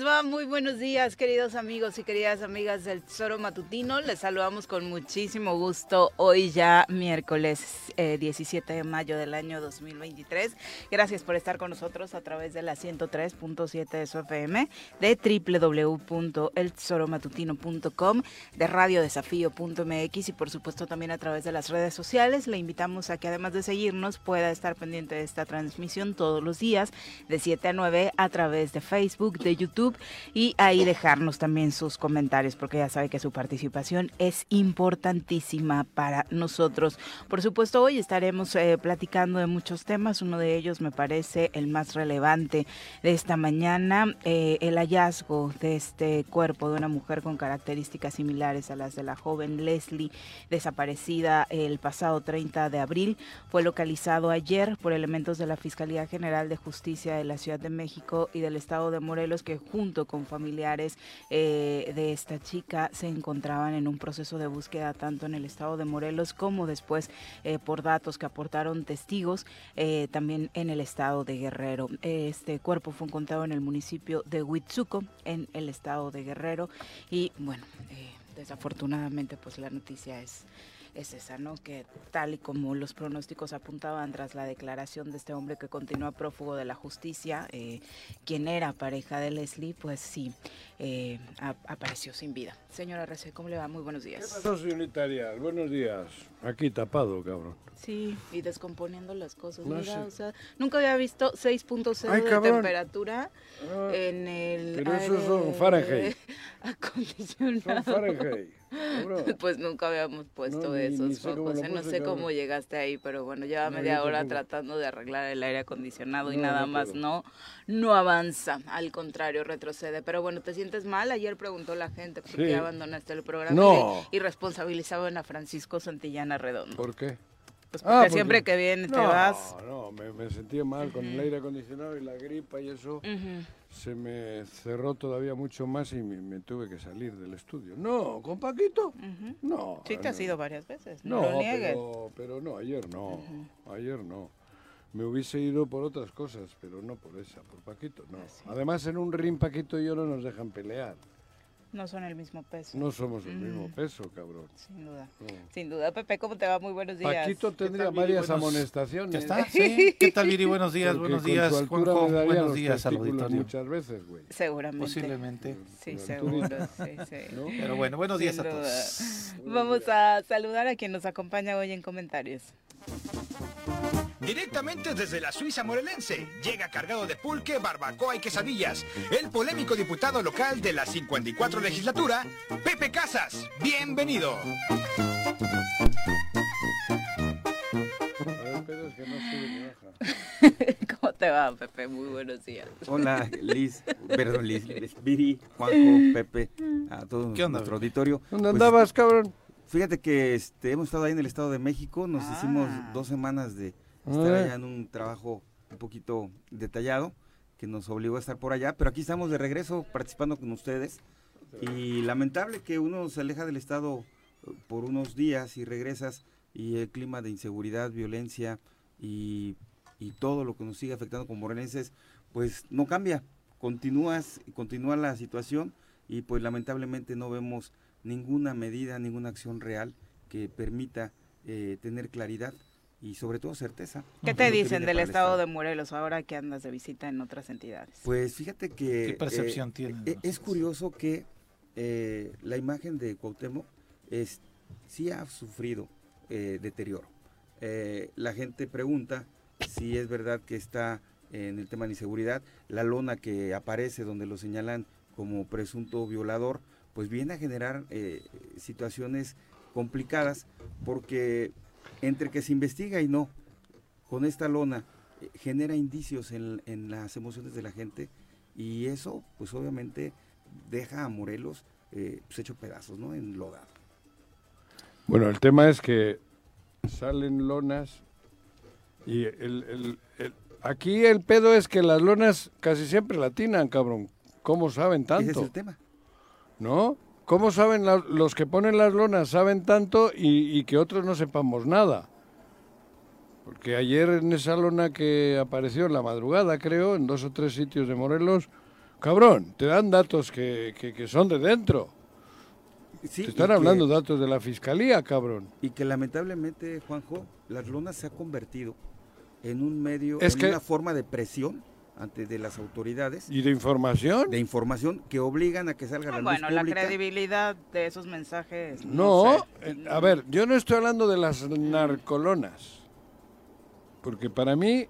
Benoît, buenos días, queridos amigos y queridas amigas del Tesoro Matutino. Les saludamos con muchísimo gusto hoy ya miércoles 17 eh, de mayo del año 2023. Gracias por estar con nosotros a través de la 103.7 de su FM, de www.eltesoromatutino.com, de radiodesafío.mx y por supuesto también a través de las redes sociales. Le invitamos a que además de seguirnos pueda estar pendiente de esta transmisión todos los días de 7 a 9 a través de Facebook, de YouTube y ahí dejarnos también sus comentarios porque ya sabe que su participación es importantísima para nosotros. Por supuesto, hoy estaremos eh, platicando de muchos temas. Uno de ellos me parece el más relevante de esta mañana, eh, el hallazgo de este cuerpo de una mujer con características similares a las de la joven Leslie, desaparecida el pasado 30 de abril. Fue localizado ayer por elementos de la Fiscalía General de Justicia de la Ciudad de México y del Estado de Morelos que junto con familiares eh, de esta chica se encontraban en un proceso de búsqueda tanto en el estado de Morelos como después eh, por datos que aportaron testigos eh, también en el estado de Guerrero. Este cuerpo fue encontrado en el municipio de Huitzuco en el estado de Guerrero y bueno, desafortunadamente pues la noticia es es esa, ¿no? Que tal y como los pronósticos apuntaban tras la declaración de este hombre que continúa prófugo de la justicia, eh, quien era pareja de Leslie, pues sí, eh, apareció sin vida. Señora Rece, ¿cómo le va? Muy buenos días. ¿Qué pasó, Buenos días. Aquí tapado, cabrón. Sí, y descomponiendo las cosas. Mira, o sea, nunca había visto 6.0 de temperatura ah, en el. Pero esos son Fahrenheit. Acondicionado. Son Fahrenheit. Pues nunca habíamos puesto esos focos. No sé cómo llegaste ahí, pero bueno, lleva media hora tratando de arreglar el aire acondicionado y nada más no, no avanza. Al contrario, retrocede. Pero bueno, ¿te sientes mal? Ayer preguntó la gente por qué abandonaste el programa y, y responsabilizaban a Francisco Santillana Redondo. ¿Por qué? Pues ah, porque siempre que viene te vas. No, me, me sentía mal con el aire acondicionado y la gripa y eso. Se me cerró todavía mucho más y me, tuve que salir del estudio. No, con Paquito. No. Sí, te has ido varias veces. No, no pero, pero, no, ayer no. Ayer no. Me hubiese ido por otras cosas, pero no por esa, por Paquito, no. Ah, Además, en un ring Paquito y yo no nos dejan pelear. No son el mismo peso. No somos el mismo peso, cabrón. Sin duda. Sin duda. Pepe, ¿cómo te va? Muy buenos días. Paquito tendría varias amonestaciones. ¿Ya está? ¿Sí? ¿Qué tal, Viri? Buenos días, buenos días, Juanjo. Buenos días al auditorio. Muchas veces, güey. Seguramente. Posiblemente. Sí, seguro. Sí, sí. Pero bueno, buenos días a todos. Vamos a saludar a quien nos acompaña hoy en comentarios. Directamente desde la Suiza morelense, llega cargado de pulque, barbacoa y quesadillas, el polémico diputado local de la 54 legislatura, Pepe Casas. Bienvenido. ¿Cómo te va, Pepe? Muy buenos días. Hola, Liz, perdón, Liz, Viri, Juanjo, Pepe, a todo nuestro auditorio. ¿Dónde andabas, cabrón? Fíjate que este, hemos estado ahí en el Estado de México, nos ah. hicimos dos semanas de estar allá en un trabajo un poquito detallado que nos obligó a estar por allá, pero aquí estamos de regreso participando con ustedes. Y lamentable que uno se aleja del Estado eh, por unos días y regresas y el clima de inseguridad, violencia y, y todo lo que nos sigue afectando como morenenses, pues no cambia, continúas, continúa la situación y pues lamentablemente no vemos ninguna medida, ninguna acción real que permita eh, tener claridad y sobre todo certeza. ¿Qué te dicen del estado, de Morelos ahora que andas de visita en otras entidades? Pues fíjate que... ¿Qué percepción eh, eh, es curioso que la imagen de Cuauhtémoc es, sí ha sufrido deterioro. la gente pregunta si es verdad que está en el tema de inseguridad, la lona que aparece donde lo señalan como presunto violador, pues viene a generar eh, situaciones complicadas porque entre que se investiga y no, con esta lona eh, genera indicios en, las emociones de la gente y eso pues obviamente deja a Morelos eh, pues hecho pedazos, ¿no? Enlodado. Bueno, el tema es que salen lonas y el, aquí el pedo es que las lonas casi siempre latinan, cabrón. ¿Cómo saben tanto? Ese es el tema. ¿No? ¿Cómo saben los que ponen las lonas saben tanto y, que otros no sepamos nada? Porque ayer en esa lona que apareció en la madrugada, creo, en dos o tres sitios de Morelos, cabrón, te dan datos que, que, son de dentro. te están hablando datos de la fiscalía, cabrón. Y que lamentablemente, Juanjo, las lonas se ha convertido en un medio, en una forma de presión ante de las autoridades. ¿Y de información? De información que obligan a que salga la Bueno, la credibilidad de esos mensajes. No, eh, a ver, yo no estoy hablando de las narcolonas. Porque para mí,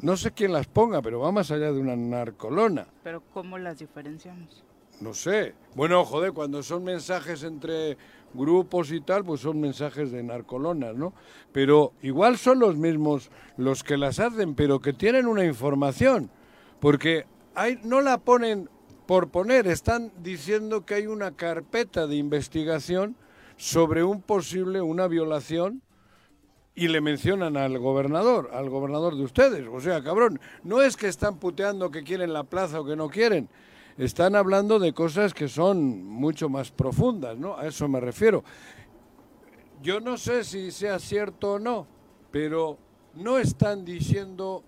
no sé quién las ponga, pero va más allá de una narcolona. Pero ¿cómo las diferenciamos? No sé. Bueno, joder, cuando son mensajes entre grupos y tal, pues son mensajes de narcolonas, ¿no? Pero igual son los mismos los que las hacen, pero que tienen una información, porque hay, no la ponen por poner, están diciendo que hay una carpeta de investigación sobre un posible, una violación, y le mencionan al gobernador, al gobernador de ustedes. O sea, cabrón, no es que están puteando que quieren la plaza o que no quieren, están hablando de cosas que son mucho más profundas, ¿no? A eso me refiero. Yo no sé si sea cierto o no, pero no están diciendo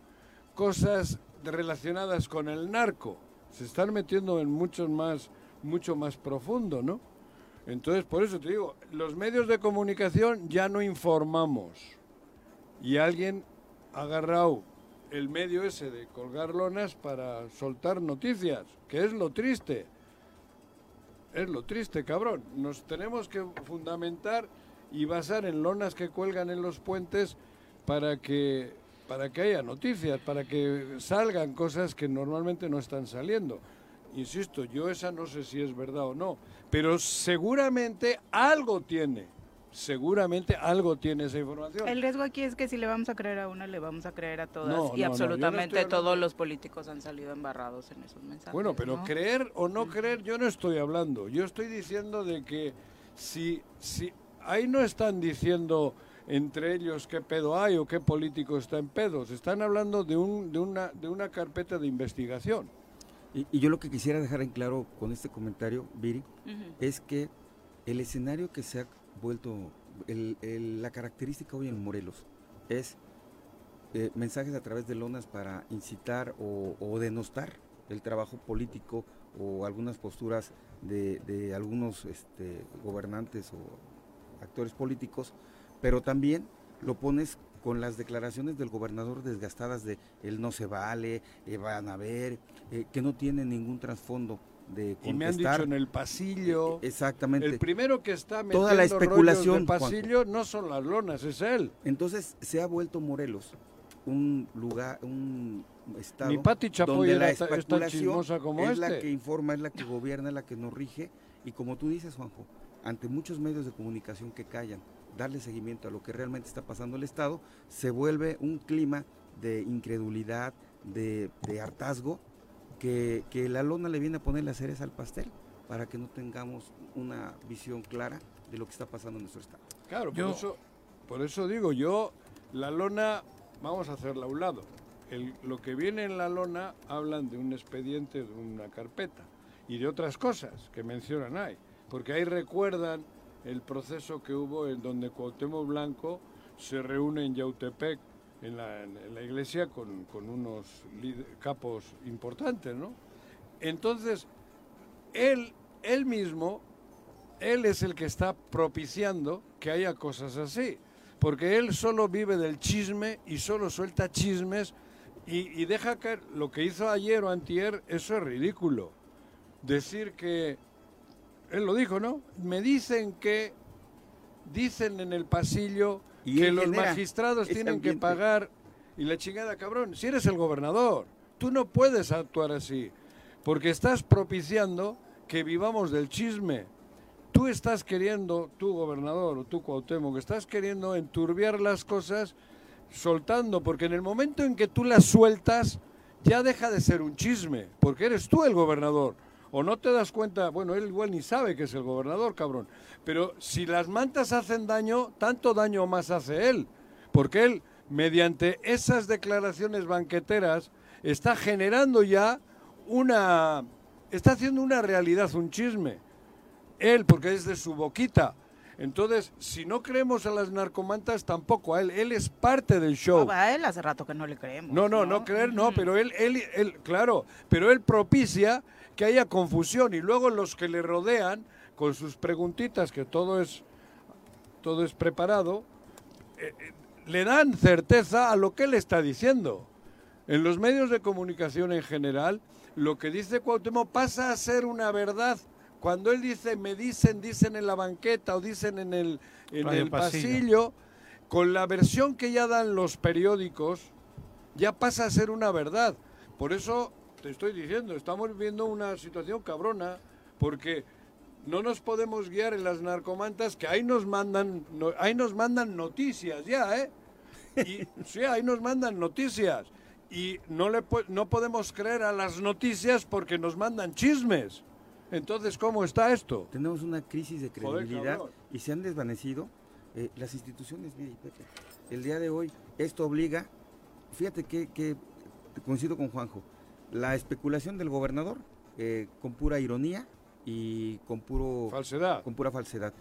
cosas relacionadas con el narco. Se están metiendo en mucho más, mucho más profundo, ¿no? Entonces, por eso te digo, los medios de comunicación ya no informamos. Y alguien ha agarrado el medio ese de colgar lonas para soltar noticias, que es lo triste. Es lo triste, cabrón. Nos tenemos que fundamentar y basar en lonas que cuelgan en los puentes para que para que haya noticias, para que salgan cosas que normalmente no están saliendo. Insisto, yo esa no sé si es verdad o no, pero seguramente algo tiene seguramente algo tiene esa información. El riesgo aquí es que si le vamos a creer a una, le vamos a creer a todas. y absolutamente todos los políticos han salido embarrados en esos mensajes. Bueno, pero creer o no creer, yo no estoy hablando. Yo estoy diciendo de que si, si ahí no están diciendo entre ellos qué pedo hay o qué político está en pedos. Están hablando de, un, de, una, de una carpeta de investigación. Y, y, yo lo que quisiera dejar en claro con este comentario, Viri, es que el escenario que se ha vuelto, la característica hoy en Morelos es eh, mensajes a través de lonas para incitar o, denostar el trabajo político o algunas posturas de, algunos este, gobernantes o actores políticos, pero también lo pones con las declaraciones del gobernador desgastadas de él no se vale, eh, van a ver, eh, que no tiene ningún trasfondo de Y me han dicho en el pasillo. E, exactamente. El primero que está metiendo Toda la especulación pasillo no son las lonas, es él. Entonces se ha vuelto Morelos un lugar, un estado Pati donde la especulación es la este. que informa, es la que gobierna, es la que nos rige. Y como tú dices, Juanjo, ante muchos medios de comunicación que callan, darle seguimiento a lo que realmente está pasando en el Estado, se vuelve un clima de incredulidad, de, de hartazgo, que, la lona le viene a poner las cereza al pastel para que no tengamos una visión clara de lo que está pasando en nuestro estado. Claro, por, eso, por eso digo yo, la lona, vamos a hacerla a un lado. lo que viene en la lona hablan de un expediente, de una carpeta y de otras cosas que mencionan ahí, porque ahí recuerdan el proceso que hubo en donde Cuauhtémoc Blanco se reúne en Yautepec, en la, iglesia, con, unos capos importantes, ¿no? Entonces, él, él mismo, él es el que está propiciando que haya cosas así, porque él solo vive del chisme y solo suelta chismes y, y deja caer lo que hizo ayer o antier, eso es ridículo. Decir que, él lo dijo, ¿no? Me dicen que, dicen en el pasillo que los magistrados tienen que pagar y la chingada, cabrón, si eres el gobernador, tú no puedes actuar así, porque estás propiciando que vivamos del chisme. Tú estás queriendo, tú gobernador o tú Cuauhtémoc, que estás queriendo enturbiar las cosas soltando, porque en el momento en que tú las sueltas, ya deja de ser un chisme, porque eres tú el gobernador. O no te das cuenta, bueno, él igual ni sabe que es el gobernador, cabrón. Pero si las mantas hacen daño, tanto daño más hace él. Porque él, mediante esas declaraciones banqueteras, está generando ya una está haciendo una realidad, un chisme. Él, porque es de su boquita. Entonces, si no creemos a las narcomantas, tampoco a él. Él es parte del show. a él hace rato que no le creemos. No, no, no, creer, no, pero él, él, él, claro, pero él propicia que haya confusión y luego los que le rodean con sus preguntitas, que todo es, todo es preparado, eh, eh, le dan certeza a lo que él está diciendo. En los medios de comunicación en general, lo que dice Cuauhtémoc pasa a ser una verdad. Cuando él dice, me dicen, dicen en la banqueta o dicen en el, en el pasillo. con la versión que ya dan los periódicos, ya pasa a ser una verdad. Por eso te estoy diciendo, estamos viviendo una situación cabrona, porque no nos podemos guiar en las narcomantas que ahí nos mandan, ahí nos mandan noticias ya, ¿eh? Y, sí, ahí nos mandan noticias y no, le, no podemos creer a las noticias porque nos mandan chismes. Entonces, ¿cómo está esto? Tenemos una crisis de credibilidad y se han desvanecido eh, las instituciones. el día de hoy esto obliga, fíjate que, coincido con Juanjo, la especulación del gobernador eh, con pura ironía y con puro falsedad. Con pura falsedad.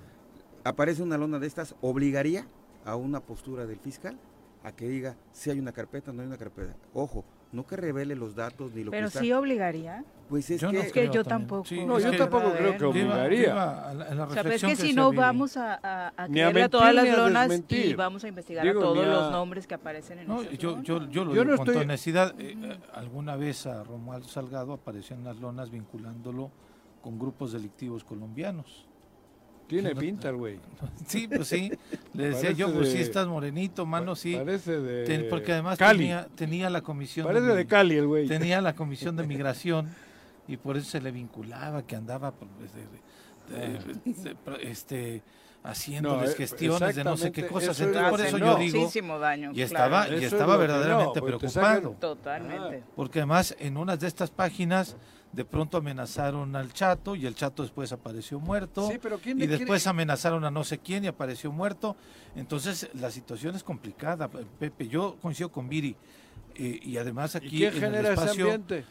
Aparece una lona de estas, obligaría a una postura del fiscal a que diga si hay una carpeta o no hay una carpeta. Ojo, no que revele los datos ni lo Pero que Pero sí obligaría. Pues es yo que, es que yo tampoco. no, yo tampoco creo que obligaría. o sea, es que, si no vamos a, a, a, todas las lonas y vamos a investigar a todos los nombres que aparecen en no, yo, yo, yo, lo digo con necesidad. Eh, eh, alguna vez a Romualdo Salgado apareció en las lonas vinculándolo con grupos delictivos colombianos. Tiene pinta el güey. Sí, pues sí. Le decía yo, pues sí estás morenito, mano, sí. Parece de. porque además Tenía, tenía la comisión. Parece de, Cali el güey. Tenía la comisión de migración y por eso se le vinculaba que andaba pues, este haciéndoles gestiones de no sé qué cosas. Entonces, por eso yo digo. Daño, y estaba, y estaba verdaderamente pues, preocupado. Totalmente. Porque además, en una de estas páginas de pronto amenazaron al chato y el chato después apareció muerto. y después amenazaron a no sé quién y apareció muerto. Entonces la situación es complicada, Pepe. Yo coincido con Viri. Eh, y además aquí... ¿Y quién genera ese ambiente?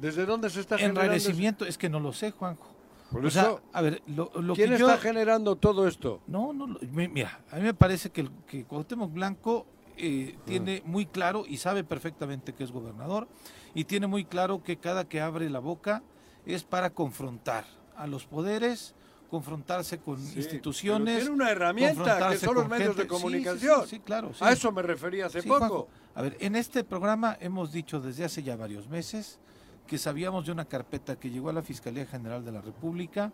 ¿Desde dónde se está generando? Enrarecimiento, es que no lo sé, Juanjo. Por eso, a ver, lo, ¿quién está generando todo esto? No, no, mira, a mí me parece que, que Cuauhtémoc Blanco eh, tiene muy claro y sabe perfectamente que es gobernador y tiene muy claro que cada que abre la boca es para confrontar a los poderes, confrontarse con instituciones. Tiene una herramienta que son los medios de comunicación. Sí, claro. A eso me refería hace poco. A ver, en este programa hemos dicho desde hace ya varios meses que sabíamos de una carpeta que llegó a la Fiscalía General de la República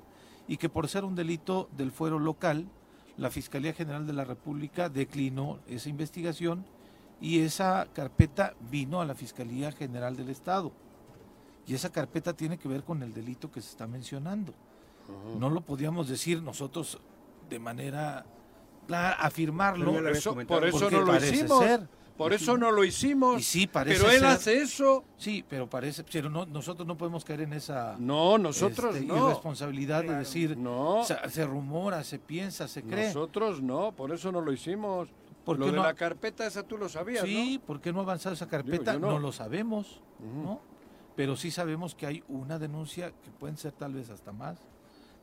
y que por ser un delito del fuero local, la Fiscalía General de la República declinó esa investigación y esa carpeta vino a la Fiscalía General del Estado. Y esa carpeta tiene que ver con el delito que se está mencionando. No lo podíamos decir nosotros de manera clara, afirmarlo. por eso no lo hicimos. Por eso no lo hicimos. Y sí, parece pero él ser- hace eso. Sí, pero parece, pero no, nosotros no podemos caer en esa No, nosotros este, no. irresponsabilidad de decir, No. se, se rumora, se piensa, se cree. Nosotros no, por eso no lo hicimos. ¿Por lo qué de no? la carpeta esa tú lo sabías, sí, ¿por qué no ha avanzado esa carpeta? no. no. lo sabemos, ¿no? Pero sí sabemos que hay una denuncia, que pueden ser tal vez hasta más,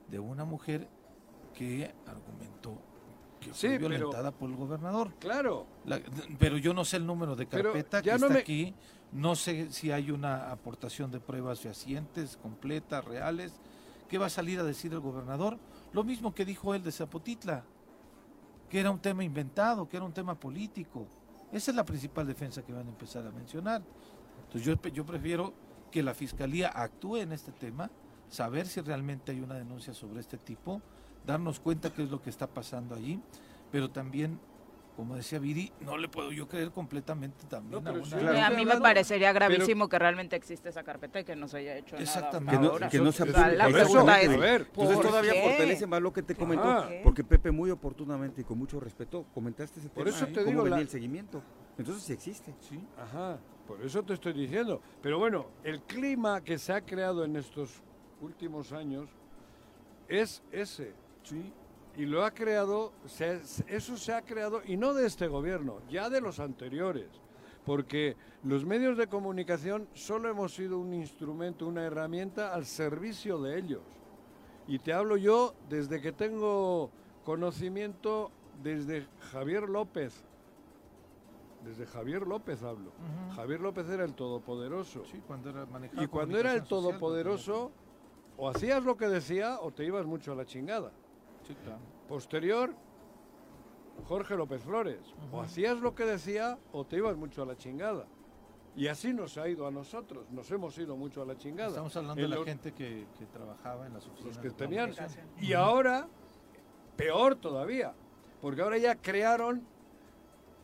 de una mujer que argumentó que Sí, fue pero- violentada por el gobernador. ¿no? Claro. La- pero yo no sé el número de carpeta que ya no está me- aquí. No sé si hay una aportación de pruebas fehacientes, completas, reales. ¿Qué va a salir a decir el gobernador? Lo mismo que dijo él de Zapotitla, que era un tema inventado, que era un tema político. Esa es la principal defensa que van a empezar a mencionar. Entonces yo, prefiero que la fiscalía actúe en este tema, saber si realmente hay una denuncia sobre este tipo, darnos cuenta qué es lo que está pasando allí, pero también, como decía Viri, no le puedo yo creer completamente también No, a una... sí, Claro. a mí me parecería gravísimo que realmente existe esa carpeta y que no se haya hecho Exactamente. nada. Que no- ahora. que no se apruebe. la Por eso, a ver, Entonces ¿por todavía qué? fortalece más lo que te comentó, Ajá. porque Pepe muy oportunamente y con mucho respeto comentaste ese Por tema, eso ¿eh? te cómo digo, venía la- el seguimiento. Entonces sí existe. Sí. Ajá, por eso te estoy diciendo. Pero bueno, el clima que se ha creado en estos últimos años es ese. Y lo ha creado, se- eso se ha creado, y no de este gobierno, ya de los anteriores. Porque los medios de comunicación solo hemos sido un instrumento, una herramienta al servicio de ellos. Y te hablo yo desde que tengo conocimiento, desde Javier López. Desde Javier López hablo. Javier López era el todopoderoso. Sí, cuando era manejaba Y cuando era el social, todopoderoso, o hacías lo que decía o te ibas mucho a la chingada. Sí, claro. Posterior, Jorge López Flores. O hacías lo que decía o te ibas mucho a la chingada. Y así nos ha ido a nosotros. Nos hemos ido mucho a la chingada. Estamos hablando En de la los- gente que, que trabajaba en las oficinas. los que tenían. Y ahora, peor todavía. Porque ahora ya crearon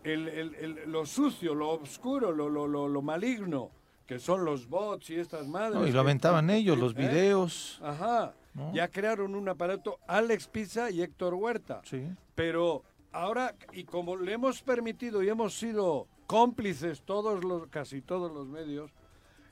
el- el- el- lo sucio, lo oscuro, lo, lo, lo, lo maligno, que son los bots y estas madres. No, y lo aventaban ellos, los ¿Eh? videos. Ajá. ¿No? Ya crearon un aparato Alex Pizza y Héctor Huerta. Sí. Pero ahora, y como le hemos permitido y hemos sido cómplices todos los, casi todos los medios,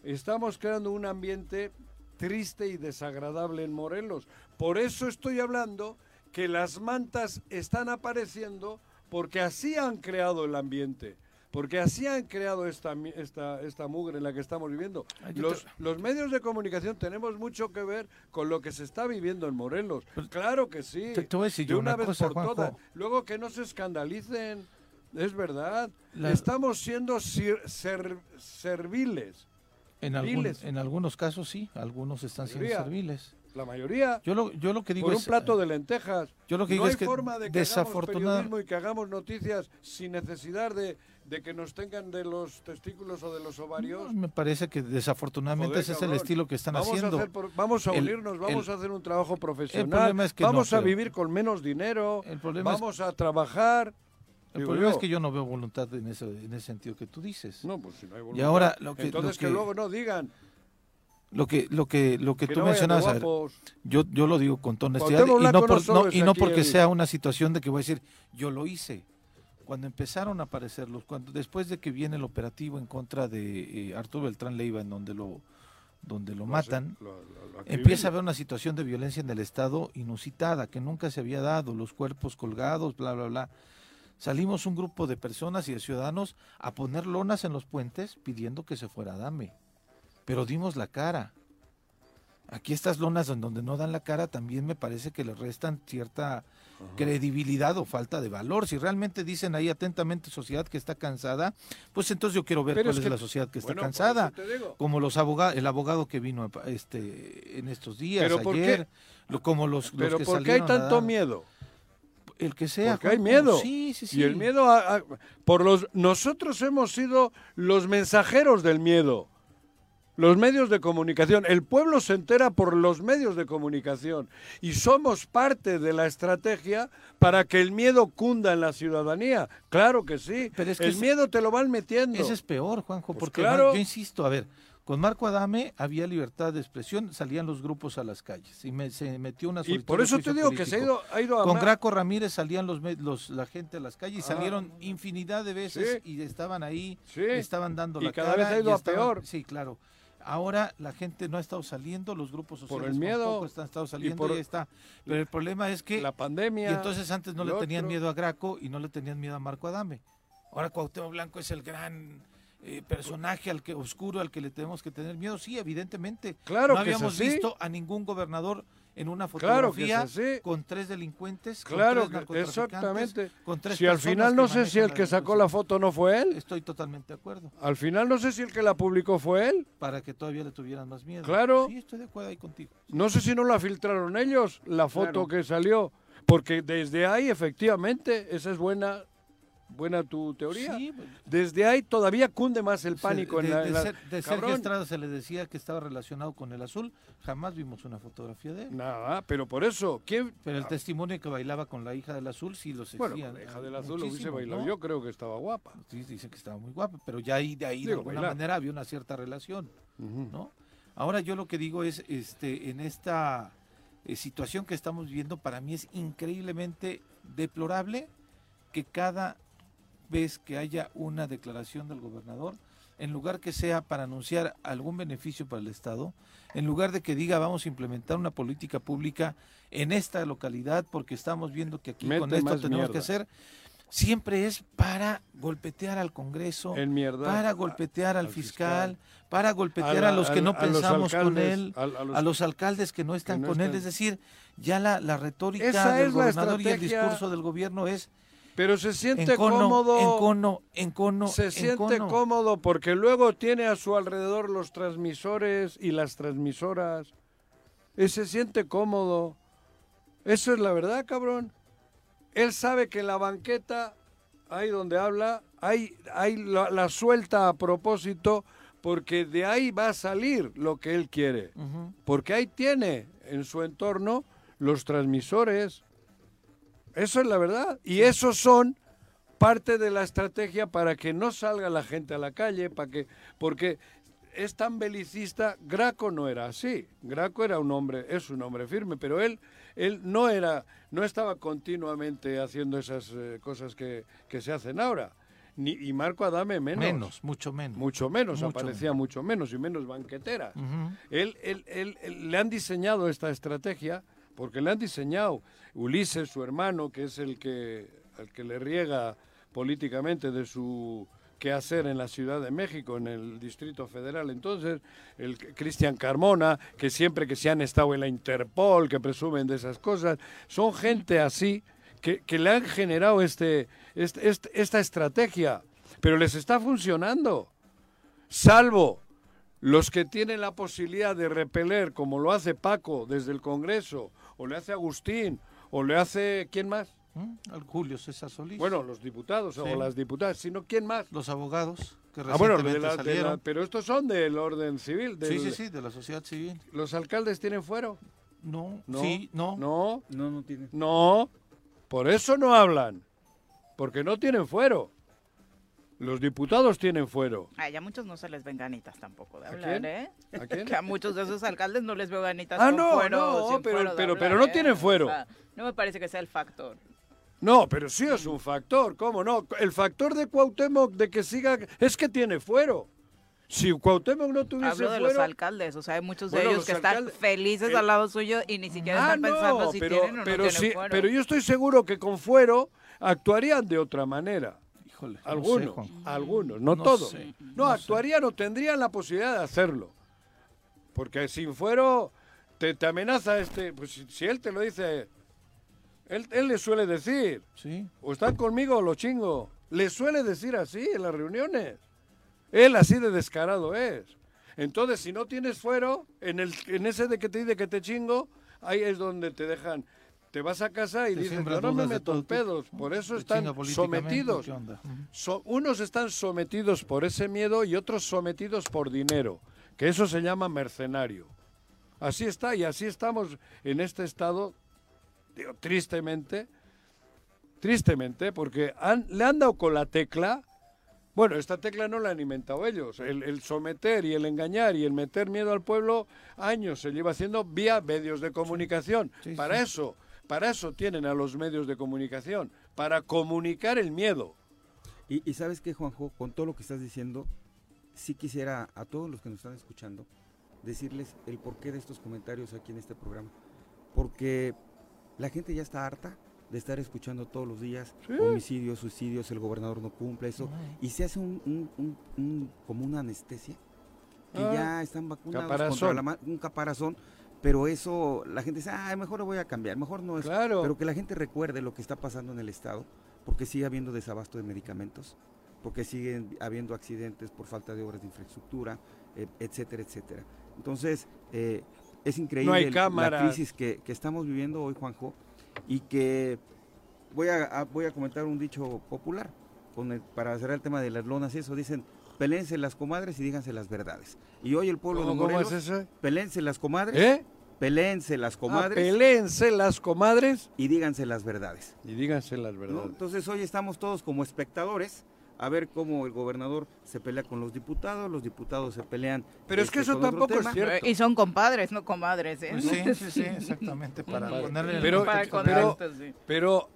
estamos creando un ambiente triste y desagradable en Morelos. Por eso estoy hablando que las mantas están apareciendo porque así han creado el ambiente. Porque así han creado esta, esta, esta mugre en la que estamos viviendo. Los, los medios de comunicación tenemos mucho que ver con lo que se está viviendo en Morelos. Claro que sí. Te- te voy a decir de una, una vez cosa, por Juanjo. todas. Luego que no se escandalicen. Es verdad. La- Estamos siendo sir- ser- serviles. En, algún- en algunos casos sí, algunos están siendo serviles. La mayoría. Yo lo, yo lo que digo por es... un plato eh, de lentejas. yo lo que no digo hay es que forma de que hagamos desafortunada- periodismo y que hagamos noticias sin necesidad de, de que nos tengan de los testículos o de los ovarios. no, me parece que desafortunadamente Joder, ese es el estilo que están vamos haciendo. A hacer por- vamos a El- unirnos, vamos el- a hacer un trabajo profesional. problema es que no, vamos a vivir con menos dinero. El problema es- vamos a trabajar. El Digo problema yo. es que yo no veo voluntad en ese, en ese sentido que tú dices. No, pues si no hay y voluntad. ahora lo que, Entonces lo que, que, luego no digan lo que, lo que, lo que tú no mencionabas, a ver, guapos. yo, yo lo digo con toda honestidad y no, por- y no porque sea una situación de que voy a decir, yo lo hice. Cuando empezaron a aparecer los, cuando después de que viene el operativo en contra de eh, Arturo Beltrán Leiva, en donde lo, donde lo matan, Lo- lo- lo empieza a haber una situación de violencia en el Estado inusitada, que nunca se había dado, los cuerpos colgados, bla, bla, bla. Salimos un grupo de personas y de ciudadanos a poner lonas en los puentes pidiendo que se fuera Dame. Pero dimos la cara. Aquí estas lonas en donde no dan la cara también me parece que le restan cierta credibilidad o falta de valor. Si realmente dicen ahí atentamente sociedad que está cansada, pues entonces yo quiero ver Pero cuál es es, que- la sociedad que está bueno, cansada como los abogados, el abogado que vino este en estos días, ¿Pero ayer, lo- como los, los Pero que ¿por qué hay tanto miedo? El que sea. Porque hay miedo. Sí, sí, sí. Y el miedo a- a- por los nosotros hemos sido los mensajeros del miedo. Los medios de comunicación, el pueblo se entera por los medios de comunicación y somos parte de la estrategia para que el miedo cunda en la ciudadanía. Claro que sí. Pero es que el ese- miedo te lo van metiendo. Ese es peor, Juanjo, Pues porque claro. yo insisto, a ver, Con Marco Adame había libertad de expresión, salían los grupos a las calles y me- se metió una Y por eso te digo que se ha ido, ha ido a... Con Graco Ramírez salían los, la gente a las calles y Ah. salieron infinidad de veces y estaban ahí, Sí. estaban dando Y la cada cara. vez ha ido a estaban- peor. Sí, claro. Ahora la gente no ha estado saliendo, los grupos sociales el miedo. tampoco están estado saliendo y, por- está. Pero el problema es que La pandemia. y entonces antes no le tenían otro. miedo a Graco y no le tenían miedo a Marco Adame. Ahora Cuauhtémoc Blanco es el gran eh, personaje al que oscuro al que le tenemos que tener miedo. Sí, evidentemente. Claro no que habíamos visto a ningún gobernador en una Claro que es fotografía así. con tres delincuentes, con Claro, tres que- narcotraficantes, exactamente. con tres Si al final no sé si el que sacó la foto no fue él. Estoy totalmente de acuerdo. Al final no sé si el que la publicó fue él. Para que todavía le tuvieran más miedo. Claro. Sí, estoy de acuerdo ahí contigo. No sé si no la filtraron ellos, la foto Claro. que salió. Porque desde ahí, efectivamente, esa es buena, buena tu teoría. Sí, Desde ahí todavía cunde más el Se- pánico de, en la... de en la- Ser- de Sergio. Estrada se le decía que estaba relacionado con el azul. Jamás vimos una fotografía de él. Nada, pero por eso, ¿quién? Pero el testimonio que bailaba con la hija del azul sí lo se Bueno, la hija del azul lo hubiese bailado. ¿no? Yo creo que estaba guapa. Sí, dicen que estaba muy guapa, pero ya ahí, de ahí de alguna bailar. manera había una cierta relación. ¿no? Ahora yo lo que digo es, este, en esta eh, situación que estamos viviendo, para mí es increíblemente deplorable que cada vez que haya una declaración del gobernador, en lugar que sea para anunciar algún beneficio para el Estado, en lugar de que diga vamos a implementar una política pública en esta localidad porque estamos viendo que aquí con esto tenemos que hacer, siempre es para golpetear al Congreso, mierda. para golpetear al, al fiscal, fiscal. para golpetear A los que no pensamos con él, a los- a los alcaldes que no están no con él. Es decir, ya la, la retórica Esa del la gobernador y el discurso del gobierno es Pero se siente en cono, cómodo. en cono, en cono, se en siente cono. cómodo porque luego tiene a su alrededor los transmisores y las transmisoras. Y se siente cómodo. Eso es la verdad, cabrón. Él sabe que en la banqueta, ahí donde habla, hay, hay la, la suelta a propósito porque de ahí va a salir lo que él quiere. Porque ahí tiene en su entorno los transmisores. Eso es la verdad. Y esos son parte de la estrategia para que no salga la gente a la calle, para que, porque es tan belicista. Graco no era así. Graco era un hombre, es un hombre firme, pero él, él no era, no estaba continuamente haciendo esas eh, cosas que, que se hacen ahora. Ni, y Marco Adame menos. Menos, mucho menos. Mucho menos, Mucho aparecía mucho menos y menos banquetera. Él- él- él- le han diseñado esta estrategia porque le han diseñado Ulises, su hermano, que es el que, el que le riega políticamente de su quehacer en la Ciudad de México, en el Distrito Federal. Entonces, el Cristian Carmona, que siempre que se han estado en la Interpol, que presumen de esas cosas, son gente así que, le han generado este, este- este- esta estrategia, pero les está funcionando salvo los que tienen la posibilidad de repeler, como lo hace Paco desde el Congreso, o le hace Agustín, o le hace, ¿quién más? ¿Mm? Al Julio César Solís. Bueno, los diputados Sí. o las diputadas, sino ¿quién más? los abogados que Ah, bueno, de de la- pero estos son del orden civil. Sí, del- sí, sí, de la sociedad civil. ¿Los alcaldes tienen fuero? No, No. sí, no. No, No, no tiene. no. Por eso no hablan. Porque no tienen fuero. Los diputados tienen fuero. A ya muchos no se les ven ganitas tampoco de ¿A hablar, quién? ¿eh? ¿A quién? Que a muchos de esos alcaldes no les veo ganitas Ah, con no, fuero, no, sin pero- fuero pero- hablar, pero no ¿eh? tienen fuero. O sea, no me parece que sea el factor. No, pero sí es un factor, ¿cómo no? El factor de Cuauhtémoc de que siga es que tiene fuero. Si Cuauhtémoc no tuviese Hablo de fuero... los alcaldes, o sea, hay muchos de Bueno, ellos los que están felices el- al lado suyo y ni siquiera Ah, están pensando no, si pero, tienen o no pero tienen sí, fuero. pero yo estoy seguro que con fuero actuarían de otra manera. Híjole, no sé, Algunos, algunos, no, No todos. sé, no, no sé. actuarían o tendrían la posibilidad de hacerlo. Porque sin fuero te, te amenaza este, pues si, si él te lo dice, él, él le suele decir, Sí, o están conmigo o lo chingo. Le suele decir así en las reuniones. Él así de descarado es. Entonces, si no tienes fuero, en, el, en ese de que te dice que te chingo, ahí es donde te dejan. Te vas a casa y Te dices, yo no me meto en pedos. Por eso están sometidos. So- unos están sometidos por ese miedo y otros sometidos por dinero, que eso se llama mercenario. Así está y así estamos en este estado, digo, tristemente, tristemente, porque han- le han dado con la tecla Bueno, esta tecla no la han inventado ellos. El, el someter y el engañar y el meter miedo al pueblo, años se lleva haciendo vía medios de comunicación. Sí, para sí. eso, para eso tienen a los medios de comunicación, para comunicar el miedo. Y, y sabes qué, Juanjo, con todo lo que estás diciendo, sí quisiera a todos los que nos están escuchando decirles el porqué de estos comentarios aquí en este programa. Porque la gente ya está harta de estar escuchando todos los días homicidios, suicidios, el gobernador no cumple eso, y se hace un, un- un- un- como una anestesia, que Ah, ya están vacunados caparazón. contra la un caparazón, pero eso la gente dice, ah, mejor lo voy a cambiar, mejor no es Claro. pero que la gente recuerde lo que está pasando en el Estado, porque sigue habiendo desabasto de medicamentos, porque siguen habiendo accidentes por falta de obras de infraestructura, eh, etcétera, etcétera. Entonces, eh, es increíble la crisis que, que estamos viviendo hoy, Juanjo, y que voy a, a- voy a comentar un dicho popular, con el- para cerrar el tema de las lonas y eso, dicen, pelense las comadres y díganse las verdades. Y hoy el pueblo ¿Cómo, de cómo Morelos, es eso? pelense las comadres, ¿Eh? pelense las Ah, comadres peléense las comadres y díganse las verdades. y díganse las ¿no? verdades. Entonces hoy estamos todos como espectadores a ver cómo el gobernador se pelea con los diputados, los diputados se pelean. Pero es que este, eso tampoco es cierto. Y son compadres, no comadres, ¿eh? Pues sí, sí, sí, exactamente, para ponerle el Pero- Para contexto. pero- sí. Pero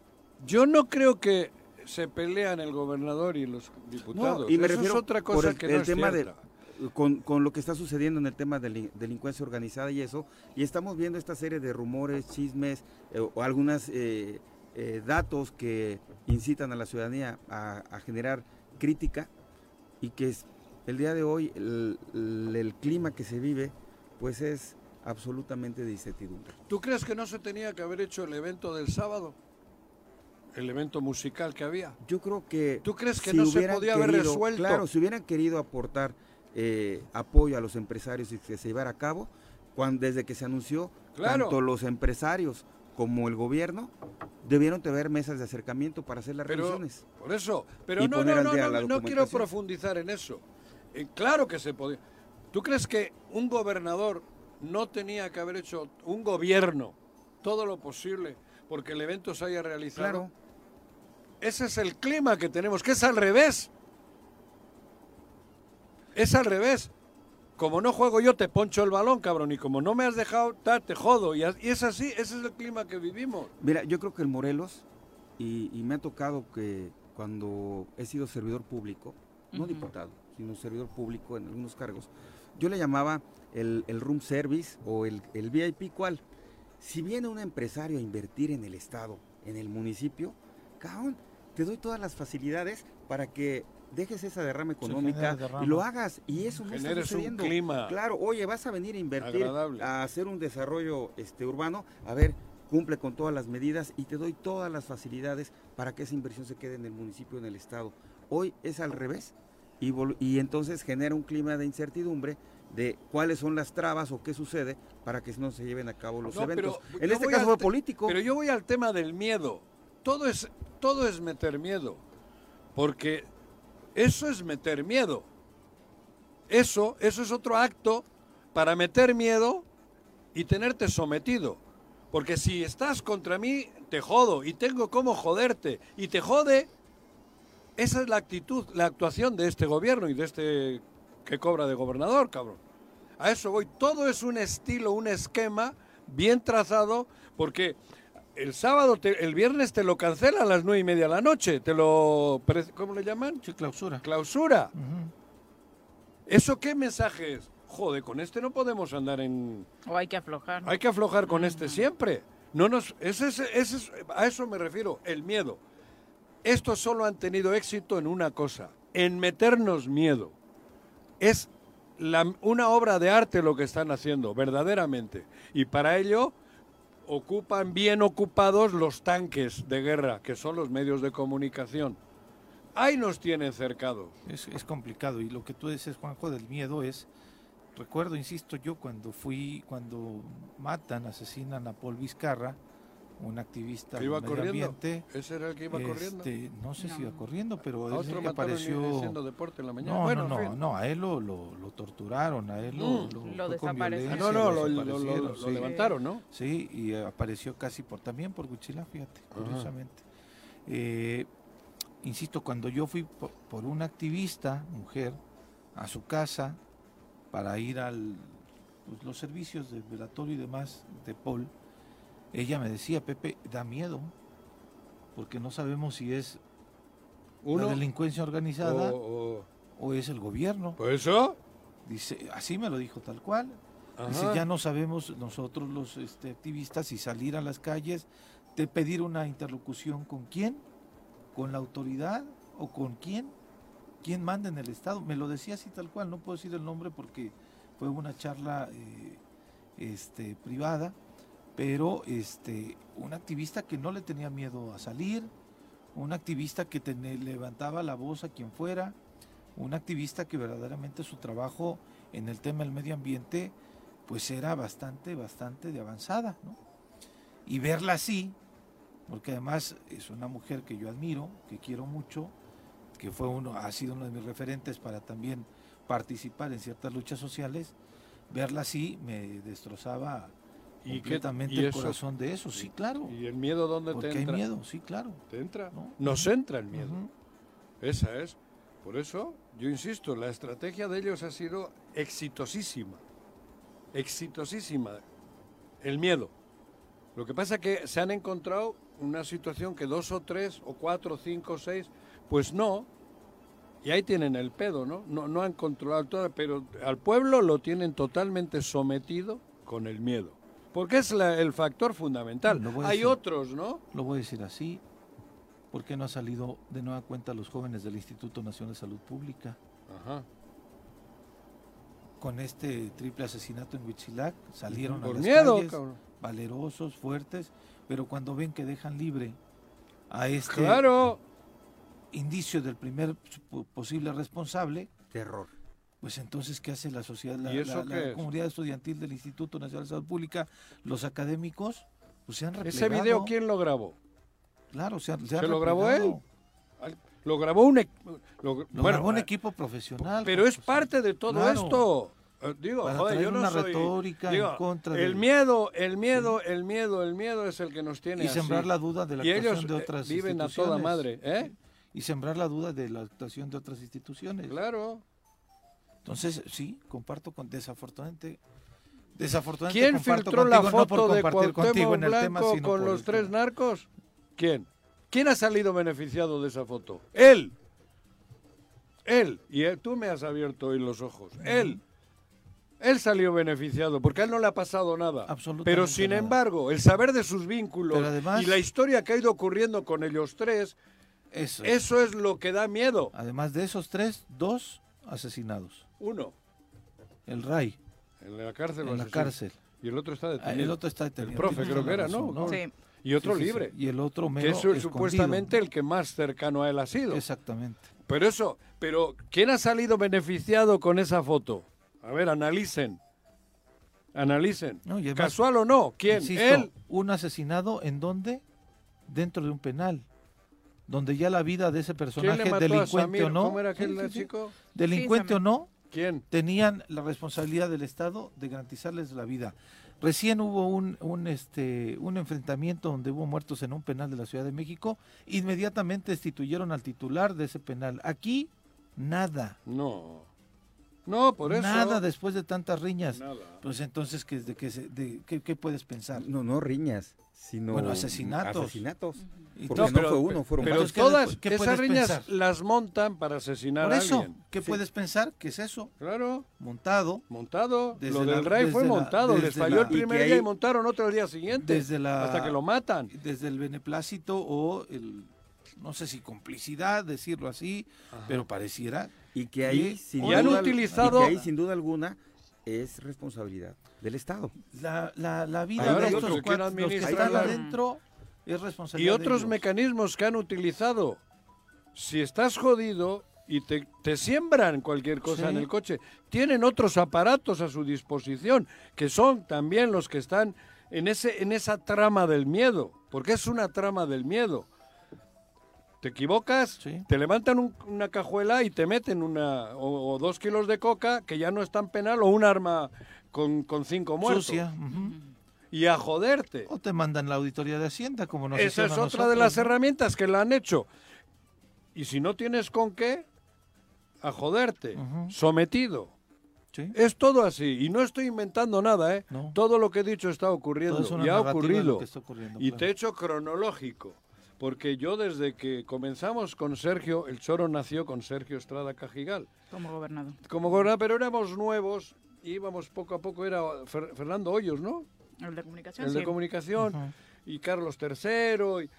yo no creo que se pelean el gobernador y los diputados. No, y me Eso refiero es otra por cosa el- que el no es tema de-. Con, con lo que está sucediendo en el tema de la delincuencia organizada y eso, y estamos viendo esta serie de rumores, chismes eh, o algunos datos que incitan a la ciudadanía a, a generar crítica y que es, el día de hoy el, el- el clima que se vive pues es absolutamente de incertidumbre. ¿Tú crees que no se tenía que haber hecho el evento del sábado? El evento musical que había. Yo creo que... ¿Tú crees que si no se podía haber querido- resuelto? Claro, si hubieran querido aportar eh, apoyo a los empresarios y que se llevara a cabo, cuando, desde que se anunció, Claro. tanto los empresarios como el gobierno debieron tener mesas de acercamiento para hacer las Pero, reuniones. por eso. Pero no, no, no, no, no quiero profundizar en eso. Eh, claro que se podía. ¿Tú crees que un gobernador no tenía que haber hecho, un gobierno, todo lo posible porque el evento se haya realizado? Claro. Ese es el clima que tenemos, que es al revés. Es al revés. Como no juego yo, te poncho el balón, cabrón. Y como no me has dejado, ta, te jodo. Y, es así, ese es el clima que vivimos. Mira, yo creo que el Morelos, y, y me ha tocado que cuando he sido servidor público, no diputado, sino servidor público en algunos cargos, yo le llamaba el, el room service o el, el VIP, ¿cuál? Si viene un empresario a invertir en el Estado, en el municipio, cabrón, te doy todas las facilidades para que dejes esa derrama económica derrama. y lo hagas. Y eso no está un sucediendo. clima Claro, oye, vas a venir a invertir, agradable. a hacer un desarrollo este, urbano, a ver, cumple con todas las medidas y te doy todas las facilidades para que esa inversión se quede en el municipio, en el estado. Hoy es al revés y, vol- y entonces genera un clima de incertidumbre de cuáles son las trabas o qué sucede para que no se lleven a cabo los No, eventos. pero En este caso fue político. Pero yo voy al tema del miedo. Todo es, todo es meter miedo. Porque eso es meter miedo. Eso, eso es otro acto para meter miedo y tenerte sometido. Porque si estás contra mí, te jodo y tengo cómo joderte. Y te jode. Esa es la actitud, la actuación de este gobierno y de este que cobra de gobernador, cabrón. A eso voy. Todo es un estilo, un esquema bien trazado, porque el sábado, te- el viernes te lo cancela a las nueve y media de la noche. Te lo, ¿cómo le llaman? Sí, clausura. Clausura. ¿Eso qué mensaje es? Joder, con este no podemos andar en... O hay que aflojar. Hay que aflojar con este siempre. No nos, ese es- ese es- a eso me refiero, el miedo. Estos solo han tenido éxito en una cosa, en meternos miedo. Es la- una obra de arte lo que están haciendo, verdaderamente. Y para ello ocupan bien ocupados los tanques de guerra, que son los medios de comunicación. Ahí nos tienen cercados. Es, es complicado y lo que tú dices, Juanjo, del miedo es, recuerdo, insisto yo, cuando fui, cuando matan, asesinan a Paul Vizcarra, un activista Que iba del medio corriendo. ambiente. Ese era el que iba corriendo. este, No sé si iba corriendo, pero A es el otro que apareció... haciendo deporte en la mañana. No, bueno, no, en no, fin. no, a él lo, lo, lo torturaron, a él lo, Mm. Lo desaparecieron. Ah, no, no, lo, lo- lo- desaparecieron, lo sí. levantaron, ¿no? Sí, y apareció casi por también por Guchila, fíjate, Ajá. curiosamente. Eh, insisto, cuando yo fui por, por una activista, mujer, a su casa para ir al pues, los servicios de velatorio y demás de Paul, ella me decía, Pepe, da miedo, porque no sabemos si es Uno, la delincuencia organizada o- o- o es el gobierno. ¿Por eso? Dice, así me lo dijo tal cual. Dice, ya no sabemos nosotros los este, activistas si salir a las calles, de pedir una interlocución con quién, con la autoridad o con quién, quién manda en el Estado. Me lo decía así tal cual, no puedo decir el nombre porque fue una charla eh, este, privada, pero este, un activista que no le tenía miedo a salir, un activista que levantaba la voz a quien fuera, un activista que verdaderamente su trabajo en el tema del medio ambiente pues era bastante, bastante de avanzada. Y verla así, porque además es una mujer que yo admiro, que quiero mucho, que fue uno, ha sido uno de mis referentes para también participar en ciertas luchas sociales, verla así me destrozaba ¿Y qué- completamente y el eso? corazón de eso, sí, claro. ¿Y el miedo dónde Porque te hay entra? miedo, sí, claro. ¿Te entra? ¿no? Nos entra el miedo. Esa es. Por eso, yo insisto, la estrategia de ellos ha sido exitosísima. Exitosísima. El miedo. Lo que pasa es que se han encontrado una situación que dos o tres o cuatro, cinco, seis, pues no. Y ahí tienen el pedo, ¿no? No, no han controlado todo, pero al pueblo lo tienen totalmente sometido con el miedo. Porque es la- el factor fundamental. A Hay decir. otros, ¿no? Lo voy a decir así, ¿por qué no ha salido de nueva cuenta los jóvenes del Instituto Nacional de Salud Pública? Ajá. Con este triple asesinato en Huitzilac, salieron a Por las miedo, calles, cabrón. valerosos, fuertes, pero cuando ven que dejan libre a este Claro. indicio del primer po- posible responsable, Terror. Pues entonces, ¿qué hace la sociedad, la, ¿Y eso la- la qué es? comunidad estudiantil del Instituto Nacional de Salud Pública, los académicos? Pues se han Ese replegado. video, ¿quién lo grabó? Claro, se, han- ¿Se han lo grabó él? Lo grabó un... Lo, Lo bueno, grabó un eh, equipo profesional. Pero es pues, parte de todo claro. esto. Eh, Digo, Para joder, yo no una soy... retórica digo, en contra el miedo, el miedo, el miedo, el miedo es el que nos tiene y sembrar la duda de la Y actuación ellos de eh, otras viven a toda instituciones. madre, ¿eh? Y sembrar la duda de la actuación de otras instituciones. Claro. Entonces, sí, comparto con desafortunadamente. Desafortunadamente ¿Quién comparto filtró la contigo, no por foto de compartir contigo Cuauhtémoc en el tema, Blanco sino con por los el tres tema. narcos? ¿Quién? ¿Quién ha salido beneficiado de esa foto? Él. Él. Y él- tú me has abierto hoy los ojos. Él. Él salió beneficiado porque a él no le ha pasado nada. Absolutamente Pero sin nada. embargo, el saber de sus vínculos además- y la historia que ha ido ocurriendo con ellos tres, Eso. eso es lo que da miedo. Además de esos tres, dos asesinados. Uno, El RAI, en la cárcel. en la cárcel. Y el otro está Ah, detenido. El otro está detenido. El profe creo que era, ¿no? Sí. Y otro Sí, sí, sí. libre. Y el otro Que mero es escondido. supuestamente el que más cercano a él ha sido. Exactamente. Pero eso, pero ¿quién ha salido beneficiado con esa foto? A ver, analicen. Analicen. No, y además- ¿Casual o no? ¿Quién? Insisto, Él. un asesinado en dónde? Dentro de un penal. Donde ya la vida de ese ¿Quién personaje, delincuente o no, ¿Cómo era aquel Sí, sí, sí. chico? delincuente Sí, o no, ¿Quién? tenían la responsabilidad del Estado de garantizarles la vida. Recién hubo un, un, este, un enfrentamiento donde hubo muertos en un penal de la Ciudad de México. Inmediatamente destituyeron al titular de ese penal. Aquí, nada. No. No, por eso. Nada después de tantas riñas. Nada. Pues entonces, ¿qué, de, qué, se- de, qué, qué puedes pensar? No, no riñas, sino Bueno, asesinatos. asesinatos. Porque No, no, pero- fue uno, fueron Pero varios. ¿qué todas qué esas puedes riñas pensar? las montan para asesinar Por a eso, alguien. ¿qué Sí. puedes pensar? ¿Qué es eso? Claro, Montado montado. Desde lo la- del rey fue la- montado. Les falló la- el Y primer día y montaron otro el día siguiente. desde la Hasta que lo matan. desde el beneplácito o el no sé si complicidad decirlo así pero pareciera Y que ahí, Y- sin y han duda, utilizado- y que ahí, sin duda alguna, es responsabilidad del Estado. la, la, la vida Ahora, de estos ¿quién cuates, los que están adentro es Y de otros ellos. mecanismos que han utilizado. Si estás jodido y te, te siembran cualquier cosa Sí. en el coche, tienen otros aparatos a su disposición, que son también los que están en, ese, en esa trama del miedo, porque es una trama del miedo. Te equivocas, Sí. te levantan un- una cajuela y te meten una o, o dos kilos de coca, que ya no es tan penal, o un arma con, con cinco muertos. sucia. Y a joderte. o te mandan la auditoría de hacienda como nos Esa es otra de las nosotros, herramientas que la han hecho. Y si no tienes con qué, a joderte, Ujú. sometido. Sí. Es todo así. Y no estoy inventando nada, ¿eh? No. Todo lo que he dicho está ocurriendo. Y ha ocurrido. que está ocurriendo, y claro. te he hecho cronológico. Porque yo desde que comenzamos con Sergio, el choro nació con Sergio Estrada Cajigal. Como gobernador. Como gobernador, pero éramos nuevos, íbamos poco a poco, era Fer- Fernando Hoyos, ¿no? El de comunicación. El de sí. comunicación, y Carlos III. y-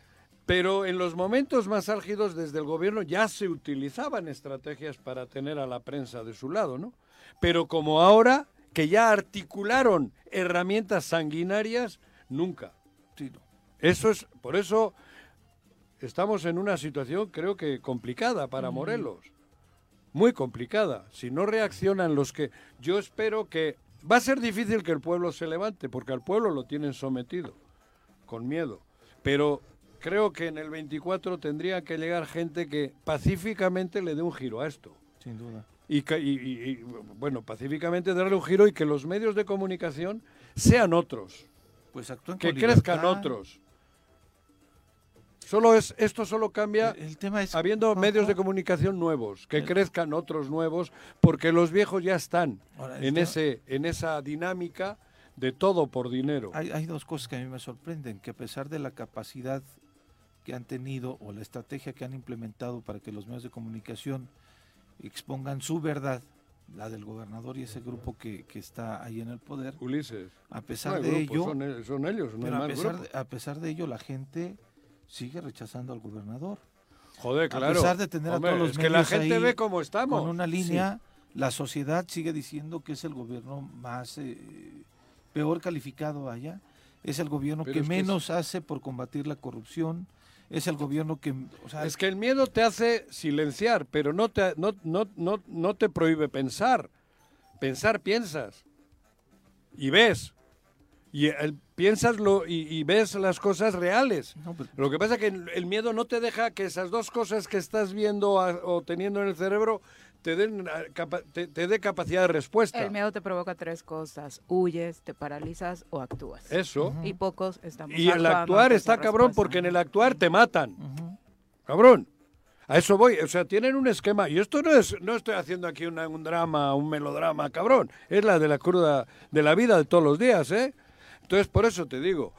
pero en los momentos más álgidos desde el gobierno ya se utilizaban estrategias para tener a la prensa de su lado, ¿no? Pero como ahora, que ya articularon herramientas sanguinarias, nunca. Eso es, por eso estamos en una situación creo que complicada para Morelos. Muy complicada. Si no reaccionan los que... Yo espero que... Va a ser difícil que el pueblo se levante, porque al pueblo lo tienen sometido, con miedo. Pero creo que en el 24 tendría que llegar gente que pacíficamente le dé un giro a esto. Sin duda. Y, que- y- y- y, bueno, pacíficamente darle un giro y que los medios de comunicación sean otros Pues actúen que crezcan otros. Solo es esto solo cambia El, el tema es habiendo medios de comunicación nuevos, que El- crezcan otros nuevos, porque los viejos ya están Ahora, en ese en esa dinámica de todo por dinero. Hay, hay dos cosas que a mí me sorprenden, que a pesar de la capacidad que han tenido o la estrategia que han implementado para que los medios de comunicación expongan su verdad, la del gobernador y ese grupo que, que está ahí en el poder, Ulises. a pesar de grupo, ello, son, son ellos, no hay pero a pesar de, a pesar de ello la gente sigue rechazando al gobernador. Joder, a claro. pesar de tener a todos los es que la gente ahí ve cómo estamos. Con una línea, la sociedad sigue diciendo que es el gobierno más eh, peor calificado allá. Es el gobierno Pero que es que menos hace por combatir la corrupción. Es el gobierno que, o sea, Es que el miedo te hace silenciar, pero no te, no, no, no, no te prohíbe pensar. Pensar piensas. Y ves. Y el, piensas lo, y, y ves las cosas reales. no, pero- Lo que pasa es que el miedo no te deja que esas dos cosas que estás viendo a- o teniendo en el cerebro te den capa- te, te dé capacidad de respuesta. El miedo te provoca tres cosas. Huyes, te paralizas o actúas. Eso. Y pocos estamos Y el actuar está cabrón respuesta. porque en el actuar te matan. Cabrón. A eso voy. O sea, tienen un esquema. Y esto no es, no estoy haciendo aquí una- un drama, un melodrama, cabrón. Es la de la cruda de la vida de todos los días, ¿eh? Entonces, por eso te digo,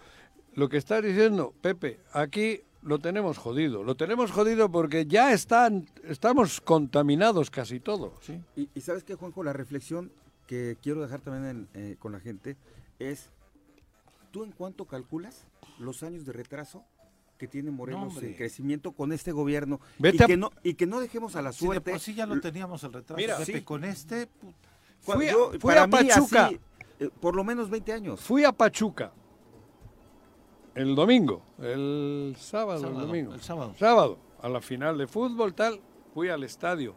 lo que estás diciendo, Pepe, aquí lo tenemos jodido. Lo tenemos jodido porque ya están, estamos contaminados casi todos. Sí. Y, y sabes que, Juanjo, la reflexión que quiero dejar también en, eh, con la gente es, ¿tú en cuánto calculas los años de retraso que tiene Morelos en crecimiento con este gobierno? Vete y, a- que no, y que no dejemos a la Si de suerte. por sí ya lo teníamos el retraso. Mira, Pepe, sí. con este, Fui a- yo- fui para a mí, Pachuca. así, por lo menos 20 años. Fui a Pachuca el domingo, el sábado, Sábado, el domingo. el sábado. Sábado, a la final de fútbol, tal, fui al estadio.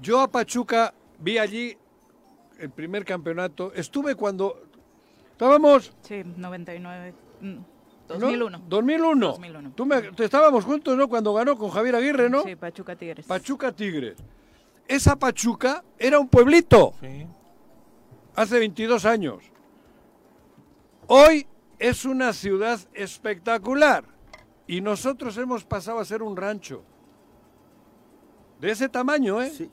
Yo a Pachuca vi allí el primer campeonato. Estuve cuando estábamos. Sí, 99. mm, ¿no? 2001. 2001. 2001. Tú me- te estábamos juntos, ¿no? Cuando ganó con Javier Aguirre, ¿no? Sí, Pachuca Tigres. Pachuca Tigres. Esa Pachuca era un pueblito sí. Hace 22 años. Hoy es una ciudad espectacular y nosotros hemos pasado a ser un rancho. De ese tamaño, ¿eh? Sí.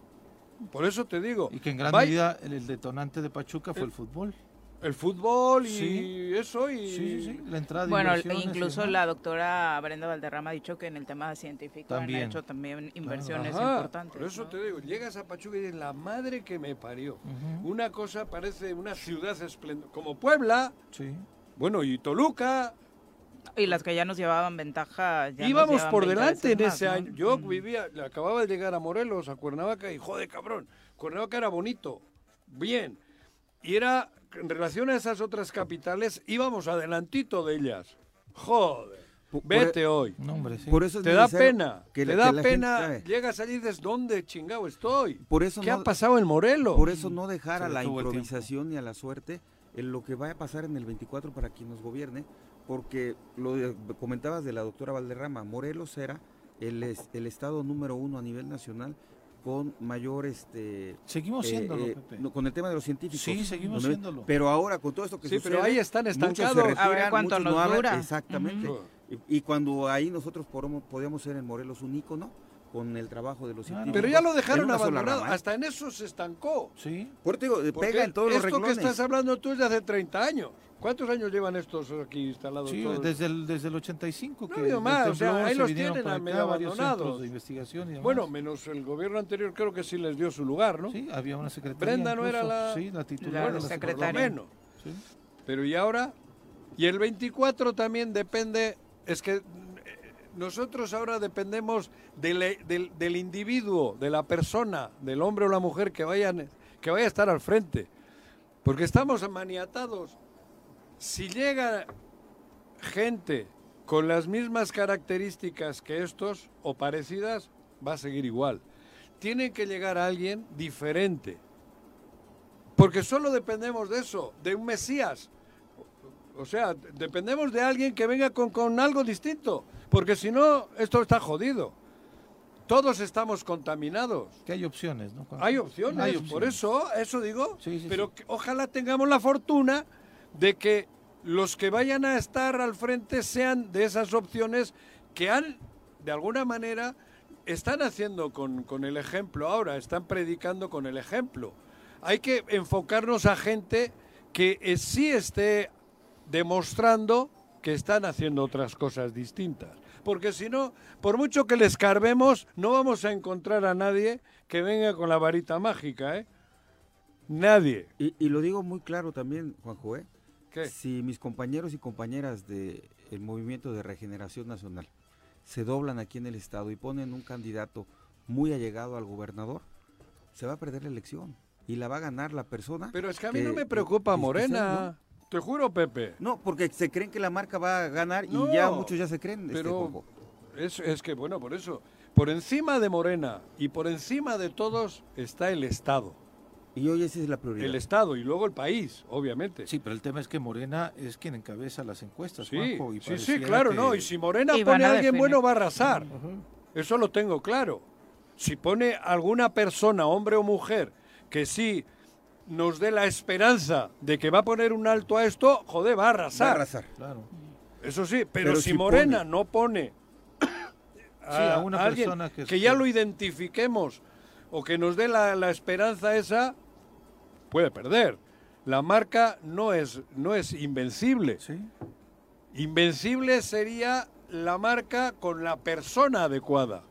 Por eso te digo. Y que en gran medida el, el detonante de Pachuca fue el fútbol. El fútbol y Sí. eso y... Sí, sí, sí. La entrada Bueno, incluso la doctora Brenda Valderrama ha dicho que en el tema científico También. han hecho también inversiones Ajá, importantes. Por eso ¿no? te digo, llegas a Pachuca y dices, la madre que me parió. Una cosa parece una ciudad esplendorosa, como Puebla, Sí. bueno, y Toluca, Y las que ya nos llevaban ventaja. Ya íbamos por 20 delante en más, ese ¿no? año. Yo Mm. vivía, acababa de llegar a Morelos, a Cuernavaca, y joder, cabrón, Cuernavaca era bonito, bien. Y era, en relación a esas otras capitales, íbamos adelantito de ellas. Joder, Por- por- vete hoy. No, hombre, sí. Por eso es Te da pena, que te da que la pena. gente- Llegas allí y dices, ¿dónde chingado estoy? Por eso ¿Qué no- ha pasado en Morelos? Por eso no dejar a la improvisación ni a la suerte en lo que vaya a pasar en el 24 para quien nos gobierne, porque lo de- comentabas de la doctora Valderrama, Morelos era el, el estado número uno a nivel nacional con mayor este Seguimos eh, siéndolo, eh, Pepe. con el tema de los científicos. Sí, seguimos Donde- siéndolo. Pero ahora con todo esto que Sí, sucede, pero ahí están muchos se estancados. retiran, A ver cuánto nos no dura. Exactamente. Ujú. y, y cuando ahí nosotros podemos, podíamos ser en Morelos un ícono con el trabajo de los Claro. científicos. Pero ya lo dejaron abandonado. rama, ¿eh? Hasta en eso se estancó. Sí. Por digo, pega en todos los esto que estás hablando tú es de hace 30 años. ¿Cuántos años llevan estos aquí instalados? Sí, todos? desde el, desde el 85 No que del más, o sea, ahí se los tienen a medio abandonados. de investigación y demás. Bueno, menos el gobierno anterior creo que sí les dio su lugar, ¿no? sí, había una secretaría. Brenda no era incluso. la- Sí, la titular. Bueno, la secretaria. por lo menos. Sí. Pero ¿y ahora? Y el 24 también depende, es que nosotros ahora dependemos del, del- del individuo, de la persona, del hombre o la mujer que, vayan, que vaya a estar al frente. Porque estamos maniatados. Si llega gente con las mismas características que estos o parecidas, va a seguir igual. Tiene que llegar alguien diferente. Porque solo dependemos de eso, de un Mesías. O sea, dependemos de alguien que venga con, con algo distinto. Porque si no, esto está jodido. Todos estamos contaminados. Que hay opciones, ¿no? Hay opciones, Hay por eso, eso digo. Sí, sí, pero sí. ojalá tengamos la fortuna de que los que vayan a estar al frente sean de esas opciones que han, de alguna manera, están haciendo con, con el ejemplo ahora, están predicando con el ejemplo. Hay que enfocarnos a gente que eh, sí esté demostrando que están haciendo otras cosas distintas. Porque si no, por mucho que les carbemos, no vamos a encontrar a nadie que venga con la varita mágica, ¿eh? Nadie. Y, y lo digo muy claro también, Juanjo, ¿eh? ¿Qué? Si mis compañeros y compañeras del Movimiento de Regeneración Nacional se doblan aquí en el Estado y ponen un candidato muy allegado al gobernador, se va a perder la elección y la va a ganar la persona. Pero es que a mí que- no me preocupa Morena. Te juro, Pepe. No, porque se creen que la marca va a ganar No, y ya muchos ya se creen. este, Pero es, es que, bueno, por eso, por encima de Morena y por encima de todos está el Estado. Y hoy esa es la prioridad. El Estado y luego el país, obviamente. Sí, pero el tema es que Morena es quien encabeza las encuestas, Sí, Juanjo, y sí, sí, claro, que- no. Y si Morena Y pone a alguien definir. bueno, va a arrasar. Eso lo tengo claro. Si pone alguna persona, hombre o mujer, que sí nos dé la esperanza de que va a poner un alto a esto, joder, va a Va a arrasar. arrasar. Claro. Eso sí, pero, Pero si, si Morena pone- no pone a una alguien persona que ya lo identifiquemos o que nos dé la, la esperanza esa, puede perder. La marca no es, no es invencible. Sí. Invencible sería la marca con la persona adecuada.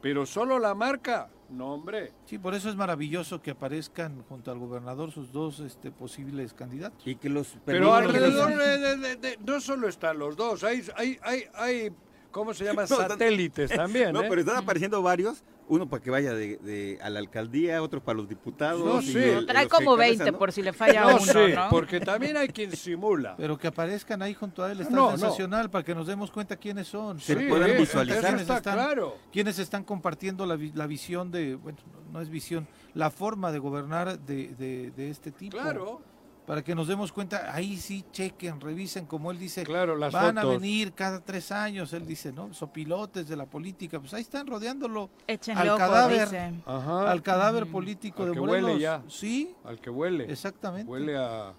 Pero solo la marca, no hombre. Sí, por eso es maravilloso que aparezcan junto al gobernador sus dos este, posibles candidatos. Y que los Pero alrededor de, de- de- de- no solo están los dos, hay, hay, hay, hay ¿cómo se llama? No, están- Satélites también. No, ¿eh? pero están apareciendo varios. Uno para que vaya de, de- a la alcaldía, otro para los diputados. No, sí. el- Trae como encabezan, 20 ¿no? por si le falla No uno, sé, ¿no? porque también hay quien simula. Pero que aparezcan ahí junto a él está No, no. sensacional para que nos demos cuenta quiénes son. Se Sí, puedan visualizar. está están, claro. quienes están compartiendo la, vi- la visión de, bueno, no es visión, la forma de gobernar de, de- de este tipo. Claro, Para que nos demos cuenta, ahí sí chequen, revisen, como él dice, claro, las van a venir cada tres años, él dice, ¿no? Sopilotes de la política, pues ahí están rodeándolo al cadáver. Ajá, al cadáver político Al de que Morelos. huele ya. Sí, al que huele. exactamente. Huele a,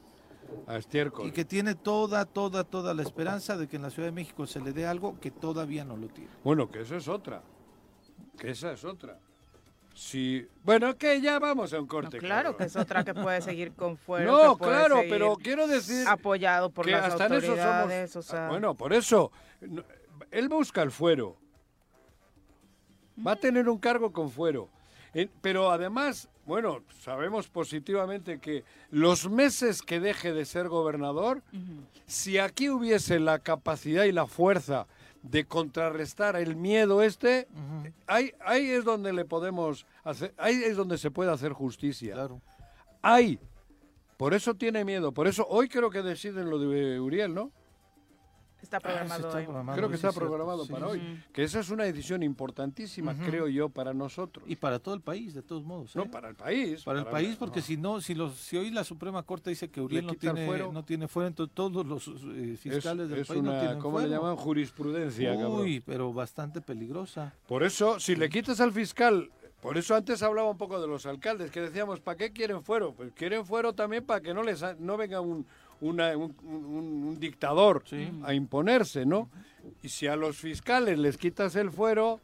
a estiércol. Y que tiene toda, toda, toda la esperanza de que en la Ciudad de México se le dé algo que todavía no lo tiene. Bueno, que esa es otra. Que esa es otra. Sí. Bueno, que ya vamos a un No, corte. claro que es otra que puede seguir con fuero. No, claro, pero quiero decir apoyado por que las hasta en eso autoridades, somos. o sea, Bueno, por eso. no, Él busca el fuero. Va a tener un cargo con fuero. Pero además, bueno, sabemos positivamente que los meses que deje de ser gobernador, si aquí hubiese la capacidad y la fuerza de contrarrestar el miedo este, ahí, ahí es donde le podemos hacer, ahí es donde se puede hacer justicia. Claro. Hay. Por eso tiene miedo. Por eso hoy creo que deciden lo de Uriel, ¿no? Está programado está hoy. programado. Creo que está programado Sí, para sí. hoy. Que esa es una decisión importantísima, creo yo, para nosotros. Y para todo el país, de todos modos. no ¿eh? para el país. Para el país, porque si no, si los, si hoy la Suprema Corte dice que Uriel no tiene, fuero. no tiene fuero, entonces todos los eh, es, fiscales del es país no una, tienen ¿cómo le fuero. llaman? Jurisprudencia, cabrón. Uy, pero bastante peligrosa. Por eso, si le quitas al fiscal, por eso antes hablaba un poco de los alcaldes, que decíamos, ¿para qué quieren fuero? Pues quieren fuero también para que no les ha- no venga un, una- un, un- un dictador Sí. a imponerse, ¿no? Y si a los fiscales les quitas el fuero,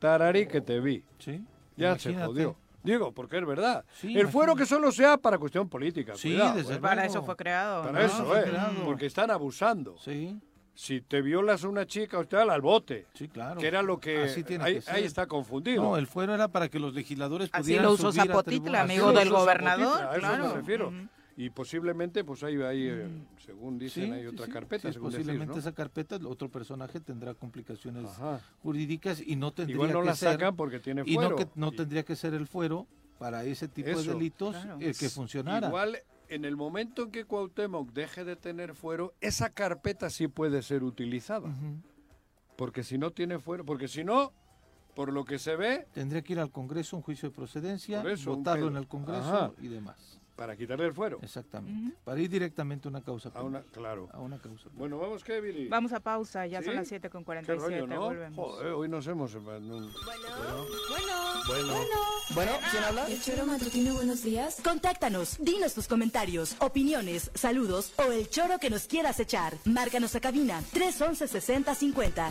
Ari, que te vi. Sí. Ya se jodió. Digo, porque es verdad. Sí, el fuero que solo sea para cuestión política. Sí, cuidado, desde ¿eh? Para eso fue creado. Para ¿no? eso, ¿eh? creado. Porque están abusando. Sí, Si te violas a una chica tal, al bote. sí, claro. Que era lo que... Así tiene ahí, que ser. ahí está confundido. No, el fuero era para que los legisladores Así pudieran lo usó subir Zapotitla, amigo Así del gobernador, Zapotitla, A eso claro. me refiero. Y posiblemente, pues ahí, ahí eh, según dicen, Sí, hay otra sí. carpeta, Sí, según posiblemente ¿no? esa carpeta, otro personaje tendrá complicaciones Ajá. jurídicas y no tendría Igual no que la ser, sacan porque tiene y fuero. no, que, no Y- tendría que ser el fuero para ese tipo Eso. de delitos Claro. el que funcionara. Igual, en el momento en que Cuauhtémoc deje de tener fuero, esa carpeta sí puede ser utilizada. Porque si no tiene fuero, porque si no, por lo que se ve, Tendría que ir al Congreso, un juicio de procedencia, eso, votarlo en el Congreso Ajá. y demás. Para quitarle el fuero. Exactamente. Para ir directamente a una causa A una, claro. A una causa penal. Bueno, vamos, ¿qué, Billy? Vamos a pausa, ya ¿Sí? son las 7 con ¿Qué 47, rollo, no? volvemos. Joder, hoy nos hemos... en un- Bueno, ¿quién habla? El choro matutino, buenos días. Contáctanos, dinos tus comentarios, opiniones, saludos o el choro que nos quieras echar. Márcanos a cabina 311 6050.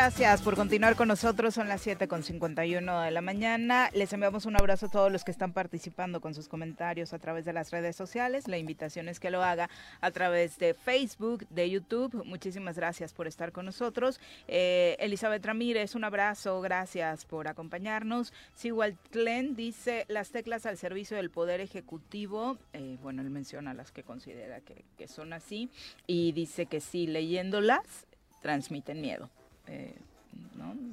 Gracias por continuar con nosotros. Son las 7 con 51 de la mañana. Les enviamos un abrazo a todos los que están participando con sus comentarios a través de las redes sociales. La invitación es que lo haga a través de Facebook, de YouTube. Muchísimas gracias por estar con nosotros. Eh, Elizabeth Ramírez, un abrazo. Gracias por acompañarnos. Sigual Tlen dice las teclas al servicio del Poder Ejecutivo. Eh, bueno, él menciona las que considera que son así. Y dice que sí, leyéndolas, transmiten miedo. Eh,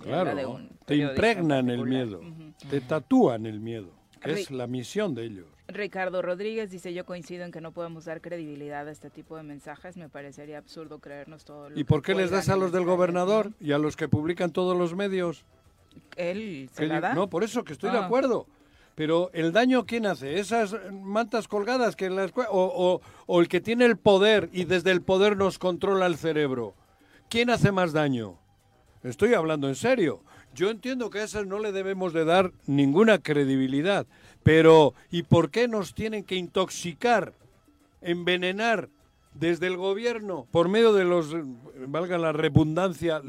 Claro, de un te impregnan el miedo, te tatúan el miedo, es la misión de ellos. Ricardo Rodríguez dice yo coincido en que no podemos dar credibilidad a este tipo de mensajes, me parecería absurdo creernos todo lo ¿Y que por qué les das a los del gobernador y a los que publican todos los medios? Él se la da. No, por eso que estoy de Ah. acuerdo. Pero el daño, ¿quién hace? ¿Esas mantas colgadas que las o, o- o el que tiene el poder y desde el poder nos controla el cerebro? ¿Quién hace más daño? Estoy hablando en serio. Yo entiendo que a esas no le debemos de dar ninguna credibilidad. Pero, ¿y por qué nos tienen que intoxicar, envenenar desde el gobierno por medio de los, valga la redundancia,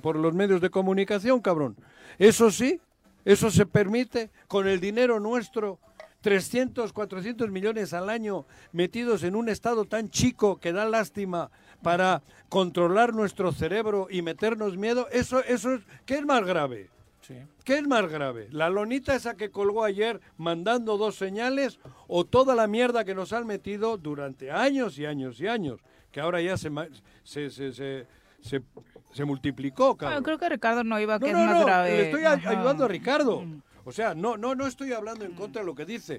por los medios de comunicación, cabrón? Eso sí, eso se permite con el dinero nuestro. 300, 400 millones al año metidos en un estado tan chico que da lástima para controlar nuestro cerebro y meternos miedo, eso, eso es, ¿qué es más grave? Sí. ¿Qué es más grave? ¿La lonita esa que colgó ayer mandando dos señales o toda la mierda que nos han metido durante años y años y años? Que ahora ya se, ma- se, se, se, se- se multiplicó, Bueno, creo que Ricardo no iba, No, que no, es más no, grave. le estoy a- Ajá. ayudando a Ricardo. Mm. O sea, no, no, no estoy hablando en contra de lo que dice.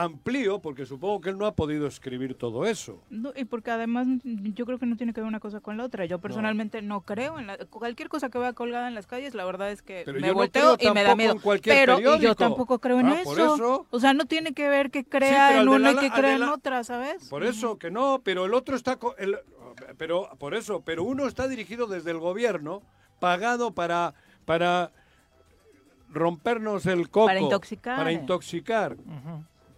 Amplío, porque supongo que él no ha podido escribir todo eso. No, y porque además yo creo que no tiene que ver una cosa con la otra. Yo personalmente no, creo en la, cualquier cosa que vea colgada en las calles, la verdad es que Pero me no volteo creo y me da miedo. pero yo tampoco creo en Ah, eso. por eso. O sea, no tiene que ver que Sí, crea pero en una y que crea en otra, ¿sabes? Por eso que no, pero el otro está co- el- pero por eso, pero uno está dirigido desde el gobierno, pagado para para rompernos el coco, Para intoxicar. para intoxicar.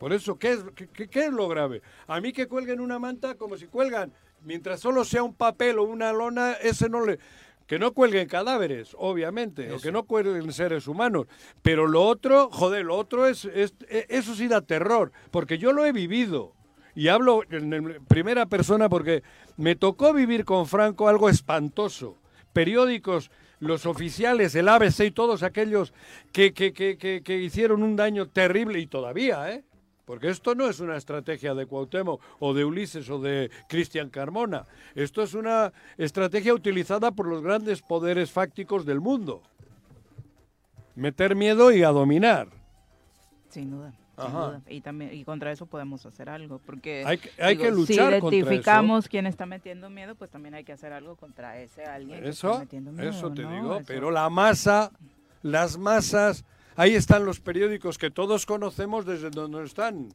Por eso, ¿qué es, qué, qué- es lo grave? A mí que cuelguen una manta como si cuelgan, mientras solo sea un papel o una lona, ese no le... Que no cuelguen cadáveres, obviamente, o que no cuelguen seres humanos. Pero lo otro, joder, lo otro es, es- e- eso sí da terror, porque yo lo he vivido. Y hablo en primera persona porque me tocó vivir con Franco algo espantoso. Periódicos, los oficiales, el ABC y todos aquellos que, que, que, que, que hicieron un daño terrible y todavía, ¿eh? Porque esto no es una estrategia de Cuauhtémoc o de Ulises o de Cristian Carmona. Esto es una estrategia utilizada por los grandes poderes fácticos del mundo. Meter miedo y a dominar. Sin duda. sin duda. Y también y contra eso podemos hacer algo, porque Hay que- hay que si luchar contra identificamos quién está metiendo miedo, pues también hay que hacer algo contra ese alguien que está Eso, metiendo miedo. eso te ¿no? digo, Eso. pero la masa, las masas, ahí están los periódicos que todos conocemos desde donde están.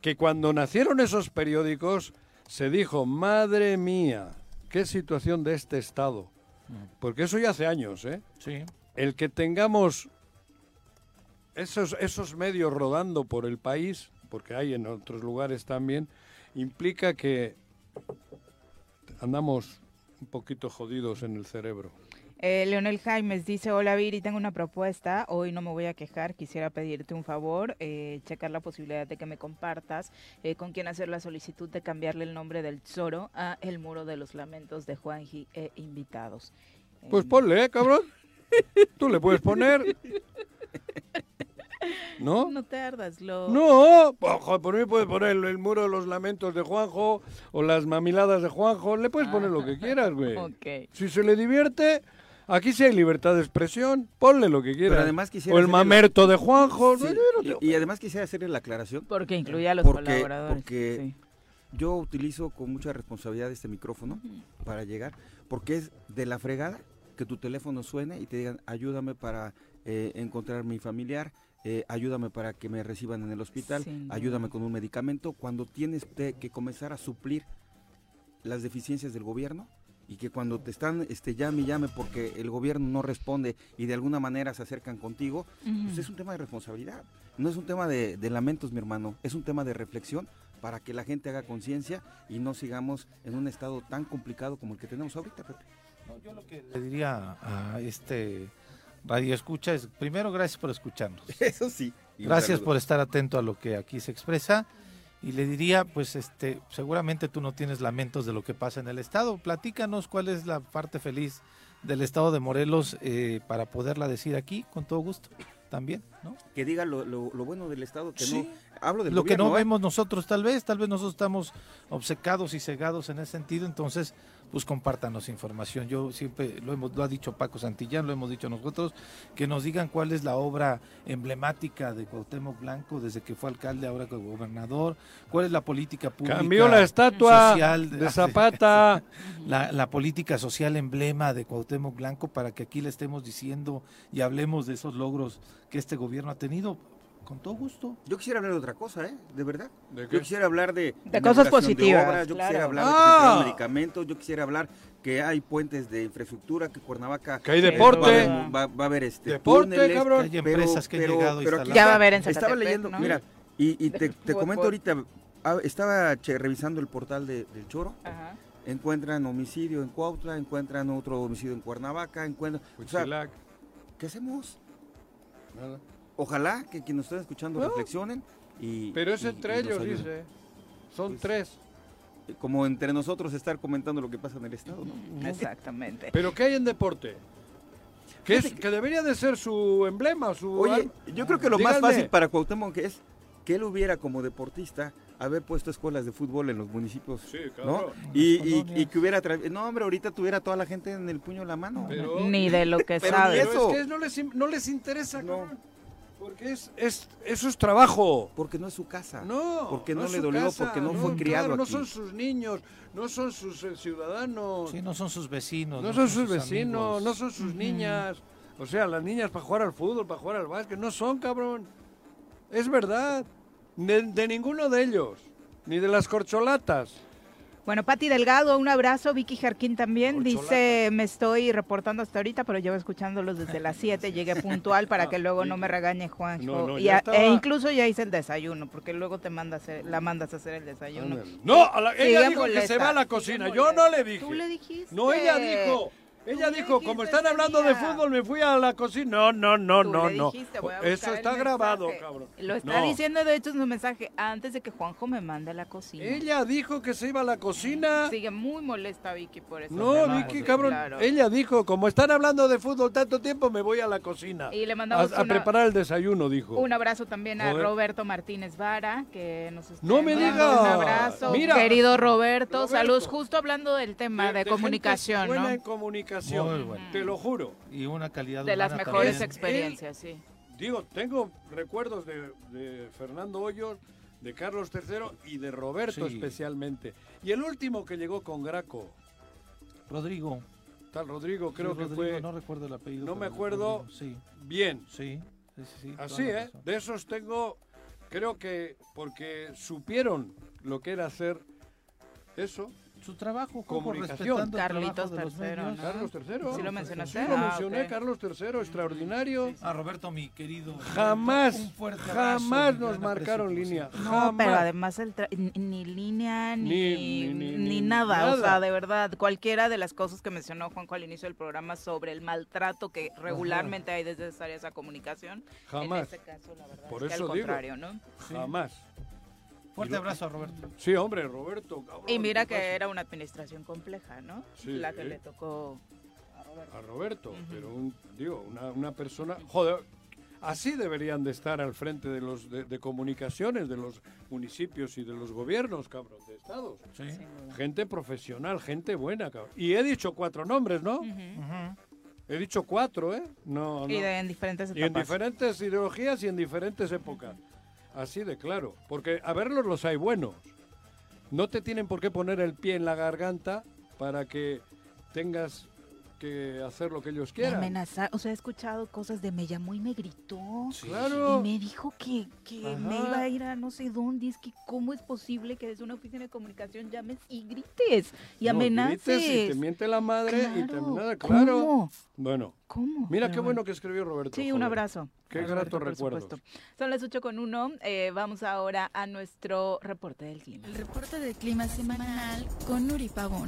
Que cuando nacieron esos periódicos se dijo, madre mía, qué situación de este Estado. Porque eso ya hace años, ¿eh? Sí. El que tengamos esos, esos medios rodando por el país, porque hay en otros lugares también, implica que andamos un poquito jodidos en el cerebro. Eh, Leonel Jaimes dice, hola Viri, tengo una propuesta, hoy no me voy a quejar, quisiera pedirte un favor, eh, checar la posibilidad de que me compartas eh, con quién hacer la solicitud de cambiarle el nombre del Zoro a El Muro de los Lamentos de Juanji e invitados. Pues ponle, ¿eh, cabrón. Tú le puedes poner. ¿No? No te ardas, lo... No, por mí puedes poner el, el muro de los lamentos de Juanjo o las mamiladas de Juanjo. Le puedes poner lo que quieras, güey. Ok. Si se le divierte, aquí sí hay libertad de expresión. Ponle lo que quieras. Pero además quisiera o el mamerto de Juanjo. Sí, no, yo no te- y, y además quisiera hacerle la aclaración. Porque incluye a los porque, colaboradores, Porque yo utilizo con mucha responsabilidad este micrófono para llegar, porque es de la fregada que tu teléfono suene y te digan, ayúdame para eh, encontrar mi familiar, eh, ayúdame para que me reciban en el hospital, ayúdame con un medicamento, cuando tienes que comenzar a suplir las deficiencias del gobierno y que cuando te están este llame y llame porque el gobierno no responde y de alguna manera se acercan contigo, pues es un tema de responsabilidad. No es un tema de, de lamentos, mi hermano, es un tema de reflexión para que la gente haga conciencia y no sigamos en un estado tan complicado como el que tenemos ahorita, Pepe. No, yo lo que le diría a este radio escucha es, primero, gracias por escucharnos. Eso sí. Gracias saludo. por estar atento a lo que aquí se expresa. Y le diría, pues, este, seguramente tú no tienes lamentos de lo que pasa en el estado. Platícanos cuál es la parte feliz del estado de Morelos eh, para poderla decir aquí, con todo gusto, también, ¿no? Que diga lo, lo- lo bueno del estado, que Sí. no... Hablo del lo que no ¿eh? vemos nosotros tal vez, tal vez nosotros estamos obcecados y cegados en ese sentido, entonces pues compártanos información. Yo siempre lo hemos lo ha dicho Paco Santillán, lo hemos dicho nosotros, que nos digan cuál es la obra emblemática de Cuauhtémoc Blanco desde que fue alcalde ahora como gobernador, cuál es la política pública Cambió la estatua social de Zapata. la, la política social emblema de Cuauhtémoc Blanco para que aquí le estemos diciendo y hablemos de esos logros que este gobierno ha tenido con todo gusto. Yo quisiera hablar de otra cosa, ¿eh? De verdad. ¿De Yo quisiera hablar de... De cosas de positivas, obras, yo claro. quisiera hablar de que Ah. medicamentos, yo quisiera hablar que hay puentes de infraestructura, que Cuernavaca... Que hay eh, deporte. Va a haber, va- va a haber, este, Deporte, túneles, cabrón. Que hay empresas que han llegado a pero aquí instalar. Ya va a haber en Estaba leyendo, ¿no? mira, y, y te, comento ahorita, ah, estaba che, revisando el portal de- del Choro, Ajá. encuentran homicidio en Cuautla, encuentran otro homicidio en Cuernavaca, encuentran... o sea, Huitzilac. ¿Qué hacemos? Nada. Ojalá que quienes nos estén escuchando No. reflexionen y... Pero es y- entre y ellos, ayuden. dice. Son Pues, tres. Como entre nosotros estar comentando lo que pasa en el Estado, ¿no? Exactamente. ¿Pero qué hay en deporte? Que, es, que debería de ser su emblema, su... Oye, yo creo que lo más fácil para Cuauhtémoc es que él hubiera como deportista haber puesto escuelas de fútbol en los municipios, Sí, ¿no? cabrón. Y, que hubiera tra- no hombre, ahorita tuviera toda la gente en el puño de la mano. Pero- Ni de lo que ni Pero eso. es que no les, no les interesa, No. cabrón. Porque es, es, eso es trabajo. Porque no es su casa. No. Porque no es le dolió, casa, porque no fue criado claro, No aquí. son sus niños, no son sus eh, ciudadanos, Sí, no son sus vecinos. no son sus vecinos, amigos. no son sus niñas. O sea, las niñas para jugar al fútbol, para jugar al básquet, no son, cabrón. Es verdad. De, de ninguno de ellos. Ni de las corcholatas. Bueno, Pati Delgado, un abrazo. Vicky Jarquín también dice, me estoy reportando hasta ahorita, pero llevo escuchándolos desde las 7. Llegué puntual para que luego no me regañe Juanjo. No, no, Y ya a- estaba. e incluso ya hice el desayuno, porque luego te manda hacer- la mandas a hacer el desayuno. No, a la- Sigue ella dijo que se va a la cocina. Yo no le dije. Tú le dijiste. No, ella dijo. Ella dijo, como están hablando de fútbol, me fui a la cocina. No, no, no, Tú no, le no. dijiste, voy a Eso el está grabado, mensaje. cabrón. Lo está No. diciendo de hecho en su mensaje antes de que Juanjo me mande a la cocina. Ella dijo que se iba a la cocina. Sigue muy molesta Vicky por eso. No, Vicky, sí, cabrón. claro. Ella dijo, como están hablando de fútbol tanto tiempo, me voy a la cocina. Y le mandamos a una- preparar el desayuno, dijo. Un abrazo también a Joder. Roberto Martínez Vara, que nos está No me enviando diga. Un abrazo, Mira. querido Roberto. Roberto. Saludos, justo hablando del tema de, comunicación, buena ¿no? en comunicación, Muy bueno. te lo juro. Y una calidad De las mejores también. experiencias, sí. digo, tengo recuerdos de, de Fernando Hoyos, de Carlos III y de Roberto Sí. especialmente. Y el último que llegó con Graco, Rodrigo. tal Rodrigo, creo Sí, que Rodrigo, fue No recuerdo el apellido. no me acuerdo. Rodrigo, Sí, bien. sí. sí, sí, sí, toda Así, ¿eh? razón. De esos tengo, creo que porque supieron lo que era hacer eso. Su trabajo, Comunicación. respetando el Carlitos trabajo de los III. Carlos III. Sí lo mencionaste. Sí, lo Ah, mencioné. Carlos III, extraordinario. A Roberto, mi querido. Roberto, Jamás, abrazo, jamás nos marcaron línea. No, jamás. pero además el tra- ni, ni línea ni, Ni- ni, ni- ni- nada. O sea, de verdad, cualquiera de las cosas que mencionó Juanjo al inicio del programa sobre el maltrato que regularmente hay desde esa área de comunicación. Jamás. En este caso, la verdad, Por es que eso al digo. contrario, ¿no? Jamás. Fuerte abrazo a Roberto. Sí, hombre, Roberto. cabrón, Y mira ¿qué que pasa? era una administración compleja, ¿no? Sí. La que le tocó a Roberto. A Roberto, pero un, digo, una, una persona. Joder, así deberían de estar al frente de los de, de comunicaciones de los municipios y de los gobiernos, cabrón, de estados. Sí. Gente profesional, gente buena, cabrón. Y he dicho cuatro nombres, ¿no? He dicho cuatro, ¿eh? No, no. Y de, en diferentes Y en etapas. diferentes ideologías y en diferentes épocas. Así de claro. Porque a verlos los hay buenos. No te tienen por qué poner el pie en la garganta para que tengas que hacer lo que ellos quieran. amenaza- o sea, he escuchado cosas de me llamó y me gritó. Claro. Y me dijo que, que me iba a ir a no sé dónde. Es que cómo es posible que desde una oficina de comunicación llames y grites y No, amenaces. grites y te miente la madre y te Claro. nada, claro. ¿Cómo? Bueno. ¿Cómo? Mira Pero qué bueno. que escribió Roberto. Sí, un abrazo. Qué grato supuesto. Son las 8 con 1. vamos ahora a nuestro reporte del clima. El reporte del clima semanal con Nuri Pavón.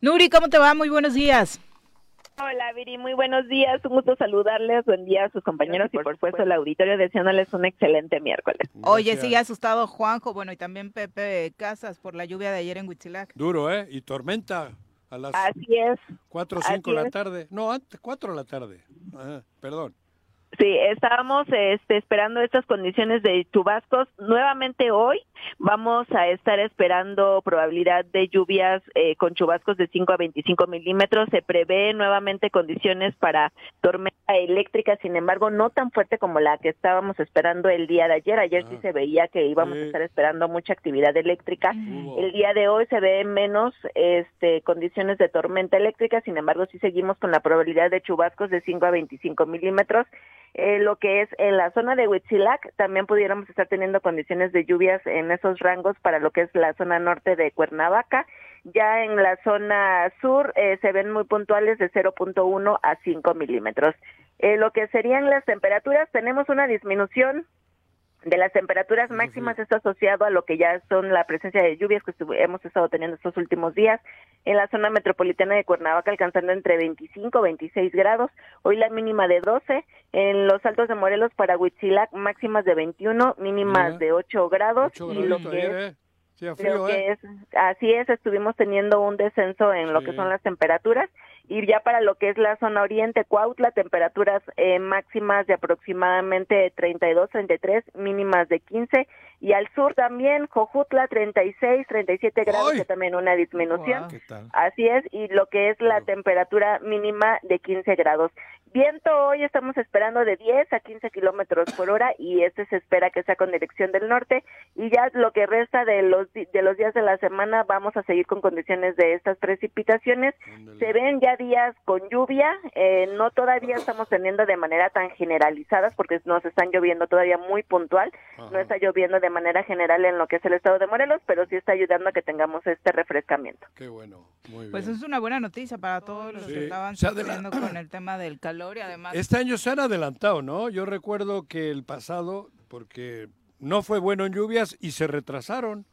Nuri, ¿cómo te va? Muy buenos días. Hola Viri, muy buenos días, un gusto saludarles, buen día a sus compañeros y por supuesto el auditorio deseándoles un excelente miércoles. Oye, sigue asustado Juanjo, bueno, y también Pepe Casas por la lluvia de ayer en Huitzilac. Duro, ¿eh? Y tormenta a las Así es. 4 o 5 de la tarde. No, antes, 4 de la tarde. Perdón. Sí, estábamos este, esperando estas condiciones de chubascos. Nuevamente hoy vamos a estar esperando probabilidad de lluvias eh, con chubascos de 5 a 25 milímetros. Se prevé nuevamente condiciones para tormenta eléctrica, sin embargo, no tan fuerte como la que estábamos esperando el día de ayer. Ayer sí se veía que íbamos a estar esperando mucha actividad eléctrica. El día de hoy se ve menos este, condiciones de tormenta eléctrica, sin embargo, sí seguimos con la probabilidad de chubascos de 5 a 25 milímetros. Eh, lo que es en la zona de Huitzilac, también pudiéramos estar teniendo condiciones de lluvias en esos rangos para lo que es la zona norte de Cuernavaca. Ya en la zona sur eh, se ven muy puntuales de 0.1 a 5 milímetros. Eh, lo que serían las temperaturas, tenemos una disminución de las temperaturas máximas está asociado a lo que ya son la presencia de lluvias que hemos estado teniendo estos últimos días. En la zona metropolitana de Cuernavaca alcanzando entre 25 y 26 grados, hoy la mínima de 12, en los altos de Morelos para Huitzilac máximas de 21, mínimas de 8 grados. Ocho y lo que es ¿eh? Sí, lo que ¿eh? es, así es, estuvimos teniendo un descenso en lo que son las temperaturas y ya para lo que es la zona oriente, Cuautla, temperaturas eh, máximas de aproximadamente 32, 33, mínimas de 15 y al sur también, Jojutla, 36, 37 grados, que también una disminución. ¿Qué tal? Así es, y lo que es la temperatura mínima de 15 grados. Viento hoy estamos esperando de 10 a 15 kilómetros por hora y este se espera que sea con dirección del norte y ya lo que resta de los de los días de la semana vamos a seguir con condiciones de estas precipitaciones. Se ven ya días con lluvia, eh, no todavía estamos teniendo de manera tan generalizadas porque nos están lloviendo todavía muy puntual, no está lloviendo de manera general en lo que es el estado de Morelos, pero sí está ayudando a que tengamos este refrescamiento. Qué bueno, muy bien. Pues es una buena noticia para todos los Sí. que estaban sufriendo con el tema del calor y además... Este año se han adelantado, ¿no? Yo recuerdo que el pasado, porque no fue bueno en lluvias y se retrasaron.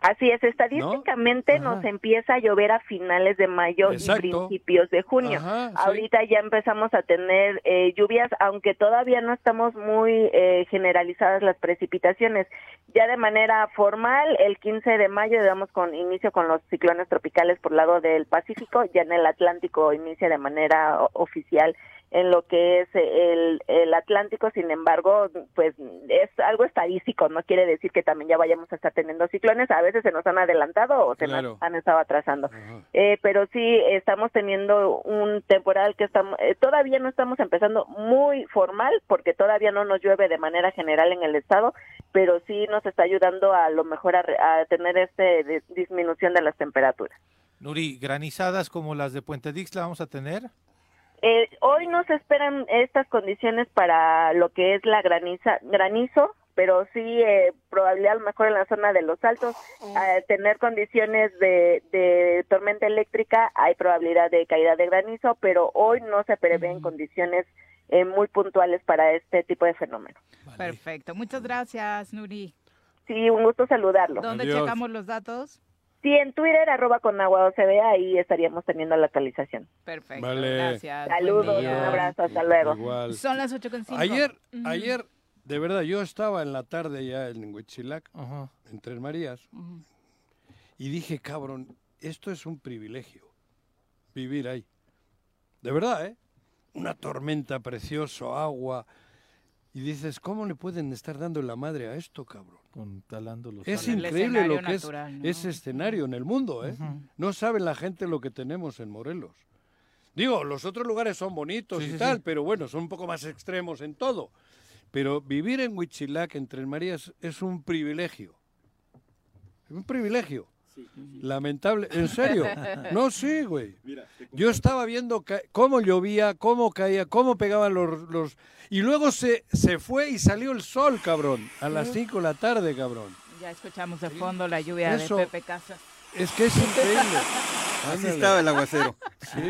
Así es, estadísticamente ¿No? nos empieza a llover a finales de mayo Exacto. y principios de junio. Ajá, sí. Ahorita ya empezamos a tener eh, lluvias, aunque todavía no estamos muy eh, generalizadas las precipitaciones. Ya de manera formal, el 15 de mayo damos con inicio con los ciclones tropicales por lado del Pacífico, ya en el Atlántico inicia de manera oficial en lo que es el, el Atlántico, sin embargo, pues es algo estadístico, no quiere decir que también ya vayamos a estar teniendo ciclones, a veces se nos han adelantado o se Claro. nos han estado atrasando, Eh, pero sí estamos teniendo un temporal que estamos, eh, todavía no estamos empezando muy formal porque todavía no nos llueve de manera general en el estado, pero sí nos está ayudando a lo mejor a, a tener de- disminución de las temperaturas. Nuri, granizadas como las de Puente Dix la vamos a tener. Eh, hoy no se esperan estas condiciones para lo que es la graniza, granizo, pero sí eh, probabilidad a lo mejor en la zona de los altos, eh, tener condiciones de, de tormenta eléctrica, hay probabilidad de caída de granizo, pero hoy no se prevén condiciones eh, muy puntuales para este tipo de fenómeno. Perfecto. Muchas gracias, Nuri. Sí, un gusto saludarlo. ¿Dónde checamos los datos? Sí, en Twitter, arroba con agua OCB, ahí estaríamos teniendo la actualización. Perfecto. Vale. Gracias. Saludos, un abrazo, hasta luego. Igual. Son las 8.5. Ayer, Ujú. ayer, de verdad, yo estaba en la tarde ya en Huitzilac, en Tres Marías, Ujú. y dije, cabrón, esto es un privilegio, vivir ahí. De verdad, ¿eh? Una tormenta precioso, agua. Y dices, ¿cómo le pueden estar dando la madre a esto, cabrón? Con talando los Es increíble lo que natural, es ¿no? ese escenario en el mundo, ¿eh? No saben la gente lo que tenemos en Morelos. Digo, los otros lugares son bonitos Sí, y sí, tal, sí. pero bueno, son un poco más extremos en todo. Pero vivir en Huitzilac, en Tres Marías, es un privilegio. Es un privilegio. Lamentable, en serio. No, sí, güey. Yo estaba viendo cómo llovía, cómo caía, cómo pegaban los... los... Y luego se, se fue y salió el sol, cabrón, a las 5 de la tarde, cabrón. Ya escuchamos de fondo la lluvia Eso. de Pepe Casas. Es que es increíble. Así estaba el aguacero. Sí,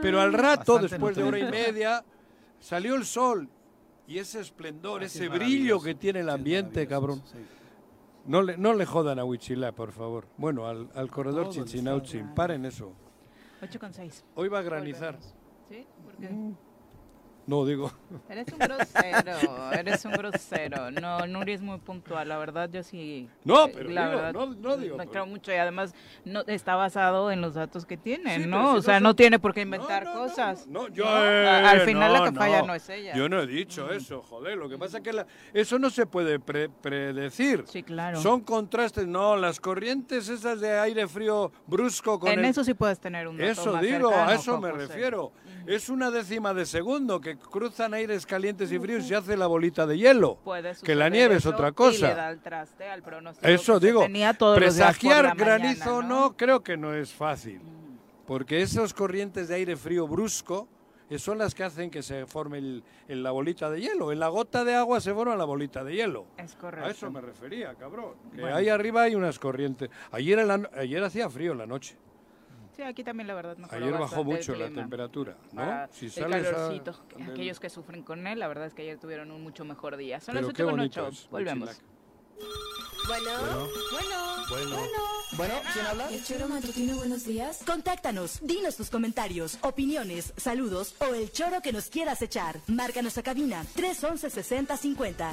pero al rato, Bastante después de hora y media, salió el sol. Y ese esplendor, Así ese es brillo que tiene el ambiente, cabrón. sí. No le, no le jodan a Huichilá, por favor. Bueno, al, al corredor estado. paren eso. 8.6. Hoy va a granizar. ¿Sí? ¿Por qué? No, digo. Eres un grosero, eres un grosero. No, Nuri es muy puntual, la verdad yo sí. No, eh, pero la digo, verdad, no- no digo, Me pero- creo mucho y además no está basado en los datos que tiene, Sí, ¿no? si o sea, no son- tiene por qué inventar no, cosas. No, yo. Al final la que falla no es ella. Yo no he dicho eso, joder. Lo que pasa es que la- eso no se puede pre- predecir. Sí, claro. Son contrastes, no, las corrientes esas de aire frío brusco con en el- eso sí puedes tener un dato Eso más digo, cercano, a eso me refiero. Es una décima de segundo que cruzan aires calientes y fríos y se hace la bolita de hielo. Puede Que la nieve es otra Y le cosa. da el traste al Eso digo, presagiar granizo ¿no? no creo que no es fácil. Porque esas corrientes de aire frío brusco eh, son las que hacen que se forme el- la bolita de hielo. En la gota de agua se forma la bolita de hielo. Es A eso me refería, cabrón. Que Bueno. ahí arriba hay unas corrientes. Ayer, en la ayer hacía frío en la noche. Sí, aquí también la verdad mejoró Ayer bajó mucho la temperatura, ¿no? Para Si el a- calorcito. también- Aquellos que sufren con él, la verdad es que ayer tuvieron un mucho mejor día. Son Pero las qué 8 con bonito 8. es, Volvemos. Bueno, bueno, Bueno. Bueno, ¿quién habla? El choro matutino, buenos días. Contáctanos, dinos tus comentarios, opiniones, saludos o el choro que nos quieras echar. Márcanos a cabina 311 6050.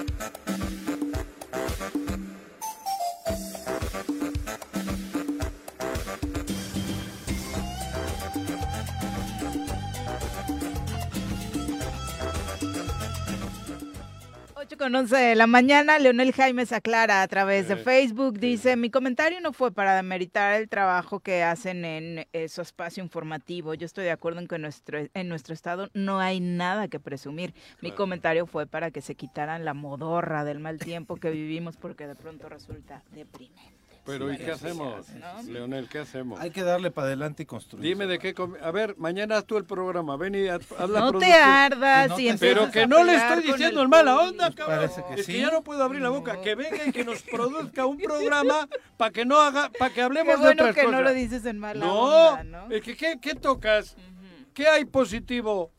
Con 11 de la mañana, Leonel Jaime se aclara a través de Facebook. Dice, mi comentario no fue para demeritar el trabajo que hacen en eh, su espacio informativo. Yo estoy de acuerdo en que nuestro, en nuestro estado no hay nada que presumir. Mi Claro. comentario fue para que se quitaran la modorra del mal tiempo que vivimos porque de pronto resulta deprimente. Pero ¿y qué hacemos, ¿no? Leonel? ¿Qué hacemos? Hay que darle para adelante y construir. Dime de qué... A ver, mañana haz tú el programa. Ven y haz, la No te ardas Que no y te- Pero que no le estoy diciendo el en mala onda, cabrón. parece que es que sí. ya no puedo abrir la boca. Que venga y que nos produzca un programa para que no haga, para que hablemos Qué de bueno otras que cosas. no lo dices en mala no, onda, ¿no? es que ¿qué, qué tocas? ¿Qué hay positivo?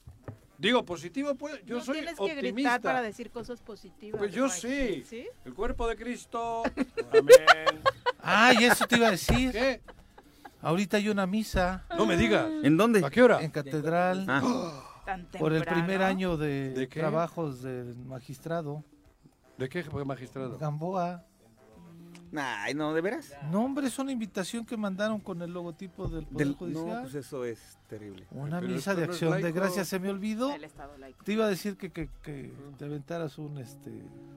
Digo, positivo, pues, yo No soy tienes que optimista. gritar para decir cosas positivas. Pues yo sí. El cuerpo de Cristo. Amén. Ah, y eso te iba a decir. ¿Qué? Ahorita hay una misa. No me digas. ¿En dónde? ¿A qué hora? En catedral. Ah. Tan Por el primer año de, ¿De trabajos del magistrado. ¿De qué fue magistrado? Gamboa. Ay, no, ¿de veras? No, hombre, es una invitación que mandaron con el logotipo del Poder Del- Judicial. no, pues eso es terrible. Una Pero misa de es acción de gracias. Se me olvidó. El Estado laico. Te iba a decir que, que, que te aventaras un este.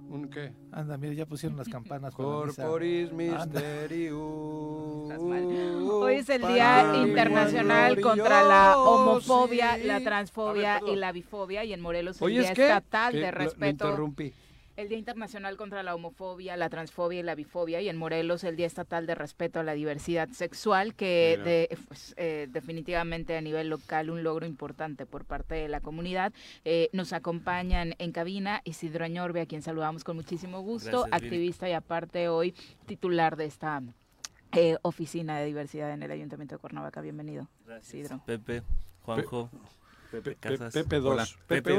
¿Un qué? Anda, mira, ya pusieron las campanas. Corporis. Mysterium. Estás mal. Hoy es el Día Internacional contra la homofobia, la transfobia ver, y la bifobia y en Morelos el Oye, Día es que Estatal que de lo- lo respeto. interrumpí. El Día Internacional contra la homofobia, la transfobia y la bifobia y en Morelos el Día Estatal de respeto a la diversidad sexual que de- pues, eh, definitivamente a nivel local un logro importante por parte de la comunidad. Eh, nos acompañan en cabina Isidro Añorbe, a quien saludamos con muchísimo gusto, Gracias, activista y aparte hoy titular de esta eh, oficina de diversidad en el Ayuntamiento de Cuernavaca. Bienvenido, Isidro. Pepe, Juanjo, Pepe Pe- Casas. Pepe dos. Hola. Pepe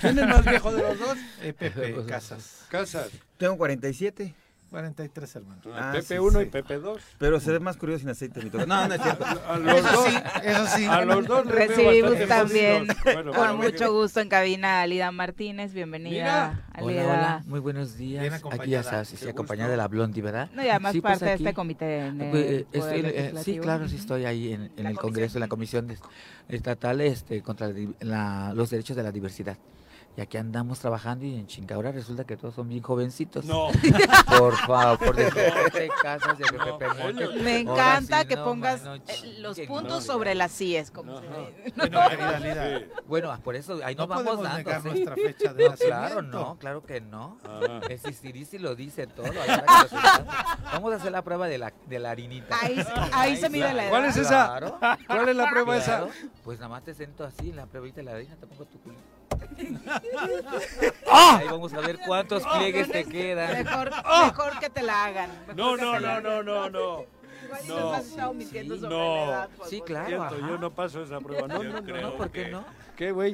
¿Quién es más viejo de los dos? Eh, Pepe Casas. Casas. Tengo 47. 43, hermano. Ah, Pepe sí, 1 sí. y Pepe 2. Pero se ve más curioso sin aceite. mi. No, no es cierto. A los dos. Eso sí. A los dos les veo Recibimos también. Bueno, con bueno, mucho gusto en cabina a Alida Martínez. Bienvenida, Mira. Alida. Hola, hola, muy buenos Bien días. Aquí acompañada. ya sabes, sí, acompañada de la Blondie, ¿verdad? No, y además Sí, pues parte de este comité en el pues, eh, estoy, eh, sí, claro, sí estoy ahí en, en el comisión. Congreso, en la Comisión de- Estatal este, contra la- los Derechos de la Diversidad. Y aquí andamos trabajando y en chinga, ahora resulta que todos son bien jovencitos. No. Por favor, de Pepe Casas, de Pepe Montes. Me encanta sí, que no, pongas eh, los puntos no, sobre las síes, como se. Bueno, querida Lida, Bueno, ah, por eso ahí no no, vamos podemos dando. negar ¿sí? nuestra fecha de No, nacimiento. claro, no, claro que no. Ajá. El Sisirisi lo dice todo. Vamos a hacer la prueba de la, de la harinita. Ahí, ahí se mide la edad. ¿Cuál es esa? Claro, ¿Cuál es la prueba claro. esa? Pues nada más te siento así en la pruebita de la harina, te pongo tu culito. ¡Ah! Ahí vamos a ver cuántos pliegues te quedan. Mejor, mejor que te la hagan. No, no, no, hagan. no, no, no. No. Sí, sobre no. la edad. por Sí, claro. Cierto, yo no paso esa prueba. No, Yo no, creo No, ¿por qué que- no? ¿Qué, güey?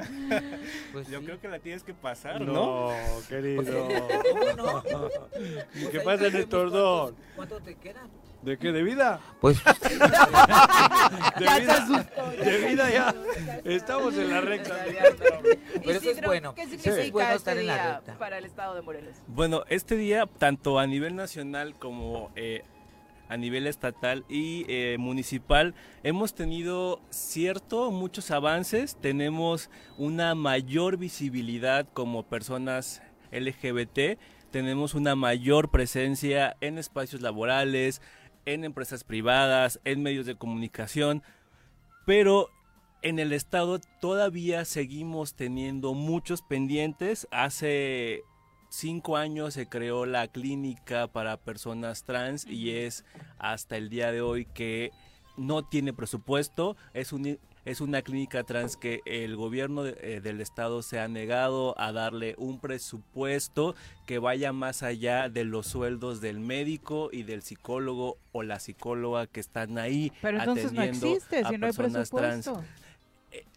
Pues Yo sí. creo que la tienes que pasar, ¿no? No, querido. ¿Cómo no? ¿Y Pues qué vemos estos dos? cuántos- ¿Cuánto te quedan? ¿De qué? ¿De vida? Pues De vida, de vida ya. Estamos en la recta. Pero eso es bueno. ¿Qué significa es bueno este estar en la día recta. para el Estado de Morelos? Bueno, este día, tanto a nivel nacional como eh, a nivel estatal y eh, municipal, hemos tenido cierto, muchos avances. Tenemos una mayor visibilidad como personas LGBT. Tenemos una mayor presencia en espacios laborales, en empresas privadas, en medios de comunicación. Pero en el estado todavía seguimos teniendo muchos pendientes. Hace cinco años se creó la clínica para personas trans y es hasta el día de hoy que no tiene presupuesto. Es un es una clínica trans que el gobierno de- eh, del estado se ha negado a darle un presupuesto que vaya más allá de los sueldos del médico y del psicólogo o la psicóloga que están ahí Pero entonces no atendiendo a si no hay personas trans. presupuesto.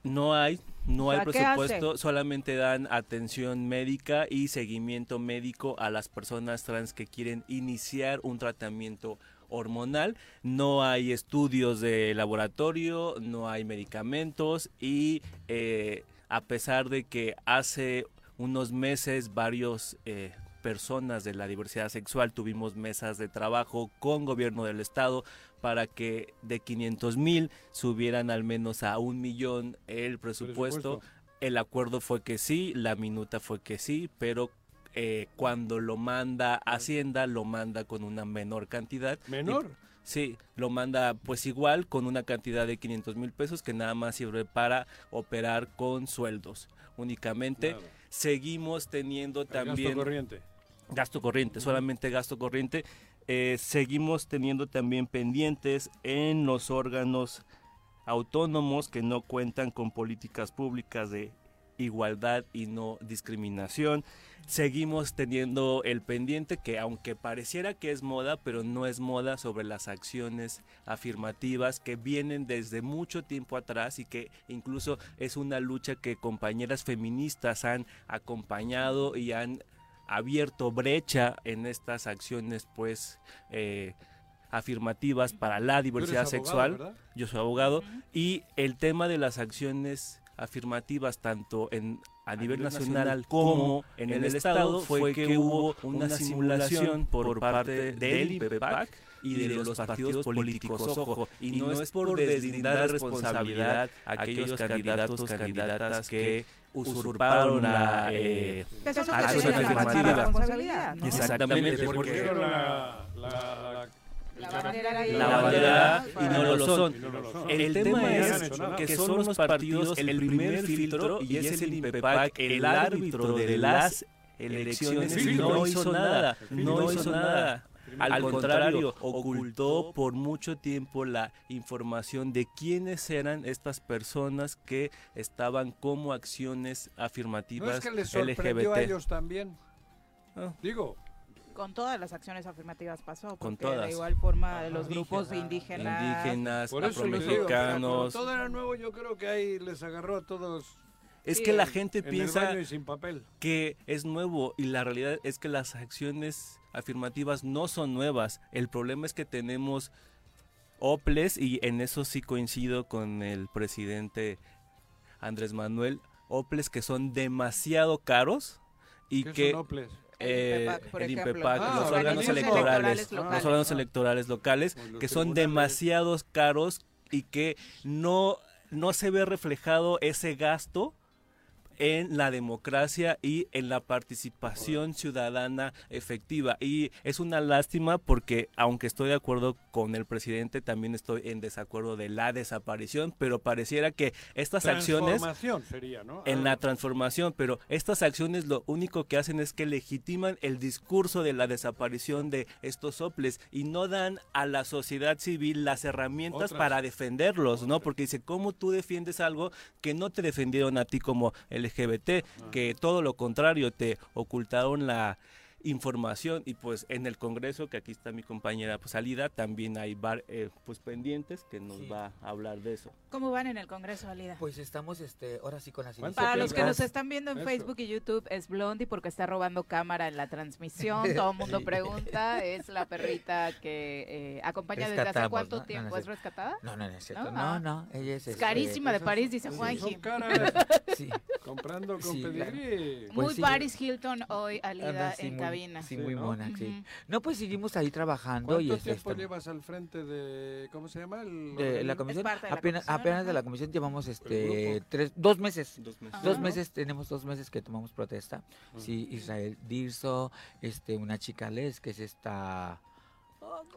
No hay, no hay presupuesto, solamente dan atención médica y seguimiento médico a las personas trans que quieren iniciar un tratamiento hormonal. No hay estudios de laboratorio, no hay medicamentos y eh, a pesar de que hace unos meses varios eh, personas de la diversidad sexual tuvimos mesas de trabajo con gobierno del estado para que de 500 mil subieran al menos a un millón el presupuesto. Presupuesto. El acuerdo fue que sí, la minuta fue que sí, pero eh, cuando lo manda Hacienda, lo manda con una menor cantidad. ¿Menor? Y- sí, lo manda pues igual con una cantidad de 500 mil pesos que nada más sirve para operar con sueldos únicamente. Claro. Seguimos teniendo El también Gasto corriente. gasto corriente, solamente gasto corriente. Eh, seguimos teniendo también pendientes en los órganos autónomos que no cuentan con políticas públicas de igualdad y no discriminación. Seguimos teniendo el pendiente que aunque pareciera que es moda, pero no es moda sobre las acciones afirmativas que vienen desde mucho tiempo atrás y que incluso es una lucha que compañeras feministas han acompañado y han abierto brecha en estas acciones pues eh, afirmativas para la diversidad abogado, sexual. ¿verdad? Yo soy abogado. Y el tema de las acciones afirmativas tanto en a, nivel, nacional, como en el Estado fue que hubo una simulación por parte del IPEPAC y de los partidos políticos, ojo, y no es por deslindar responsabilidad a aquellos candidatos, candidatas que usurparon la eh, es acción la afirmativa. responsabilidad, ¿no? Exactamente, Porque porque era la, la, La bandera y la bandera y no lo son. Y no lo son. El, El tema es es que son los partidos el primer filtro y es el INPEPAC el árbitro de las elecciones y no hizo nada, no hizo nada. Al contrario, ocultó por mucho tiempo la información de quiénes eran estas personas que estaban como acciones ¿No afirmativas es que les sorprendió a LGBT. ellos también? Ah. Digo, Con todas las acciones afirmativas pasó, Con porque de todas. igual forma de los grupos indígenas, Indígenas, por eso digo, todo era nuevo, yo creo que ahí les agarró a todos. Es Sí, que la en- gente piensa sin papel. que es nuevo y la realidad es que las acciones afirmativas no son nuevas. El problema es que tenemos OPLES y en eso sí coincido con el presidente Andrés Manuel, OPLES que son demasiado caros y ¿Qué que son OPLES? Eh, el. INPEPAC, Ah, los órganos electorales, los locales. órganos electorales locales, Pues los que son demasiados caros y que no, no se ve reflejado ese gasto en la democracia y en la participación ciudadana efectiva. Y es una lástima porque, aunque estoy de acuerdo con el presidente, también estoy en desacuerdo de la desaparición, pero pareciera que estas acciones sería, ¿no? en Ah. la transformación, pero estas acciones lo único que hacen es que legitiman el discurso de la desaparición de estos soples y no dan a la sociedad civil las herramientas Otras. para defenderlos, ¿no? Porque dice, ¿cómo tú defiendes algo que no te defendieron a ti como LGBT? Que todo lo contrario, te ocultaron la información y pues en el Congreso, que aquí está mi compañera pues, Alida, también hay var- eh, pues pendientes que nos Sí. va a hablar de eso. ¿Cómo van en el Congreso, Alida? Pues estamos este, ahora sí con las ¿Cuánto Para los que iniciativas. nos están viendo en Eso. Facebook y YouTube, es Blondie porque está robando cámara en la transmisión. Todo el mundo Sí. pregunta. Es la perrita que eh, acompaña desde hace Rescatamos, cuánto tiempo. no ¿Es es cierto. rescatada? No, no, no es cierto. ¿No? No, Ah. no, ella es... Es este, carísima de París, dice Son Juanji. caras, Sí. comprando con Sí, claro. Pues Muy sí. Paris Hilton hoy, Alida, Anda, sí, en Sí, Sí, muy ¿no? mona, sí. No, pues seguimos ahí trabajando y ¿Cuánto es tiempo esto, llevas al frente de, ¿cómo se llama? El de la comisión. parte de la apenas comisión, apenas de la comisión llevamos este tres, dos meses. Dos meses. Dos meses, tenemos dos meses que tomamos protesta. Sí, Israel Dirso, este, una chica Les, que es esta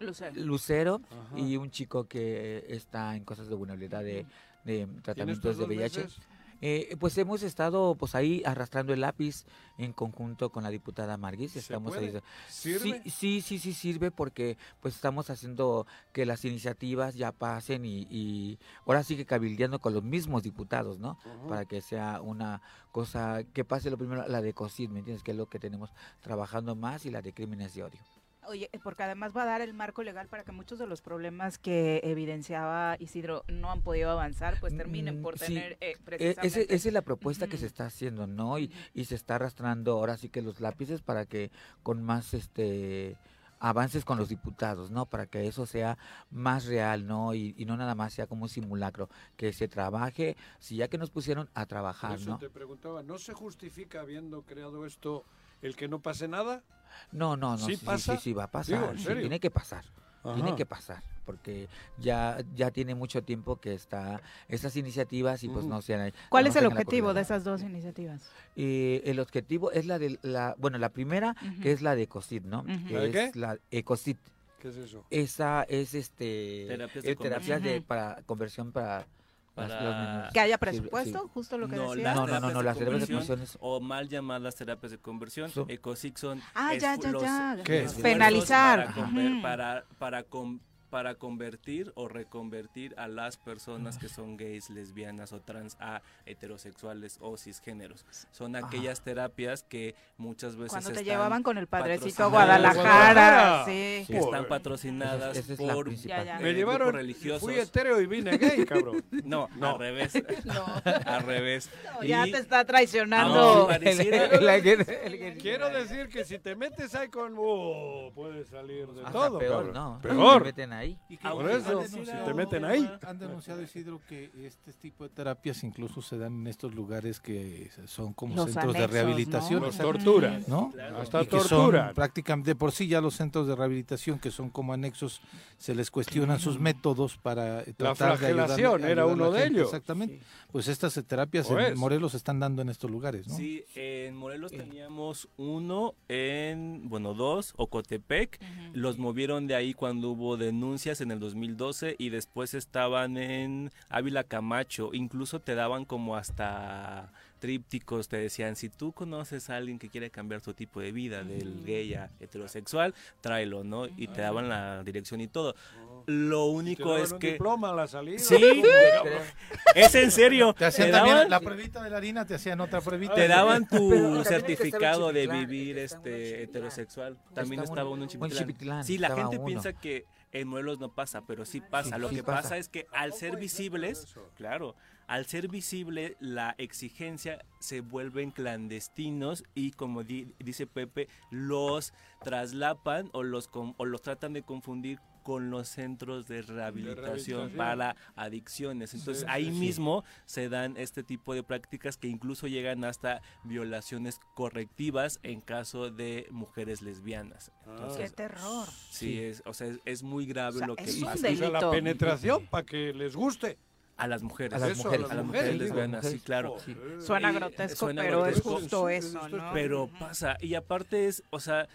Lucero. Lucero, Ajá. y un chico que está en cosas de vulnerabilidad de, de ¿Y en tratamientos de VIH. meses? Eh, pues hemos estado pues ahí arrastrando el lápiz en conjunto con la diputada Marguis. ¿Se Estamos ahí. ¿Sirve? Sí, sí, sí, sí sirve porque pues estamos haciendo que las iniciativas ya pasen y, y ahora sigue cabildeando con los mismos diputados, ¿no? Para que sea una cosa que pase lo primero la de COSID, ¿me entiendes? Que es lo que tenemos trabajando más y la de crímenes de odio. Oye, eh, porque además va a dar el marco legal para que muchos de los problemas que evidenciaba Isidro no han podido avanzar, pues terminen Mm, por sí. tener eh, Eh, precisamente... ese- esa es la propuesta que se está haciendo, ¿no? Y, y se está arrastrando ahora sí que los lápices para que con más este avances con los diputados, ¿no? Para que eso sea más real, ¿no? Y, y no nada más sea como un simulacro, que se trabaje, si ya que nos pusieron a trabajar, eso ¿no? te preguntaba, ¿no se justifica habiendo creado esto el que no pase nada? No, no, no, ¿Sí sí, sí, pasa? sí, sí, va a Digo, pasar, ¿en sí, serio? tiene que pasar. Tiene Ajá. que pasar, porque ya ya tiene mucho tiempo que está estas iniciativas y pues no se han ¿Cuál no es el objetivo de esas dos iniciativas? Eh, el objetivo es la de la, bueno, la primera Ujú. que es la de ECOCID, ¿no? Ujú. Que ¿La de es qué? la ECOCID. ¿Qué es eso? Esa es este Terapias de eh, terapias de para conversión para, Para-. Que haya Sí, presupuesto, sí. justo lo que No, decía. No, no, no, no, las terapias de conversión o mal llamadas terapias de conversión, Son- ECOSIC son Ah, ya, ya, los ya. ¿Qué? Penalizar. para, Ujú. para, para com- para convertir o reconvertir a las personas que son gays, lesbianas o trans a heterosexuales o cisgéneros. Son aquellas terapias que muchas veces Cuando te están llevaban con el padrecito a Guadalajara, sí. que están patrocinadas es la por. Ya, ya. eh, Me llevaron, religiosos. fui etéreo y vine gay, cabrón. No, No. al revés. No. al revés. No, ya Y- te está traicionando. No, pareciera- Quiero decir que si te metes ahí con... Oh, puedes salir de Hasta todo, peor, cabrón. ¿no? Peor. Te meten ahí. Y que Por han eso, si te meten ahí. Han denunciado, Isidro, que este tipo de terapias incluso se dan en estos lugares que son como Los centros de rehabilitación. ¿no? Los exacto, torturan. ¿no? Hasta y que son torturan. prácticamente de por sí ya los centros de rehabilitación que son como anexos se les cuestionan sus métodos para eh, La tratar de ayudar- flagelación era ayudar a la uno de gente, ellos. Exactamente. Pues estas terapias en Morelos se están dando en estos lugares, ¿no? Sí, en Morelos teníamos uno en, bueno, dos, Ocotepec. Los movieron de ahí cuando hubo denuncias en el 2012 y después estaban en Ávila Camacho. Incluso te daban como hasta trípticos, te decían, si tú conoces a alguien que quiere cambiar su tipo de vida, del gay a heterosexual, tráelo, ¿no? Y te daban la dirección y todo. Lo Te único es un que... diploma a la salida. Sí, es en serio. Te hacían Te también la pruebita de la harina, te hacían otra pruebita. te daban tu certificado de vivir este heterosexual. También estaba uno- en Chipitlán. Sí, la gente piensa que en Morelos no pasa, pero sí pasa. Sí, Lo sí que pasa. pasa es que al ser visibles, claro, al ser visible la exigencia se vuelven clandestinos y como di- dice Pepe, los traslapan o los com- o los tratan de confundir con los centros de rehabilitación, rehabilitación. para adicciones. Entonces Sí, ahí sí, sí. mismo se dan este tipo de prácticas que incluso llegan hasta violaciones correctivas en caso de mujeres lesbianas. Ah. ¡Qué terror! sí, es, o sea, es, es muy grave O sea, lo que es pasa. La penetración para que les guste. A las mujeres. A las Eso, mujeres. a las mujeres lesbianas, sí, claro. Sí. Suena grotesco, suena pero es justo eso, ¿no? Pero pasa, y aparte es, o sea,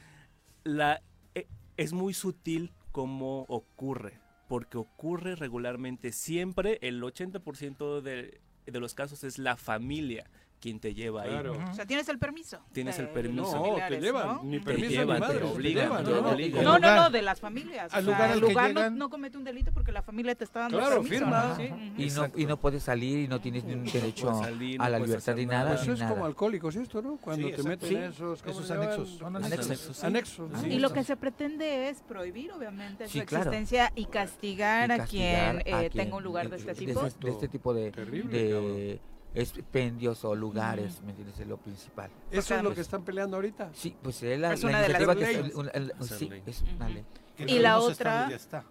la e- es muy sutil cómo ocurre, porque ocurre regularmente. Siempre, el 80% de, de los casos es la familia quien te lleva ahí. Claro. O sea, tienes el permiso. Tienes el de permiso. No, te llevan. ¿no? Ni permiso llevan, ni madre. te obligan, llevan, te no, no. obligan. No, no, lugar- no, de las familias. al o sea, lugar al lugar no- no, comete un delito porque la familia te está dando Claro, permiso. firma. ¿no? Sí. Y no, y no puedes salir y no tienes ni un derecho salir, a la libertad ni nada. Eso es como alcohólicos esto, ¿no? Cuando Sí, te meten Sí. esos... anexos, son anexos. Anexos. Y lo que se pretende es prohibir, obviamente, su existencia y castigar, a quien eh, quien tenga un lugar de este de tipo. de este tipo de, Terrible, de expendios o lugares, ¿me entiendes? Es lo principal. ¿Eso es lo Pues- que están peleando ahorita? Sí, pues es la, Es la una de las iniciativa que leyes. es, un- el- Hacer sí, ley. es una ley. Y la otra- ya está.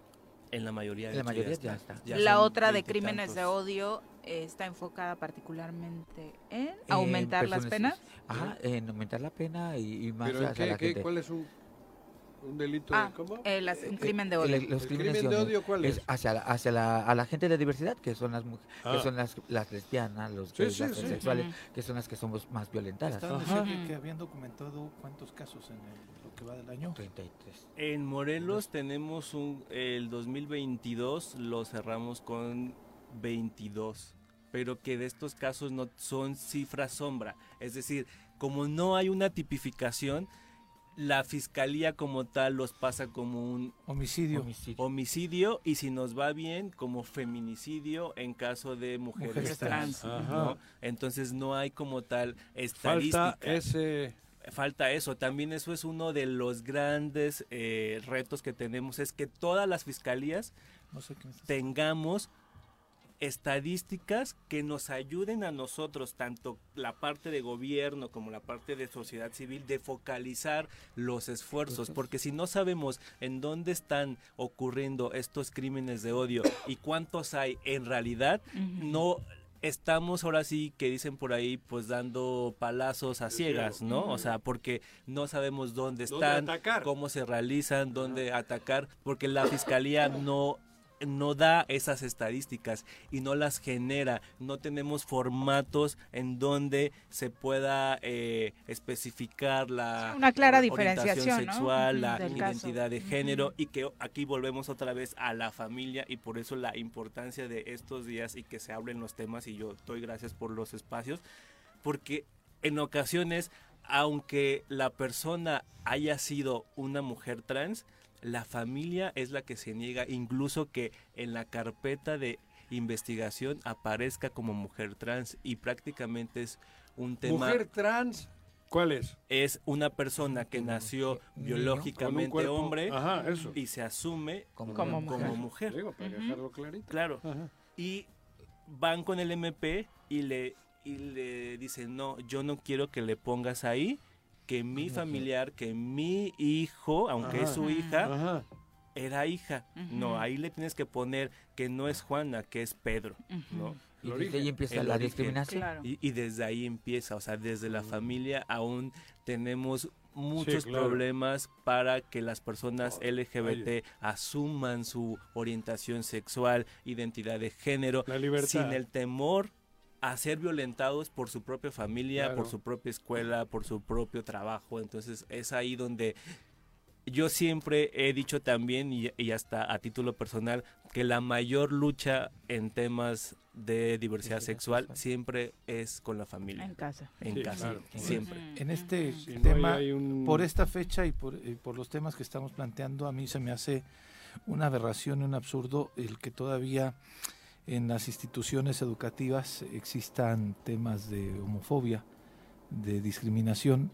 En la mayoría de La mayoría ya está. Ya la son otra de crímenes de odio eh, está enfocada particularmente en En aumentar las penas. Ajá, en aumentar la pena y, y más ¿Pero en qué, la qué- gente. cuál es un, un delito? Ah, de, ¿Cómo? eh, las- un Eh, crimen de el- odio. los ¿El crímenes crimen de odio cuál es? hacia, la, hacia la, a la gente de diversidad, que son las mujeres, Ah. que son las, las lesbianas, los Sí, gays, sí, las sí. transexuales, Ujú. que son las que somos más violentadas. Estaban que habían documentado cuántos casos en el- lo que va del año. 33. En Morelos tenemos un, el 2022 lo cerramos con 22, pero que de estos casos no son cifras sombra, es decir, como no hay una tipificación, la fiscalía como tal los pasa como un Homicidio. Homicidio. homicidio y si nos va bien como feminicidio en caso de mujeres, Mujeres trans, trans. ¿no? Ajá. Entonces no hay como tal Falta estadística ese... falta eso. También eso es uno de los grandes eh, retos que tenemos, es que todas las fiscalías No sé tengamos estadísticas que nos ayuden a nosotros, tanto la parte de gobierno como la parte de sociedad civil, de focalizar los esfuerzos, porque si no sabemos en dónde están ocurriendo estos crímenes de odio y cuántos hay en realidad, no estamos ahora sí que dicen por ahí pues dando palazos a ciegas, ¿no? O sea, porque no sabemos dónde ¿Dónde están, cómo se realizan, dónde atacar, porque la fiscalía no no da esas estadísticas y no las genera, no tenemos formatos en donde se pueda eh, especificar la Una clara orientación diferenciación, sexual, la del caso. identidad de género y que aquí volvemos otra vez a la familia y por eso la importancia de estos días y que se hablen los temas y yo doy gracias por los espacios porque en ocasiones aunque la persona haya sido una mujer trans la familia es la que se niega, incluso que en la carpeta de investigación aparezca como mujer trans y prácticamente es un tema... Mujer trans, ¿cuál es? Es una persona que nació biológicamente hombre Ajá, eso. y se asume Como como, mujer. mujer. Digo, para dejarlo clarito. Claro. Ajá. Y van con el MP y le, y le dicen, no, yo no quiero que le pongas ahí que mi familiar, que mi hijo, aunque es su hija, Ajá. era hija. No, ahí le tienes que poner que no es Juana, que es Pedro. ¿no? Y desde ahí empieza El la origen. discriminación. Claro. Y, y desde ahí empieza, o sea, desde la familia aún tenemos muchos claro. problemas para que las personas LGBT asuman su orientación sexual, identidad de género, La libertad. sin el temor a ser violentados por su propia familia, Claro. por su propia escuela, por su propio trabajo. Entonces es ahí donde yo siempre he dicho también, y, y hasta a título personal, que la mayor lucha en temas de diversidad sexual siempre es con la familia. En casa. En Sí, casa, claro. siempre. En este Si no tema, hay- hay un- por esta fecha y por, y por los temas que estamos planteando, a mí se me hace una aberración y un absurdo el que todavía en las instituciones educativas existan temas de homofobia, de discriminación.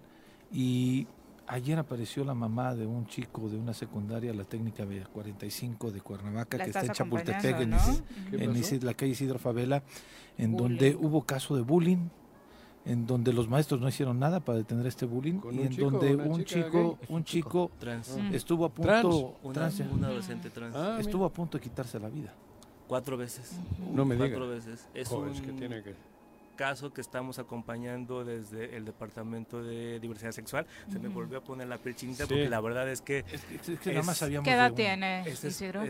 Y ayer apareció la mamá de un chico de una secundaria, la técnica B 45 de Cuernavaca, La que está en Chapultepec, en, acompañando, Isi- ¿no? ¿Qué en la calle Isidro Favela, en Bullying. donde hubo caso de bullying, en donde los maestros no hicieron nada para detener este bullying ¿Con y en chico donde un chico, gay? un chico Trans. Mm. estuvo a Trans. punto, Una, trans, un adolescente trans. Ah, estuvo a punto de quitarse la vida. Cuatro veces. No me Cuatro digas. veces. Es Joder, un es que tiene que... caso que estamos acompañando desde el Departamento de Diversidad Sexual. Se me volvió a poner la piel chinita Sí. porque la verdad es que Es que, es que nada más sabíamos ¿Qué edad tiene, es,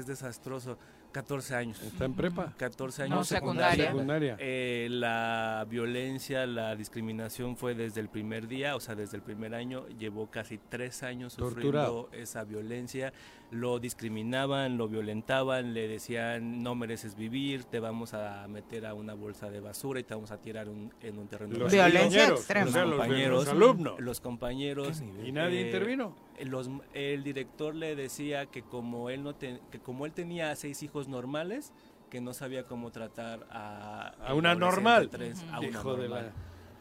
desastroso. 14 años. ¿Está en prepa? 14 No, años. secundaria. Secundaria. Eh, la violencia, la discriminación fue desde el primer día, o sea, desde el primer año. Llevó casi tres años Torturado. sufriendo esa violencia. Lo discriminaban, lo violentaban, le decían no mereces vivir, te vamos a meter a una bolsa de basura y te vamos a tirar un- en un terreno. Los. Violencia compañeros, extrema. los, compañeros, los alumnos. Los compañeros. ¿Qué nivel? ¿Y nadie eh, intervino? los, el director le decía que como él no te- que como él tenía seis hijos normales que no sabía cómo tratar a una normal. trans, a una Hijo de normal. la...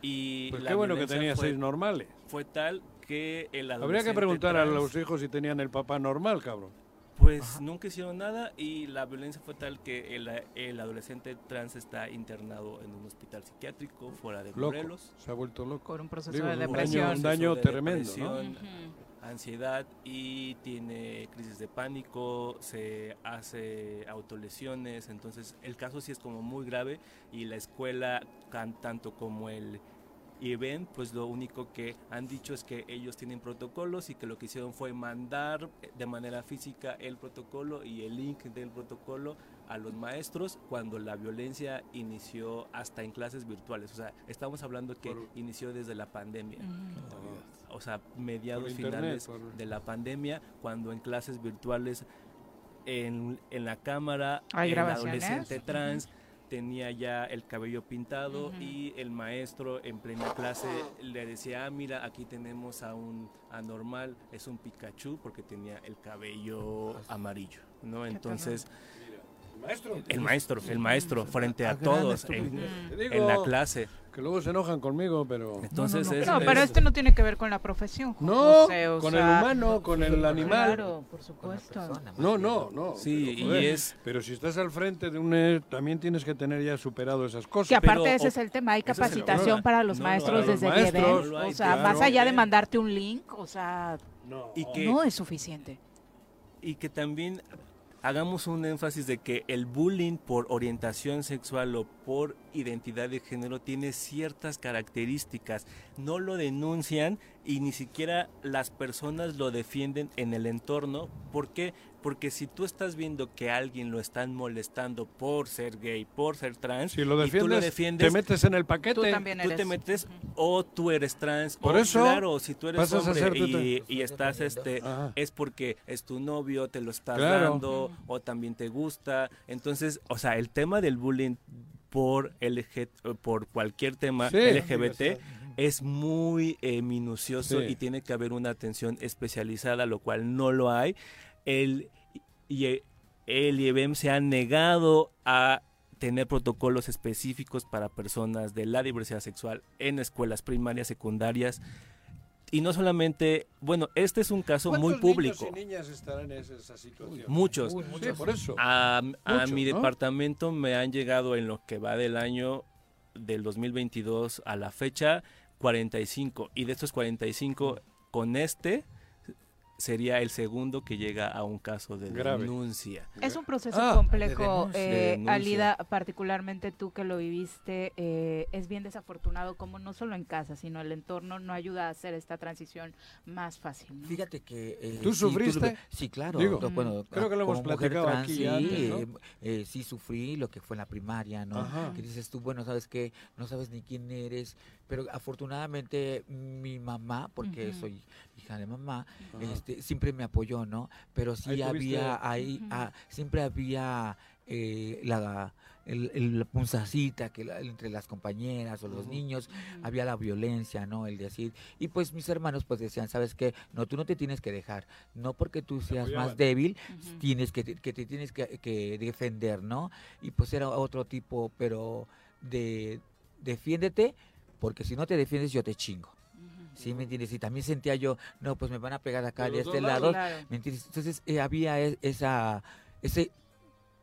y Pues la qué bueno que tenía fue, seis normales. fue tal que el Habría que preguntar a trans, los hijos si tenían el papá normal, cabrón. pues nunca hicieron nada y la violencia fue tal que el, el adolescente trans está internado en un hospital psiquiátrico fuera de Loco. Morelos Se ha vuelto loco. Por un proceso Digo, de un daño- depresión. un daño de tremendo, ¿no? depresión, ansiedad y tiene crisis de pánico, se hace autolesiones, entonces el caso sí es como muy grave y la escuela can- tanto como el IBEN, pues lo único que han dicho es que ellos tienen protocolos y que lo que hicieron fue mandar de manera física el protocolo y el link del protocolo a los maestros cuando la violencia inició hasta en clases virtuales. O sea, estamos hablando que inició desde la pandemia. O sea, mediados internet, finales por- de la pandemia, cuando en clases virtuales en, en la cámara ¿Hay el adolescente trans tenía ya el cabello pintado y el maestro en plena clase le decía, ah, mira, aquí tenemos a un anormal, es un Pikachu porque tenía el cabello amarillo, ¿no? Entonces, Maestro. el maestro, el maestro, frente a todos en la clase. Que luego se enojan conmigo, pero... Entonces no, es- No, es- pero esto no tiene que ver con la profesión. No, José, con sea, el humano, con el animal. Claro, por supuesto. No, no, no. Sí, pero, joder, y es- Pero si estás al frente de un... eh, también tienes que tener ya superado esas cosas. Que aparte Pero, ese o- es el tema, hay el capacitación para los maestros desde Los maestros, lo hay, o sea, claro. más allá de mandarte un link, o sea, No. y que, no es suficiente. y que también hagamos un énfasis de que el bullying por orientación sexual o por identidad de género tiene ciertas características. No lo denuncian y ni siquiera las personas lo defienden en el entorno. ¿Por qué? Porque si tú estás viendo que a alguien lo están molestando por ser gay, por ser trans, Si lo y tú lo defiendes, defiendes, te metes en el paquete. Tú también tú te metes o tú eres trans Por o eso claro si tú eres hombre y, y estás este Ajá. es porque es tu novio te lo estás Claro. dando o también te gusta entonces o sea el tema del bullying por LG, por cualquier tema Sí. LGBT es muy eh, minucioso Sí. y tiene que haber una atención especializada lo cual no lo hay el, y e- el IEBM se ha negado a tener protocolos específicos para personas de la diversidad sexual en escuelas primarias, secundarias. Y no solamente, bueno, este es un caso muy ¿Cuántos público. niños y niñas estarán en esa situación? Muchos. Sí, por eso. A, a Muchos, mi ¿no? departamento me han llegado en lo que va del año del 2022 a la fecha 45 y de estos 45 con este sería el segundo que llega a un caso de Grave. denuncia. Es un proceso Ah, complejo, de denuncia. eh. Alida, particularmente tú que lo viviste, eh, es bien desafortunado como no solo en casa, sino el entorno no ayuda a hacer esta transición más fácil. ¿no? Fíjate que... eh, ¿Tú sí, sufriste? sí, claro. Digo, to- bueno, creo que lo hemos como mujer platicado trans, aquí sí, antes, ¿no? eh, eh, sí sufrí lo que fue en la primaria, ¿no? Ajá. Que dices tú, bueno, ¿sabes qué? No sabes ni quién eres, pero afortunadamente mi mamá, porque soy hija de mamá, Ajá. este, siempre me apoyó, ¿no? Pero sí Ahí tuviste- había, ahí, ah, siempre había eh, la... El, el- la punzacita que la- entre las compañeras o los niños había la violencia, ¿no? El decir, y pues mis hermanos pues decían, ¿sabes qué? No, tú no te tienes que dejar, no porque tú seas más débil, tienes que, te- que te tienes que, que defender, ¿no? Y pues era otro tipo, pero de defiéndete, porque si no te defiendes yo te chingo. ¿Sí me entiendes? Y también sentía yo, no, pues me van a pegar acá De este lado, Claro. ¿me entiendes? Entonces eh, había e- esa, ese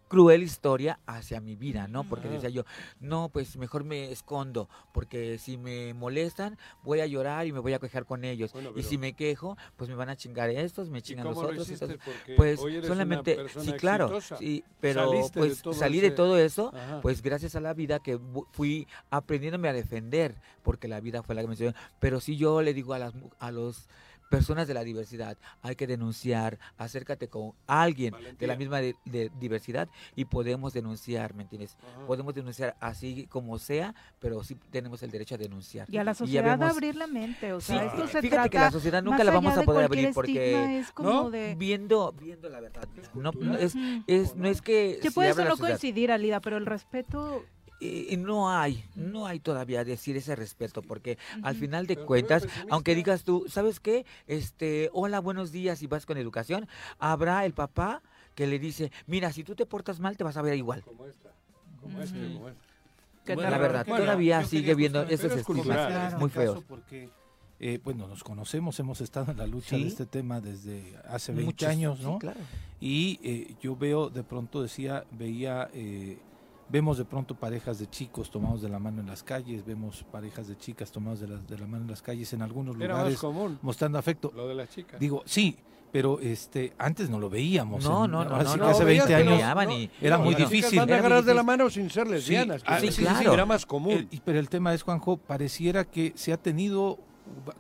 cruel historia hacia mi vida, ¿no? Porque decía yo, no, pues mejor me escondo, porque si me molestan, voy a llorar y me voy a quejar con ellos. Bueno, y si me quejo, pues me van a chingar estos, me ¿Y chingan los otros. entonces, pues hoy eres una solamente, sí, claro, sí, pero de pues todo salí de todo eso, Ajá. pues gracias a la vida que fui aprendiéndome a defender, porque la vida fue la que me enseñó. Pero sí yo le digo a las a los personas de la diversidad, hay que denunciar, acércate con alguien de la misma de- de diversidad y podemos denunciar, ¿me entiendes? Ajá. Podemos denunciar así como sea, pero sí tenemos el derecho a denunciar. Y a la sociedad vemos- abrir la mente, o sea, Sí, esto se fíjate trata que la sociedad nunca la vamos a de poder abrir porque es como ¿no? de viendo viendo la verdad no, no, es, es no es que que si puede habla la no coincidir, Alida, pero el respeto eh, no hay, no hay todavía decir ese respeto, porque al final de Pero cuentas, pesimista. aunque digas tú, ¿sabes qué? Este, hola, buenos días y vas con educación, habrá el papá que le dice, mira, si tú te portas mal te vas a ver igual. Como esta, como este, este. que Bueno, La verdad, Bueno, todavía sigue viendo esos es cultural. estigmas Claro. muy feos. Porque, eh, bueno, nos conocemos, hemos estado en la lucha Sí. de este tema desde hace 20 Muchos- años, sí, ¿no? claro. Y eh, yo veo, de pronto decía, veía, eh, vemos de pronto parejas de chicos tomados de la mano en las calles, vemos parejas de chicas tomadas de la, de la mano en las calles en algunos Era más lugares común mostrando afecto. lo de las chicas. Digo, sí, pero este antes no lo veíamos. No, en- no, no, ahora no, sí no, que hace veías 20 que años no, era No, muy difícil. van a agarrar de la mano sin ser lesbianas. ah, sí, sí, claro. Era más común. El- pero el tema es, Juanjo, pareciera que se ha tenido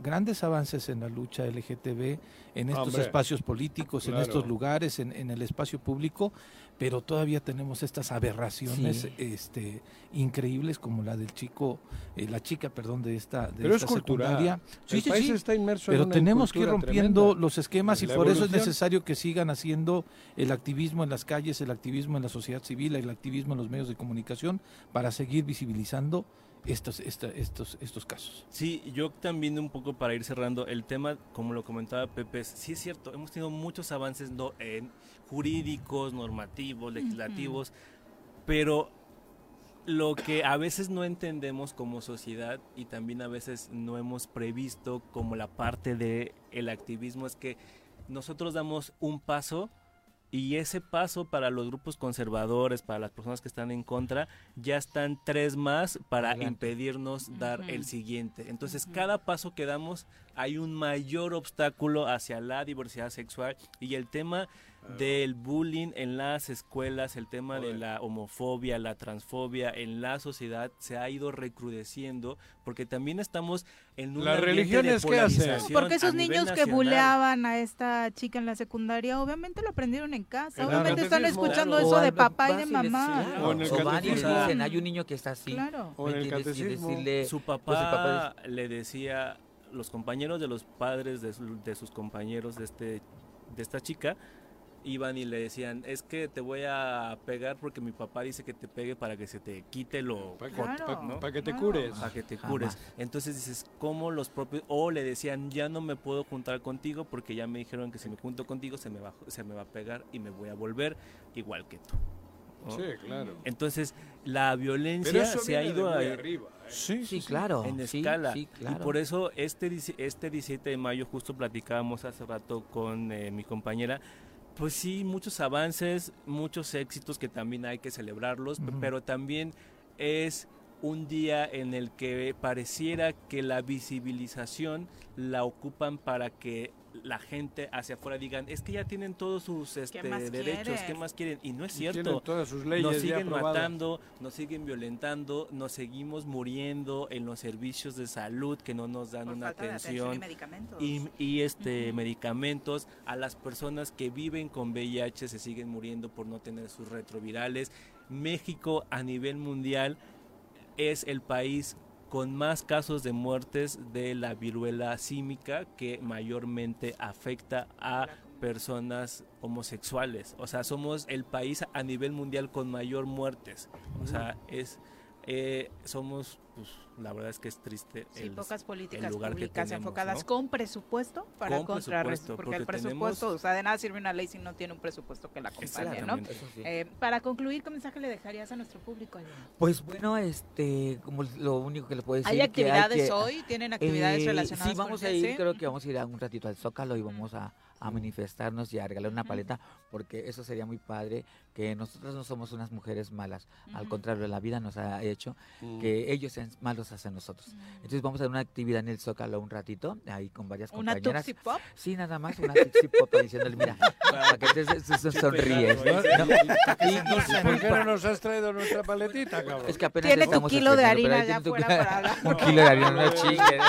grandes avances en la lucha LGTB, en estos Hombre, espacios políticos, en estos lugares, en, en el espacio público, pero todavía tenemos estas aberraciones Sí. este, increíbles como la del chico, eh, la chica, perdón, de esta, de Pero es esta cultural. secundaria. el país está inmerso en Pero una tenemos que ir rompiendo tremenda. los esquemas y por eso es necesario que sigan haciendo el activismo en las calles, el activismo en la sociedad civil, el activismo en los medios de comunicación para seguir visibilizando estos, esta- estos, estos casos. Sí, yo también un poco para ir cerrando el tema, como lo comentaba Pepe, es- sí es cierto, hemos tenido muchos avances no, en jurídicos, normativos, legislativos, pero lo que a veces no entendemos como sociedad y también a veces no hemos previsto como la parte de el activismo es que nosotros damos un paso y ese paso para los grupos conservadores, para las personas que están en contra, ya están tres más para Adelante. impedirnos dar el siguiente. Entonces, cada paso que damos hay un mayor obstáculo hacia la diversidad sexual y el tema del bullying en las escuelas, el tema de la homofobia, la transfobia en la sociedad se ha ido recrudeciendo porque también estamos en un Las ambiente de religiones, ¿qué hacen? polarización Porque esos niños que buleaban a esta chica en la secundaria, obviamente lo aprendieron en casa. Claro. Obviamente están escuchando Claro. eso O de papá y de mamá. claro, O en el van y dicen, hay un niño que está así. Claro. O en ¿me el catecismo. decirle, su pues, el papá le decía los compañeros de los padres de, su- de sus compañeros de este de esta chica iban y le decían, es que te voy a pegar porque mi papá dice que te pegue para que se te quite lo... Para que, corto", pa- ¿no? pa' que te cures. Para que te Jamás. cures. Entonces dices, ¿cómo los propios... O le decían, ya no me puedo juntar contigo porque ya me dijeron que si me junto contigo se me va, se me va a pegar y me voy a volver igual que tú. ¿no? Sí, claro. Entonces, la violencia Pero eso se ha ido muy a... arriba, ¿eh? Sí, Sí, claro. En sí, escala. sí, claro. Y por eso este, este 17 de mayo, justo platicábamos hace rato con eh, mi compañera, pues sí, muchos avances, muchos éxitos que también hay que celebrarlos, pero también es un día en el que pareciera que la visibilización la ocupan para que la gente hacia afuera digan, es que ya tienen todos sus este, derechos, quieres? ¿qué más quieren? Y no es tienen cierto. todas sus leyes nos siguen matando, nos siguen violentando, nos seguimos muriendo en los servicios de salud que no nos dan Por una falta de atención y medicamentos. y, y, este medicamentos a las personas que viven con VIH se siguen muriendo por no tener sus retrovirales. México a nivel mundial es el país con más casos de muertes de la viruela símica que mayormente afecta a personas homosexuales. O sea, somos el país a nivel mundial con mayor muertes. O sea, es eh, somos, pues, la verdad es que es triste. Sí, el- pocas el políticas lugar que públicas tenemos, enfocadas ¿no? con presupuesto para Con contrarrestar, presupuesto, porque, porque el presupuesto, tenemos- o sea, de nada sirve una ley si no tiene un presupuesto que la acompañe, ¿no? Sí. Eh, para concluir, ¿qué mensaje le dejarías a nuestro público? Pues bueno, este, como lo único que le puedo decir. ¿Hay que actividades que- hoy? ¿Tienen actividades Eh, relacionadas Sí, con vamos el a ir, creo que vamos a ir a un ratito al Zócalo y vamos a, a manifestarnos y a regalar una paleta, porque eso sería muy padre, que nosotros no somos unas mujeres malas, al contrario, la vida nos ha hecho Mm. que ellos sean malos hacia nosotros. Entonces vamos a hacer una actividad en el Zócalo un ratito, ahí con varias ¿Una compañeras. Tuxi Pop? Sí, nada más, una Tuxi Pop diciéndole, mira, para que te sonríes. ¿Por qué no nos has traído nuestra paletita, cabrón? Es que apenas Tiene tu kilo de harina tu- afuera para. Un kilo de harina, no chingues.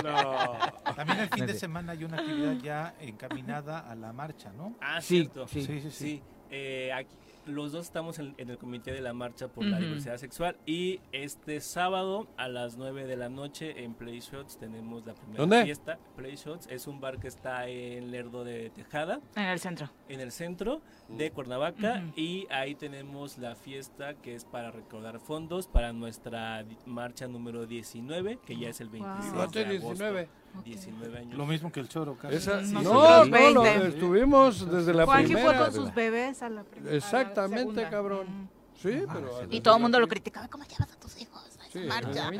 También el fin de semana hay una actividad ya encaminada a la marcha, ¿no? Ah, Sí, cierto. sí. Sí, sí, sí. Sí, eh, aquí- los dos estamos en, en el comité de la marcha por la diversidad sexual y este sábado a las 9 de la noche en Play Shots tenemos la primera ¿Dónde? fiesta. Play Shots es un bar que está en Lerdo de Tejada, En el centro. en el centro de Cuernavaca y ahí tenemos la fiesta que es para recaudar fondos para nuestra marcha número 19 que ya es el 26 ¿Cuánto de es agosto. 19? 19 años. Lo mismo que el choro, casi. Esa- Nosotros no, no, 20. lo estuvimos desde la Juanji primera. fue con sus bebés a la primera. Exactamente, cabrón. Sí, pero... Y todo el mundo lo criticaba. ¿Cómo llevas a tus hijos a esa Sí, marcha?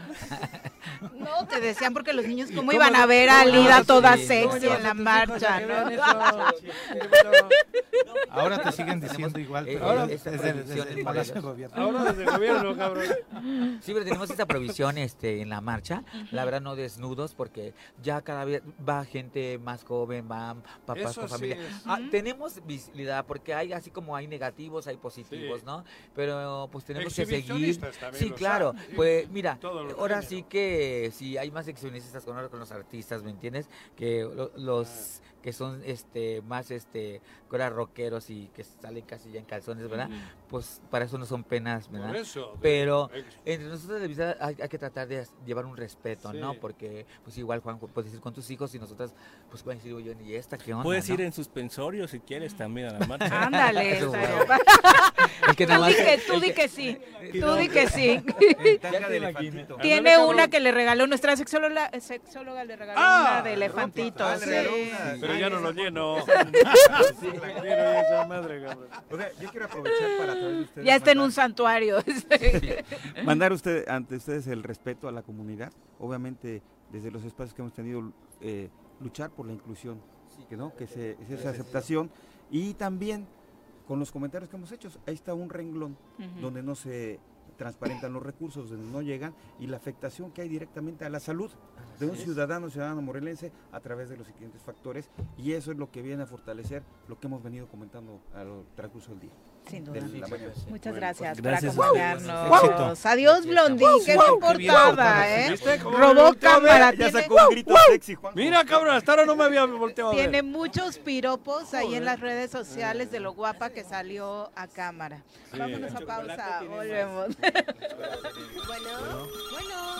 No, te decían porque los niños, ¿cómo cómo iban a ver a Lida toda Sí, sexy en la marcha? Ahora te siguen diciendo igual, pero Ahora- desde, el Palacio de. Gobierno. Ahora desde el gobierno, cabrón. Sí, pero tenemos esta provisión este, en la marcha, la verdad no desnudos, porque ya cada vez va gente más joven, van papás con familia. Ah, tenemos visibilidad, porque hay así como hay negativos, hay positivos, Sí. ¿no? Pero pues tenemos que seguir. Sí, claro. Pues mira, Todos los ahora sí que si hay más exhibicionistas con, con los artistas, ¿me entiendes? Que lo- los que son este más este ahora rockeros y que salen casi ya en calzones, ¿verdad? Pues para eso no son penas, ¿verdad? Por eso. Pero ex- entre nosotros de visita hay, hay que tratar de llevar un respeto, ¿no? Porque pues igual Juan puedes ir con tus hijos y nosotras pues pueden decir, oye, ¿y esta qué onda? Puedes no?" ir en suspensorio si quieres también a la marcha. Ándale. Eso, Es que Tú di que, tú di que- que sí. Tú di que sí. Tiene una que le regaló nuestra sexóloga, sexóloga le regaló Ah, una de elefantito. Ah, sí. Pero ya no lo lleno. Sí. La quiero ya esa madre, cabrón. O sea, yo quiero aprovechar para de ustedes Ya está en un santuario. mandar usted, ante ustedes el respeto a la comunidad, obviamente desde los espacios que hemos tenido eh, luchar por la inclusión, que no, que se, es esa aceptación y también con los comentarios que hemos hecho, ahí está un renglón donde no se transparentan los recursos, donde no llegan y la afectación que hay directamente a la salud de un ciudadano, ciudadano morelense a través de los siguientes factores y eso es lo que viene a fortalecer lo que hemos venido comentando a lo transcurso del día. Sin duda. Muchas gracias, Gracias. por acompañarnos. Adiós, Blondie, qué Wow, me qué bien. importaba, ¿eh? ¿Viste cómo me Robó cámara, Ya tiene, sacó un grito sexy, Juan. Mira, cabrón, hasta ahora no me había volteado a ver. tiene muchos piropos ahí en las redes sociales de lo guapa que salió a cámara. Sí. Vámonos a pausa, volvemos. Bueno, bueno,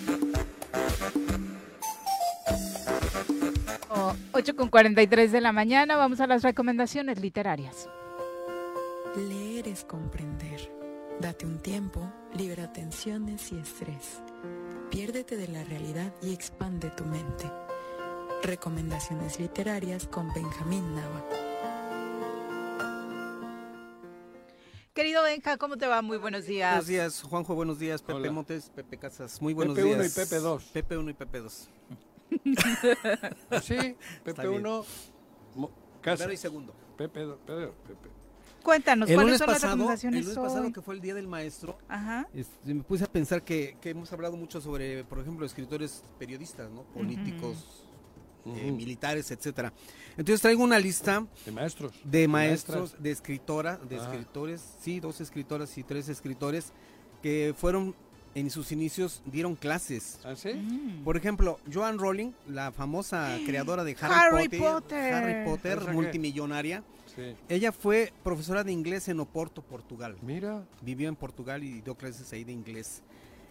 8 con 43 de la mañana, vamos a las recomendaciones literarias. Leer es comprender. Date un tiempo, libera tensiones y estrés. Piérdete de la realidad y expande tu mente. Recomendaciones literarias con Benjamín Nava. Querido Benja, ¿cómo te va? Muy buenos días. Buenos días, Juanjo, buenos días, Pepe Hola. Montes, Pepe Casas, muy buenos Pepe días. uno y Pepe dos. Pepe 1 y Pepe 2. Sí, Pepe bien. 1, casa. Primero y segundo. Pepe, Pedro, Pepe. Cuéntanos, El ¿cuáles son las pasado, el recomendaciones lunes hoy? pasado, que fue el Día del Maestro, Ajá. este, me puse a pensar que, que hemos hablado mucho sobre, por ejemplo, escritores periodistas, ¿no? políticos, eh, militares, etcétera. Entonces traigo una lista De maestros. de maestras. maestros, de escritora, de Ah. escritores, sí, dos escritoras y tres escritores que fueron en sus inicios dieron clases. ¿Ah, sí? Mm. Por ejemplo, Joan Rowling, la famosa creadora de Harry, Harry Potter, Potter. Harry Potter, multimillonaria. Sí. Ella fue profesora de inglés en Oporto, Portugal. Mira. Vivió en Portugal y dio clases ahí de inglés.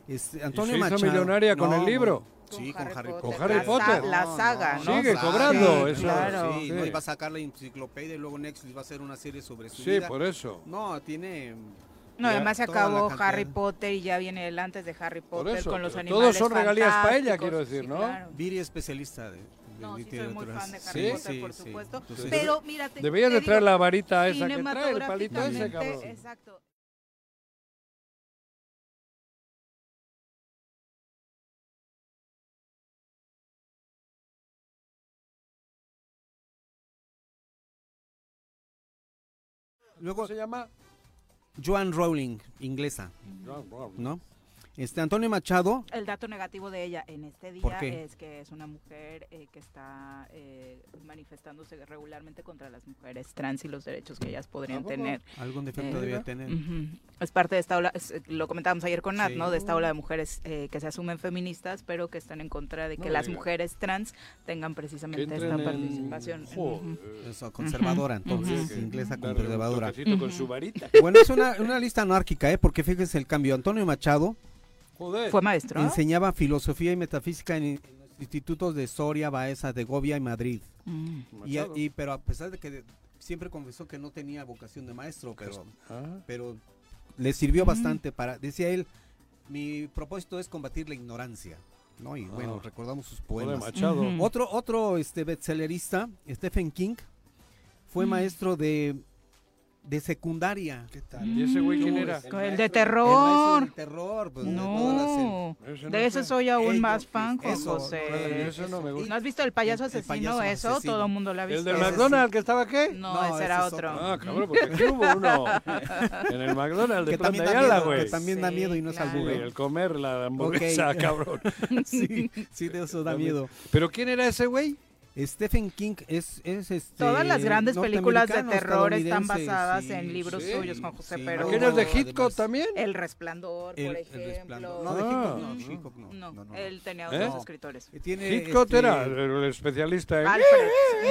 Este, ¿Y Antonio se hizo Machado. millonaria con el libro? Sí, con Harry, Potter. Con Harry la, Potter. la saga, ¿no? Sigue claro, cobrando sí, eso. claro. Sí, Sí. no iba a sacar la enciclopedia y luego Netflix va a hacer una serie sobre su Sí, vida. por eso. No, tiene No, Ya, además se acabó. Harry Potter y ya viene el antes de Harry Por Potter eso, con los animales todos son regalías para ella, quiero decir, Sí, ¿no? claro. Viri especialista de, de No, sí soy muy fan de Harry Sí, Potter, sí, por sí. supuesto. Entonces- Pero mira, te- Deberías te de traer digo, la varita esa que trae, el palito ese, cabrón. Exacto. Luego, ¿Cómo se llama? Joan Rowling, inglesa, ¿no? Este Antonio Machado, El dato negativo de ella en este ¿Por día qué? es que es una mujer eh, que está eh, manifestándose regularmente contra las mujeres trans y los derechos que ellas podrían tener. algún defecto Eh, debía tener. Es parte de esta ola, es- eh, lo comentábamos ayer con Nat, Sí. ¿no? De esta ola de mujeres eh, que se asumen feministas, pero que están en contra de que las mujeres trans tengan precisamente esta en- participación. Eso, conservadora, entonces, inglesa conservadora. con su varita. Bueno, es una, una lista anárquica, ¿eh? Porque fíjense el cambio. Antonio Machado Joder. Fue maestro. ¿no? enseñaba filosofía y metafísica en, en los institutos de Soria, Baeza, Segovia y Madrid. Mm. Y, y- pero a pesar de que de- siempre confesó que no tenía vocación de maestro, pero, Ah. pero le sirvió Mm. bastante para, decía él, mi propósito es combatir la ignorancia. ¿no? Y bueno, Ah. recordamos sus Joder, poemas. Machado. Otro, otro este, bestsellerista, Stephen King, fue Mm. maestro de, de secundaria. ¿Qué tal? ¿Y ese güey quién No, era? El maestro- de el maestro terror. terror, pues, de todas las- No, Ese no de eso sé. soy aún Ellos, más fan, Juan eso, José. Eso no me gusta. ¿No has visto el payaso El- el asesino? payaso eso asesino. todo el mundo lo ha visto. ¿El del Ese McDonald's que estaba qué? No, No, ese ese era otro. Ah, cabrón, porque aquí hubo uno. En el McDonald's de que Plan también de da Ayala, miedo, güey. que también da miedo y no es claro. Sí, albur. ¿eh? el comer la hamburguesa, Ok. cabrón. sí, sí, de eso da miedo. ¿Pero quién era ese güey? Stephen King es, es este, Todas las grandes películas de terror están basadas sí, en libros sí, suyos, Juan José, sí, pero... ¿Aquellos de además- Hitchcock también? El Resplandor, El, por el ejemplo. resplandor. No, de. Hitchcock no, No. Hitchcock no. No, no, no, no. él tenía ¿Eh? otros escritores. Tiene, Hitchcock este, era el, el especialista en... Alfred.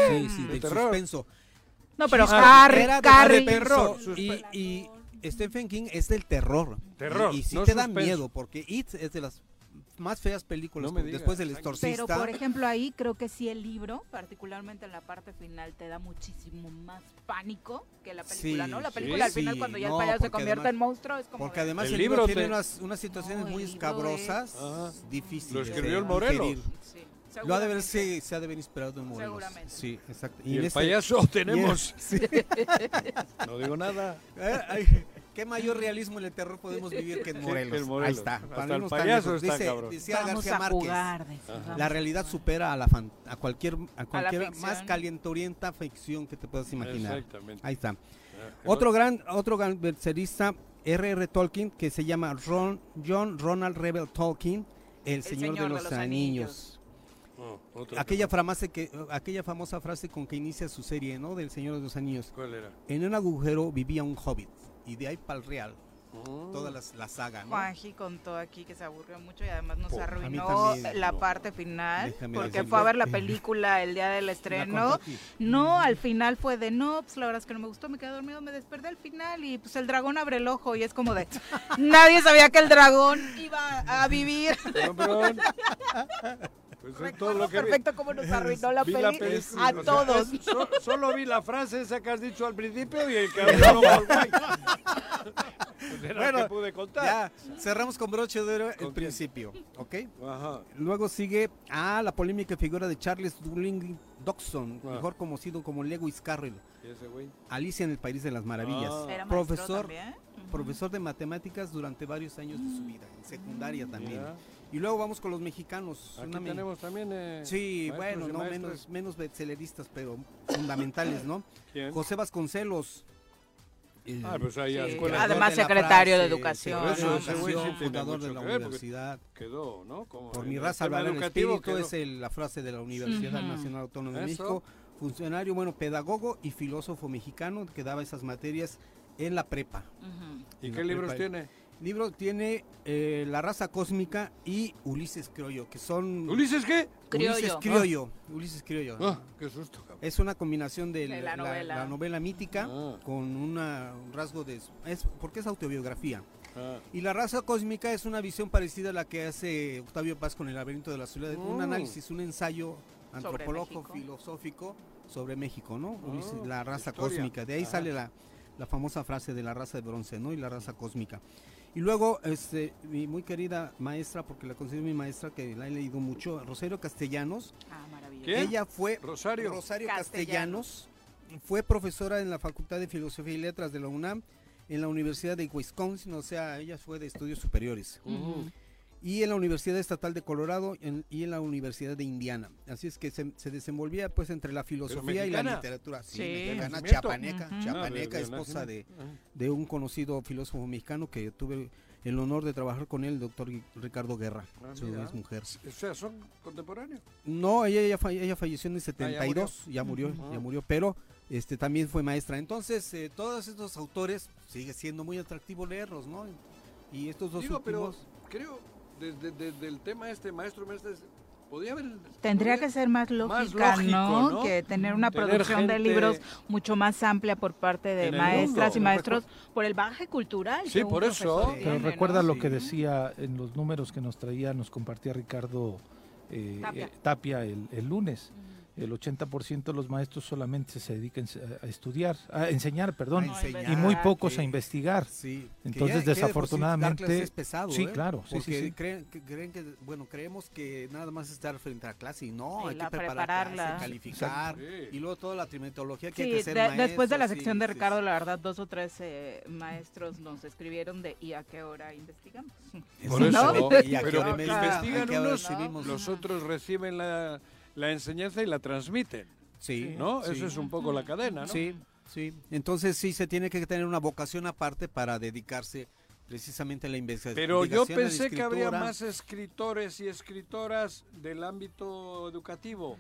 Sí, sí, Mm. de terror. suspenso. No, pero Ah, Harry, Era de Carrie- terror. Y, y Stephen King es del terror. Terror, Y, y sí no te da suspenso. miedo, porque It es de las más feas películas No después del Pero, exorcista. por ejemplo, ahí creo que sí el libro, particularmente en la parte final, te da muchísimo más pánico que la película, Sí, ¿no? La sí, película al final, sí, cuando ya no, el payaso se convierte además- en monstruo, es como... Porque de- además El el, libro, libro tiene te- unas, unas situaciones No, muy escabrosas, Ajá. difíciles. Lo escribió el Morelos. Lo ha de ver, seguramente. sí, se ha de haber inspirado en Morelos. Seguramente. Sí, exacto. Y el este- payaso tenemos... el- sí. No digo nada. ¿Qué mayor realismo en el terror podemos vivir que en Sí, Morelos? que en Morelos. Ahí está. Hasta el payaso está, Dice, decía Vamos García a Márquez, jugar, dice, la realidad supera a la fan- a cualquier a cualquier ficción. más calientorienta ficción que te puedas imaginar. Exactamente. Ahí está. que Otro no- gran otro gran verserista R.R. Tolkien que se llama Ron, John Ronald Rebel Tolkien, el, señor, de los, anillos. Oh, Aquella frase que aquella famosa frase con que inicia su serie, ¿no? Del Señor de los Anillos. ¿Cuál era? En un agujero vivía un hobbit y de ahí para el real. Mm. Toda las- la saga, ¿no? Juanji contó aquí que se aburrió mucho y además nos arruinó también, la no. parte final Déjame porque decirle fue a ver la película el día del estreno. No, al final fue de no, pues la verdad es que no me gustó, me quedé dormido, me desperté al final y pues el dragón abre el ojo y es como de nadie sabía que el dragón iba a vivir. Pues es todo lo que vi. perfecto cómo nos arruinó la peli a o sea, todos. es- so- solo vi la frase esa que has dicho al principio y el cabrón. Pues Bueno, que pude contar. Ya, cerramos con broche de oro el quién? principio, ¿ok? Ajá. Luego sigue ah, la polémica figura de Charles Dulling Dodson, Ah. mejor conocido como Lewis Carroll. ¿Y ese güey? Alicia en el País de las Maravillas. Ah. Era profesor, también. profesor de matemáticas durante varios años de su vida, en secundaria también. Y luego vamos con los mexicanos. Aquí Una me- tenemos también. eh, Sí, bueno, no menos, menos bestselleristas, pero fundamentales, ¿no? ¿Quién? José Vasconcelos. Ah, pues ahí a Sí, escuela. además de secretario de frase, educación, eso ¿no? ese güey sí tiene fundador de la que universidad. Quedó, ¿no? Como Por mi raza educativo espíritu, quedó. es el- la frase de la Universidad. Nacional Autónoma de Eso. México. Funcionario, bueno, pedagogo y filósofo mexicano que daba esas materias en la prepa. ¿Y En qué libros prepa. tiene? Libro tiene eh, La raza cósmica y Ulises Criollo, que son... ¿Ulises qué? Criollo. Ulises Criollo. Ulises Criollo. Ah, qué susto, cabrón. Es una combinación de, De la, la novela. la novela mítica Ah. con una, un rasgo de... Es, porque es autobiografía. Ah, Y la raza cósmica es una visión parecida a la que hace Octavio Paz con el laberinto de la ciudad. Un Mm. análisis, un ensayo antropológico, filosófico sobre México, ¿no? Ah, Ulises, la raza historia. cósmica. De ahí Ah. sale la, la famosa frase de la raza de bronce, ¿no? Y la raza cósmica. Y luego, este, mi muy querida maestra, porque la considero mi maestra, que la he leído mucho, Rosario Castellanos. Ah, maravilloso. ¿Quién? Ella fue Rosario. Rosario Castellanos. Castellanos. Fue profesora en la Facultad de Filosofía y Letras de la UNAM, en la Universidad de Wisconsin, o sea, ella fue de estudios superiores. Ujú. Y en la Universidad Estatal de Colorado en- y en la Universidad de Indiana. Así es que se, se desenvolvía pues entre la filosofía y la literatura. Sí, Sí. mexicana, Ujú. Ah, chiapaneca, de- de esposa de, nacimiento. de un conocido filósofo mexicano que tuve el honor de trabajar con él, el doctor Ricardo Guerra, Ah, su mira. ex mujer. O sea, son contemporáneos. No, ella, ella, falle- ella falleció en el Ah, ya 72, ya murió, ya murió, pero este también fue maestra. Entonces, eh, todos estos autores sigue siendo muy atractivo leerlos, ¿no? Y estos dos Digo, pero últimos creo, desde, desde el tema este, maestro, maestro, podría haber... Tendría podría- que ser más lógica, lógico, ¿no? ¿no? Que tener una Tener producción de libros mucho más amplia por parte de maestras mundo. y maestros por el baje cultural. Sí, por eso. Pero recuerda ¿no? lo que decía en los números que nos traía, nos compartía Ricardo eh, Tapia. eh, Tapia el, el lunes. El 80% de los maestros solamente se dedican a estudiar, a enseñar, perdón, A enseñar, y muy pocos que- a investigar. Sí, que Entonces, que de por sí dar desafortunadamente, clases es pesado, sí, ¿eh? claro, sí, porque sí, sí. Creen, que, creen que, bueno, creemos que nada más estar frente a la clase y no, Sí, hay que la preparar prepararla. clase, calificar y luego toda la trimetología que hay que ser de- después de la maestro, sección sí, de sí, Ricardo, la verdad, dos o tres eh, maestros nos escribieron de ¿y a qué hora investigamos? Por eso, ¿No? Y a qué pero hora investigan unos, los otros reciben la, la enseñanza y la transmiten, Sí, ¿no? sí. Eso es un poco la cadena, ¿no? Sí, sí. Entonces sí se tiene que tener una vocación aparte para dedicarse precisamente a la investigación. Pero yo pensé que habría más escritores y escritoras del ámbito educativo.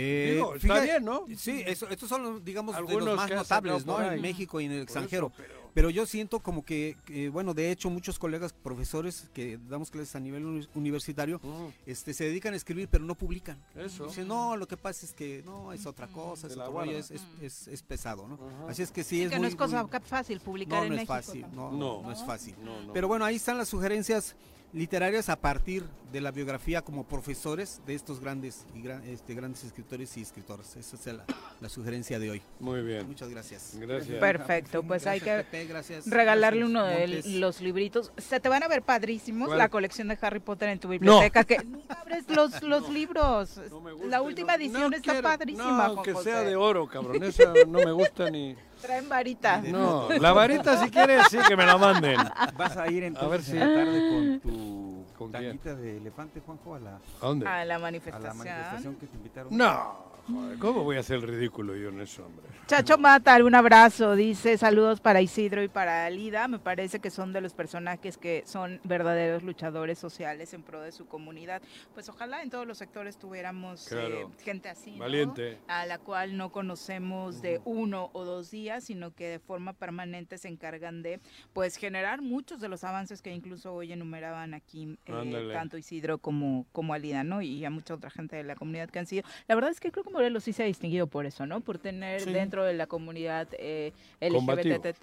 Eh, Digo, está fíjate- bien, ¿no? Sí, eso, estos son, los, digamos, de Algunos los más notables, ¿no? ahí. En México y en el Por extranjero. eso, pero- Pero yo siento como que, bueno, de hecho, muchos colegas profesores que damos clases a nivel uni- universitario, Ujú. este, se dedican a escribir, pero no publican. Eso. Dicen, no, lo que pasa es que no, es otra cosa, Se es, otro rollo, es, es, es- es pesado, ¿no? Así es que sí, Sí, es que muy, no es cosa muy- fácil publicar no, en no es México. fácil, tampoco. no, no, No. es fácil. No, no. Pero bueno, ahí están las sugerencias literarias a partir de la biografía como profesores de estos grandes y gran- este, grandes escritores y escritoras. Esa es la, la sugerencia de hoy. Muy bien. Muchas gracias. Gracias. Perfecto, pues hay que Gracias, Pepe, gracias. regalarle Gracias, uno de Montes. los libritos. Se te van a ver padrísimos ¿Cuál? la colección de Harry Potter en tu biblioteca. Que nunca abres los, los libros. la última edición está quiero- padrísima. No, que José. sea de oro, cabrón. Esa no me gusta ni. Traen varita. No, la varita si quieres, sí que me la manden. Vas a ir A ver si. en la tarde con tu ¿Con de elefante, Juanjo, a la, ¿A dónde? A la a la manifestación. manifestación que te invitaron. No, joder, ¿cómo voy a hacer el ridículo yo en eso, hombre? Chacho Mata, un abrazo. Dice saludos para Isidro y para Lida. Me parece que son de los personajes que son verdaderos luchadores sociales en pro de su comunidad. Pues ojalá en todos los sectores tuviéramos eh, gente así, ¿no? Valiente. a la cual no conocemos de uno o dos días, sino que de forma permanente se encargan de pues generar muchos de los avances que incluso hoy enumeraban aquí eh, tanto Isidro como, como Alida, ¿no? Y a mucha otra gente de la comunidad que han sido. La verdad es que creo que Morelos sí se ha distinguido por eso, ¿no? Por tener Sí. dentro de la comunidad eh,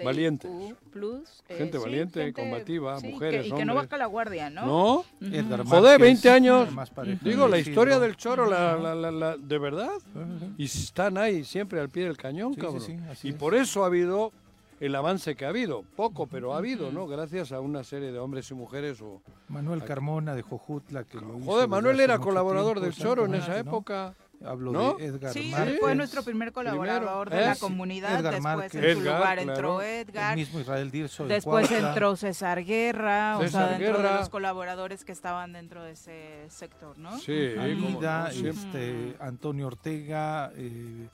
valientes. plus, eh, Gente sí, valiente, gente- combativa, sí, mujeres, que- y que no hombres. baja la guardia, ¿no? ¿No? Ujú. Edgar Joder, Márquez, 20 años. Digo, la historia del choro, la, la, la, la- de verdad. Y están ahí siempre al pie del cañón, cabrón. y es. por eso ha habido el avance que ha habido. Poco, pero ha habido, ¿no? Gracias a una serie de hombres y mujeres. O... Manuel Carmona de Jojutla, que lo hizo Joder, Manuel era colaborador tiempo, del choro en esa ¿no? época. Hablo ¿No? de Edgar Sí, Márquez. él fue nuestro primer colaborador de ¿eh? la Sí. comunidad, Edgar después Márquez. en su Edgar, lugar claro. entró El Edgar, mismo Israel Dirso después entró César Guerra, o sea, dentro de los colaboradores que estaban dentro de ese sector, ¿no? Sí, como Alida, no, siempre. este, Antonio Ortega, eh,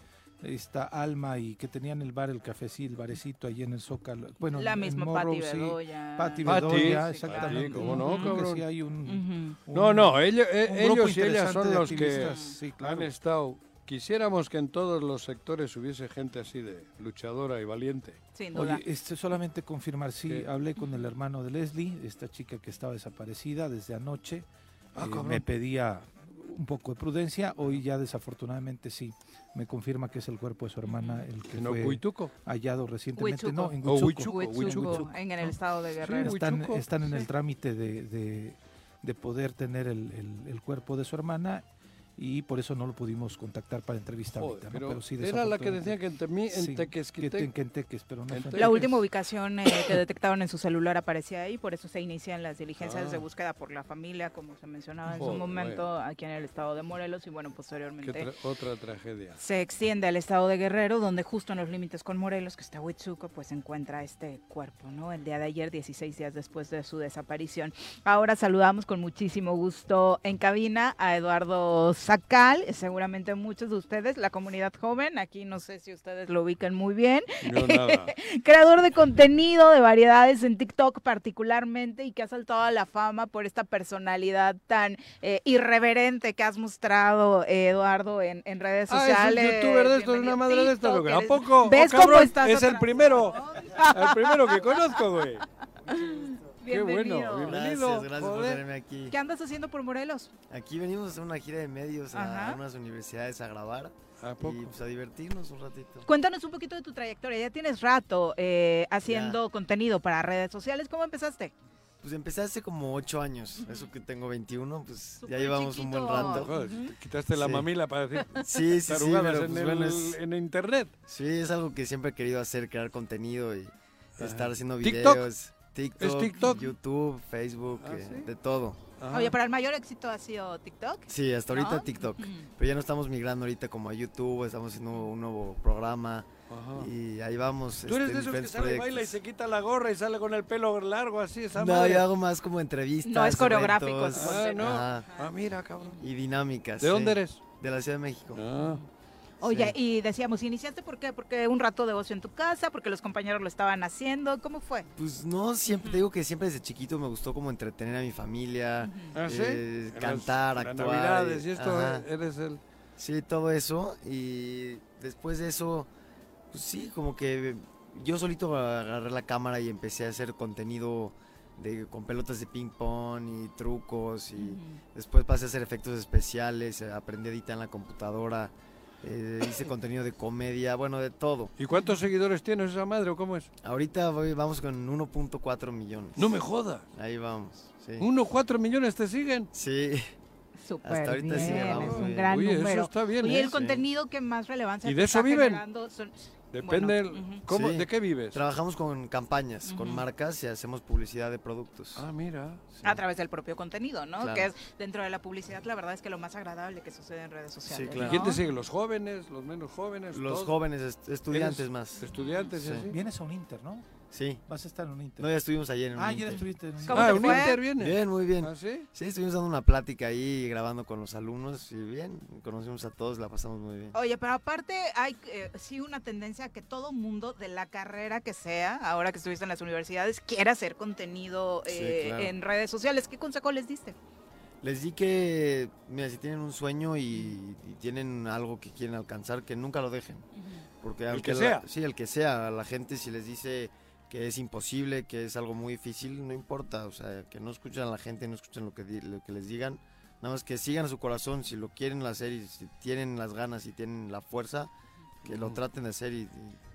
esta Alma y que tenían el bar, el cafecito, el barecito ahí en el Zócalo. Bueno, La misma Morro, Pati sí. Bedoya. Pati Pati, Bedoya, sí, exactamente. Pati, ¿cómo no, Creo que cabrón? sí hay un, un- No, no, ellos, eh, ellos y ellas son de los que sí, claro. han estado. Quisiéramos que en todos los sectores hubiese gente así de luchadora y valiente. Sin duda. Oye, este, solamente confirmar, sí, Sí. hablé con el hermano de Leslie, esta chica que estaba desaparecida desde anoche. Ah, Eh, me pedía un poco de prudencia, hoy ya desafortunadamente sí, me confirma que es el cuerpo de su hermana el que ¿En fue hallado recientemente. Huichuco. No, en Huichuco. Huichuco, Huichuco, en el estado de Sí, Guerrero. están, están en sí. el trámite de, de- de poder tener el, el- el cuerpo de su hermana y por eso no lo pudimos contactar para entrevista Joder, ahorita, ¿no? pero sí, era la que decía que en, Temí, en Sí, Tequesquitec- que en Quenteques, pero no En Teques. La última ubicación eh, que detectaron en su celular aparecía ahí, por eso se inician las diligencias Ah. de búsqueda por la familia, como se mencionaba en su momento aquí en el estado de Morelos y bueno, posteriormente tra- otra tragedia. se extiende al estado de Guerrero, donde justo en los límites con Morelos, que está Huitzuco, pues se encuentra este cuerpo, ¿no? El día de ayer, 16 días después de su desaparición. Ahora saludamos con muchísimo gusto en cabina a Eduardo Sacal, seguramente muchos de ustedes, la comunidad joven, aquí no sé si ustedes lo ubican muy bien. No, nada. Creador de contenido de variedades en TikTok particularmente y que ha saltado a la fama por esta personalidad tan eh, irreverente que has mostrado, eh, Eduardo, en, en redes Ah, es un sociales. youtuber de estos, una madre de. TikToker, ¿A es- poco? ¿Ves Oh, cómo estás Es el primero. El primero que conozco, güey. Qué bueno, bienvenido. Gracias, gracias por joder. tenerme aquí. ¿Qué andas haciendo por Morelos? Aquí venimos a hacer una gira de medios Ajá. a unas universidades a grabar ¿A poco? y pues a divertirnos un ratito. Cuéntanos un poquito de tu trayectoria. Ya tienes rato eh, haciendo contenido para redes sociales. ¿Cómo empezaste? Pues empecé hace como ocho años, eso que tengo 21, pues Súper ya llevamos un buen chiquito. rato. Joder, te quitaste la Sí. mamila para decir Sí, sí, sí, pero en, pues el- bueno, es- en internet. Sí, es algo que siempre he querido hacer, crear contenido y Ajá. estar haciendo videos. TikTok, ¿Es TikTok? YouTube, Facebook, Ah, eh, ¿sí? de todo. Ajá. Oye, para el mayor éxito ha sido TikTok. Sí, hasta ahorita ¿No? TikTok. Pero ya no estamos migrando ahorita como a YouTube, estamos haciendo un nuevo programa Ajá. y ahí vamos. Tú eres este, de esos que sale, baila y proyectos. se quita la gorra y sale con el pelo largo así, esa No, madre. yo hago más como entrevistas. No es coreográfico, Ah, no. ajá, Ah, mira, cabrón. y dinámicas. ¿De sí, dónde eres? De la Ciudad de México. Ah. Oye, Sí. y decíamos, ¿iniciaste por qué? Porque un rato de ocio en tu casa, porque los compañeros lo estaban haciendo. ¿Cómo fue? Pues no, siempre te digo que siempre desde chiquito me gustó como entretener a mi familia, ¿Ah, sí? eh, cantar, las actuar. Navidades y esto, ajá. eres el... Sí, todo eso. Y después de eso, pues sí, como que yo solito agarré la cámara y empecé a hacer contenido de, con pelotas de ping pong y trucos. Y después pasé a hacer efectos especiales, eh, aprendí a editar en la computadora. Eh, hice contenido de comedia, bueno, de todo. ¿Y cuántos seguidores tienes esa madre o cómo es? Ahorita voy- vamos con 1.4 millones. No me jodas. Ahí vamos. Sí. ¿Uno, cuatro millones te siguen? Sí. Súper Hasta ahorita sí bien, vamos es un bien. gran Oye, eso número. está bien, Oye, ¿eh? el Sí. contenido que más relevancia ¿Y de eso está viven? generando son- Depende, bueno, el- ujú. ¿cómo, Sí. ¿de qué vives? Trabajamos con campañas, con marcas y hacemos publicidad de productos. Ah, mira. a través del propio contenido, ¿no? Claro. Que es dentro de la publicidad, la verdad es que lo más agradable que sucede en redes sociales. claro. ¿Y quién te ¿no? sigue? ¿Los jóvenes? ¿Los menos jóvenes? Los todos? jóvenes, est- estudiantes ¿Eres más. Estudiantes, y Sí. así. Vienes a un Inter, ¿no? Sí. Vas a estar en un Inter. No, ya estuvimos ayer en un Ah, ayer Inter. estuviste en un ¿Cómo Ah, te un fue? Inter viene. Bien, muy bien. ¿Ah, sí? Sí, estuvimos dando una plática ahí, grabando con los alumnos y bien, conocimos a todos, la pasamos muy bien. Oye, pero aparte hay eh, sí una tendencia a que todo mundo de la carrera que sea, ahora que estuviste en las universidades, quiera hacer contenido Sí, eh, claro. en redes sociales. ¿Qué consejo les diste? Les di que, mira, si tienen un sueño y, y tienen algo que quieren alcanzar, que nunca lo dejen. Porque aunque que la- sea. sí, el que sea. A la gente si les dice que es imposible, que es algo muy difícil, no importa. O sea, que no escuchen a la gente, no escuchen lo que, lo que les digan. Nada más que sigan a su corazón. Si lo quieren hacer y si tienen las ganas y tienen la fuerza, que lo traten de hacer y, y-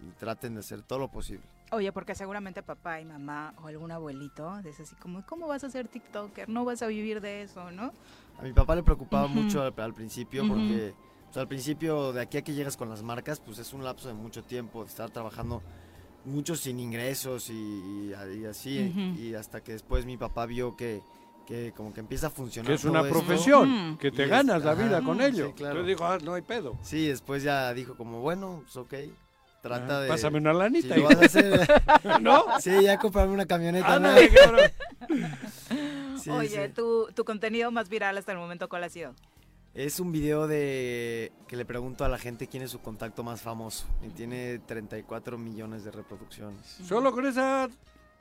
y traten de hacer todo lo posible. Oye, porque seguramente papá y mamá o algún abuelito dice así como, ¿cómo vas a ser TikToker? No vas a vivir de eso, ¿no? A mi papá le preocupaba Ujú. mucho al, al principio Ujú. porque pues, al principio de aquí a que llegas con las marcas pues es un lapso de mucho tiempo de estar trabajando mucho sin ingresos y, y- y así Ujú. y hasta que después mi papá vio que, que como que empieza a funcionar Que es una todo esto. profesión, que te es- ganas la ajá, vida con sí, ello. claro. Entonces dijo, ah, no hay pedo. Sí, después ya dijo como bueno, pues ok, trata Ah, de... pásame una lanita si y- lo vas a hacer- ¿No? Sí, ya comprarme una camioneta. ¿no? Sí, Oye, sí. Tu, tu contenido más viral hasta el momento, ¿cuál ha sido? Es un video de que le pregunto a la gente quién es su contacto más famoso y tiene 34 millones de reproducciones. Solo con esa...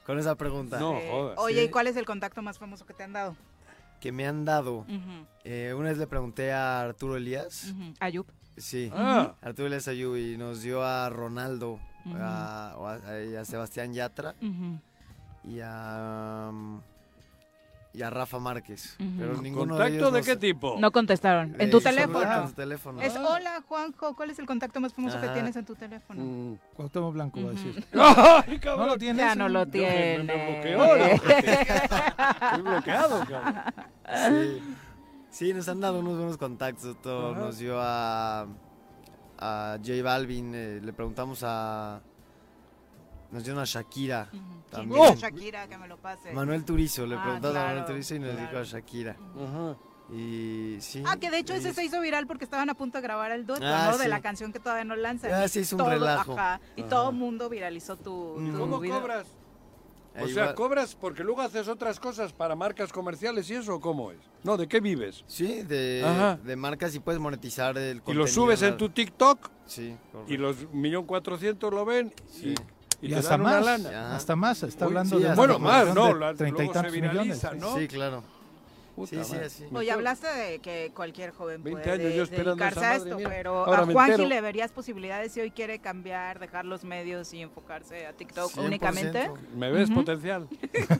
Con esa pregunta. No, Eh, jodas. Oye. ¿y cuál es el contacto más famoso que te han dado? Que me han dado. Eh, una vez le pregunté a Arturo Elías. ujú. Ayub. Sí. Ah. Arturo Elías Ayú y nos dio a Ronaldo, a, a- y a Sebastián Yatra y a um, y a Rafa Márquez. Pero ninguno ¿Contacto de ellos de nos- qué tipo? No contestaron. ¿En Eh, tu teléfono? teléfono. Es hola, Juanjo, ¿cuál es el contacto más famoso que tienes en tu teléfono? Mm. Cuauhtémoc Blanco va a decir. ¡Ay, cabrón! ¿No lo tienes? Ya no lo me- me tiene. bloqueó, lo Estoy bloqueado, cabrón. Sí. Sí, nos han dado unos buenos contactos. todo. Nos dio a, a J Balvin, eh, le preguntamos a... Nos dio una Shakira. Ujú. ¿Quién También. Shakira que me lo pase? Manuel Turizo, le Ah, preguntamos a Manuel Turizo y nos dijo a Shakira. Ajá. Y sí. Ah, que de hecho ese se hizo viral porque estaban a punto de grabar el dueto, Ah, ¿no? De sí. la canción que todavía no lanzan. Ah, Y se hizo un todo- relajo. Ajá, y Ajá. todo el mundo viralizó tu, Mm. tu ¿Cómo video. cobras? O Ahí sea, va. ¿cobras porque luego haces otras cosas para marcas comerciales y eso o cómo es? No, ¿de qué vives? Sí, de, marcas y puedes monetizar el Y contenido. lo subes en tu TikTok Sí, correcto. y los millón cuatrocientos lo ven Sí. y, y Y te hasta dan una más, lana. Ajá. hasta más, está Uy, hablando sí, de una Bueno, más, no, treinta y tantos millones. ¿no? Sí, claro. Puta Sí, sí, así. Oye, hablaste de que cualquier joven 20 puede años yo dedicarse a madre, esto, pero Ahora a Juanji le verías posibilidades si hoy quiere cambiar, dejar los medios y enfocarse a TikTok 100%. únicamente. ¿Me ves Ujú. potencial?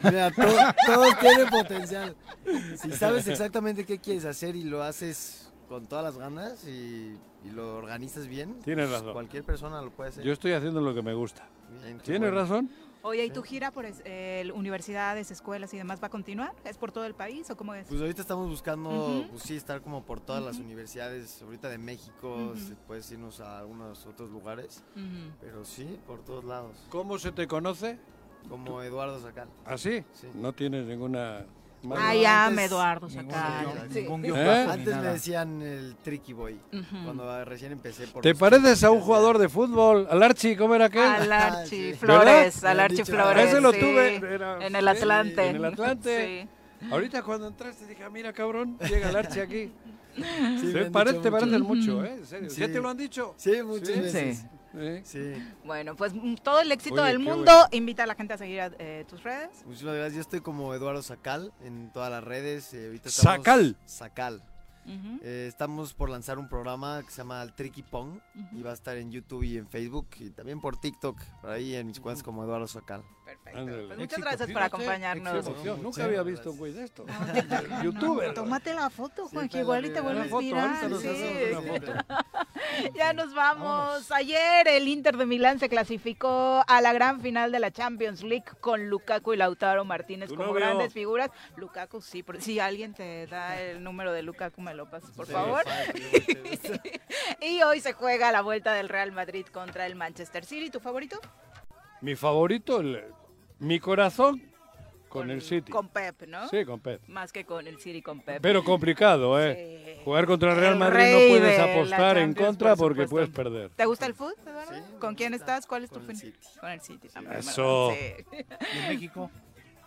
Mira, todo, todo tiene potencial. Si sabes exactamente qué quieres hacer y lo haces con todas las ganas y, y lo organizas bien, Tienes razón. cualquier persona lo puede hacer. Yo estoy haciendo lo que me gusta. Bien, qué ¿Tienes bueno. razón? Oye, ¿y tu gira por es- eh, universidades, escuelas y demás va a continuar? ¿Es por todo el país o cómo es? Pues ahorita estamos buscando, pues sí, estar como por todas las universidades, ahorita de México, Ujú. después irnos a algunos otros lugares, pero sí, por todos lados. ¿Cómo se te conoce? Como Eduardo Sacal. ¿Así? Sí. No tienes ninguna... Ay, antes- Eduardo ningún Sacal. Sí. ¿Eh? Antes me decían el Tricky Boy, cuando recién empecé. Por ¿Te pareces a un jugador de fútbol? ¿Al Archie? ¿Cómo era aquel? Al Ah, Archi sí. Flores, al Archi Flores. Ese lo sí. tuve. era- En el sí, Atlante. En el Atlante. Sí. Ahorita cuando entraste dije, "Ah, mira cabrón, llega el Archie aquí. Sí, me dicho te mucho. parecen mucho, ¿eh? En serio. Sí. ¿Ya te lo han dicho? Sí, muchas ¿Sí? veces. Sí. ¿Eh? Sí. Bueno, pues mm, todo el éxito Oye, del mundo. bueno. Invita a la gente a seguir a, eh, tus redes. Muchísimas gracias. Yo estoy como Eduardo Sacal en todas las redes. eh, ahorita estamos- Sacal. Sacal. Eh, estamos por lanzar un programa que se llama el Tricky Pong y va a estar en YouTube y en Facebook y también por TikTok, por ahí en mis cuentas como Eduardo Sacal. Perfecto. Ándale. Pues muchas Éxito, gracias por acompañarnos. éxito. Nunca había visto un güey de esto. Youtuber. Tómate la foto, Juan, que igual y te vuelves viral. sí. ya nos vamos. Ayer el Inter de Milán se clasificó a la gran final de la Champions League con Lukaku y Lautaro Martínez como novio. grandes figuras. Lukaku, sí, por- si alguien te da el número de Lukaku, me lo pasas, por Sí, favor. fácil, y hoy se juega la vuelta del Real Madrid contra el Manchester City. ¿Tu favorito? Mi favorito, el- mi corazón con el City. Con Pep, ¿no? Sí, con Pep. Más que con el City, con Pep. Pero complicado, ¿eh? Jugar contra el Real Madrid no puedes apostar en contra por porque puedes perder. ¿Te gusta el fútbol, Eduardo? ¿Con quién estás? ¿Cuál es tu fin? Con el City también. Eso. Sí. ¿Y en México?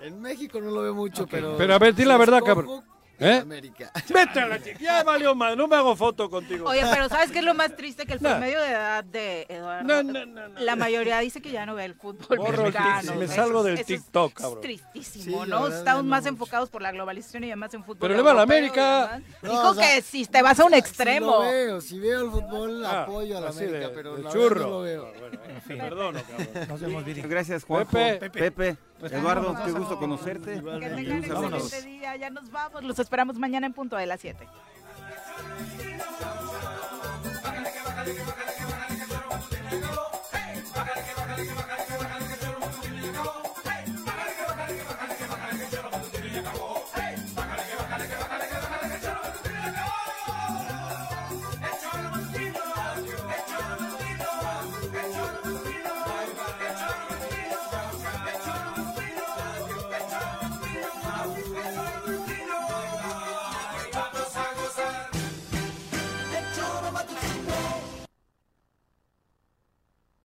En México no lo veo mucho, pero. Pero a ver, di la verdad, cabrón. ¿Eh? América. Vete a la chica. Ya valió más. No me hago foto contigo. Oye, pero ¿sabes qué es lo más triste? Que el No. promedio de edad de Eduardo, No, no, no, no. la mayoría dice que ya no ve el fútbol Borro mexicano. me salgo es- del eso es- TikTok, es cabrón. tristísimo, Sí, la ¿no? Estamos más enfocados por la globalización y además en fútbol Pero le va a la América. Dijo o sea, que si te vas a un Si extremo. lo veo, si veo el fútbol, Ah, apoyo a la América, de- pero de la churro. no lo veo. Te perdono, cabrón. Nos vemos, Viri. Gracias, Juanjo. Pepe. Pepe. Pues Eduardo, qué gusto conocerte. Que Y tengan excelente día. Ya nos vamos. Los esperamos mañana en punto de las 7.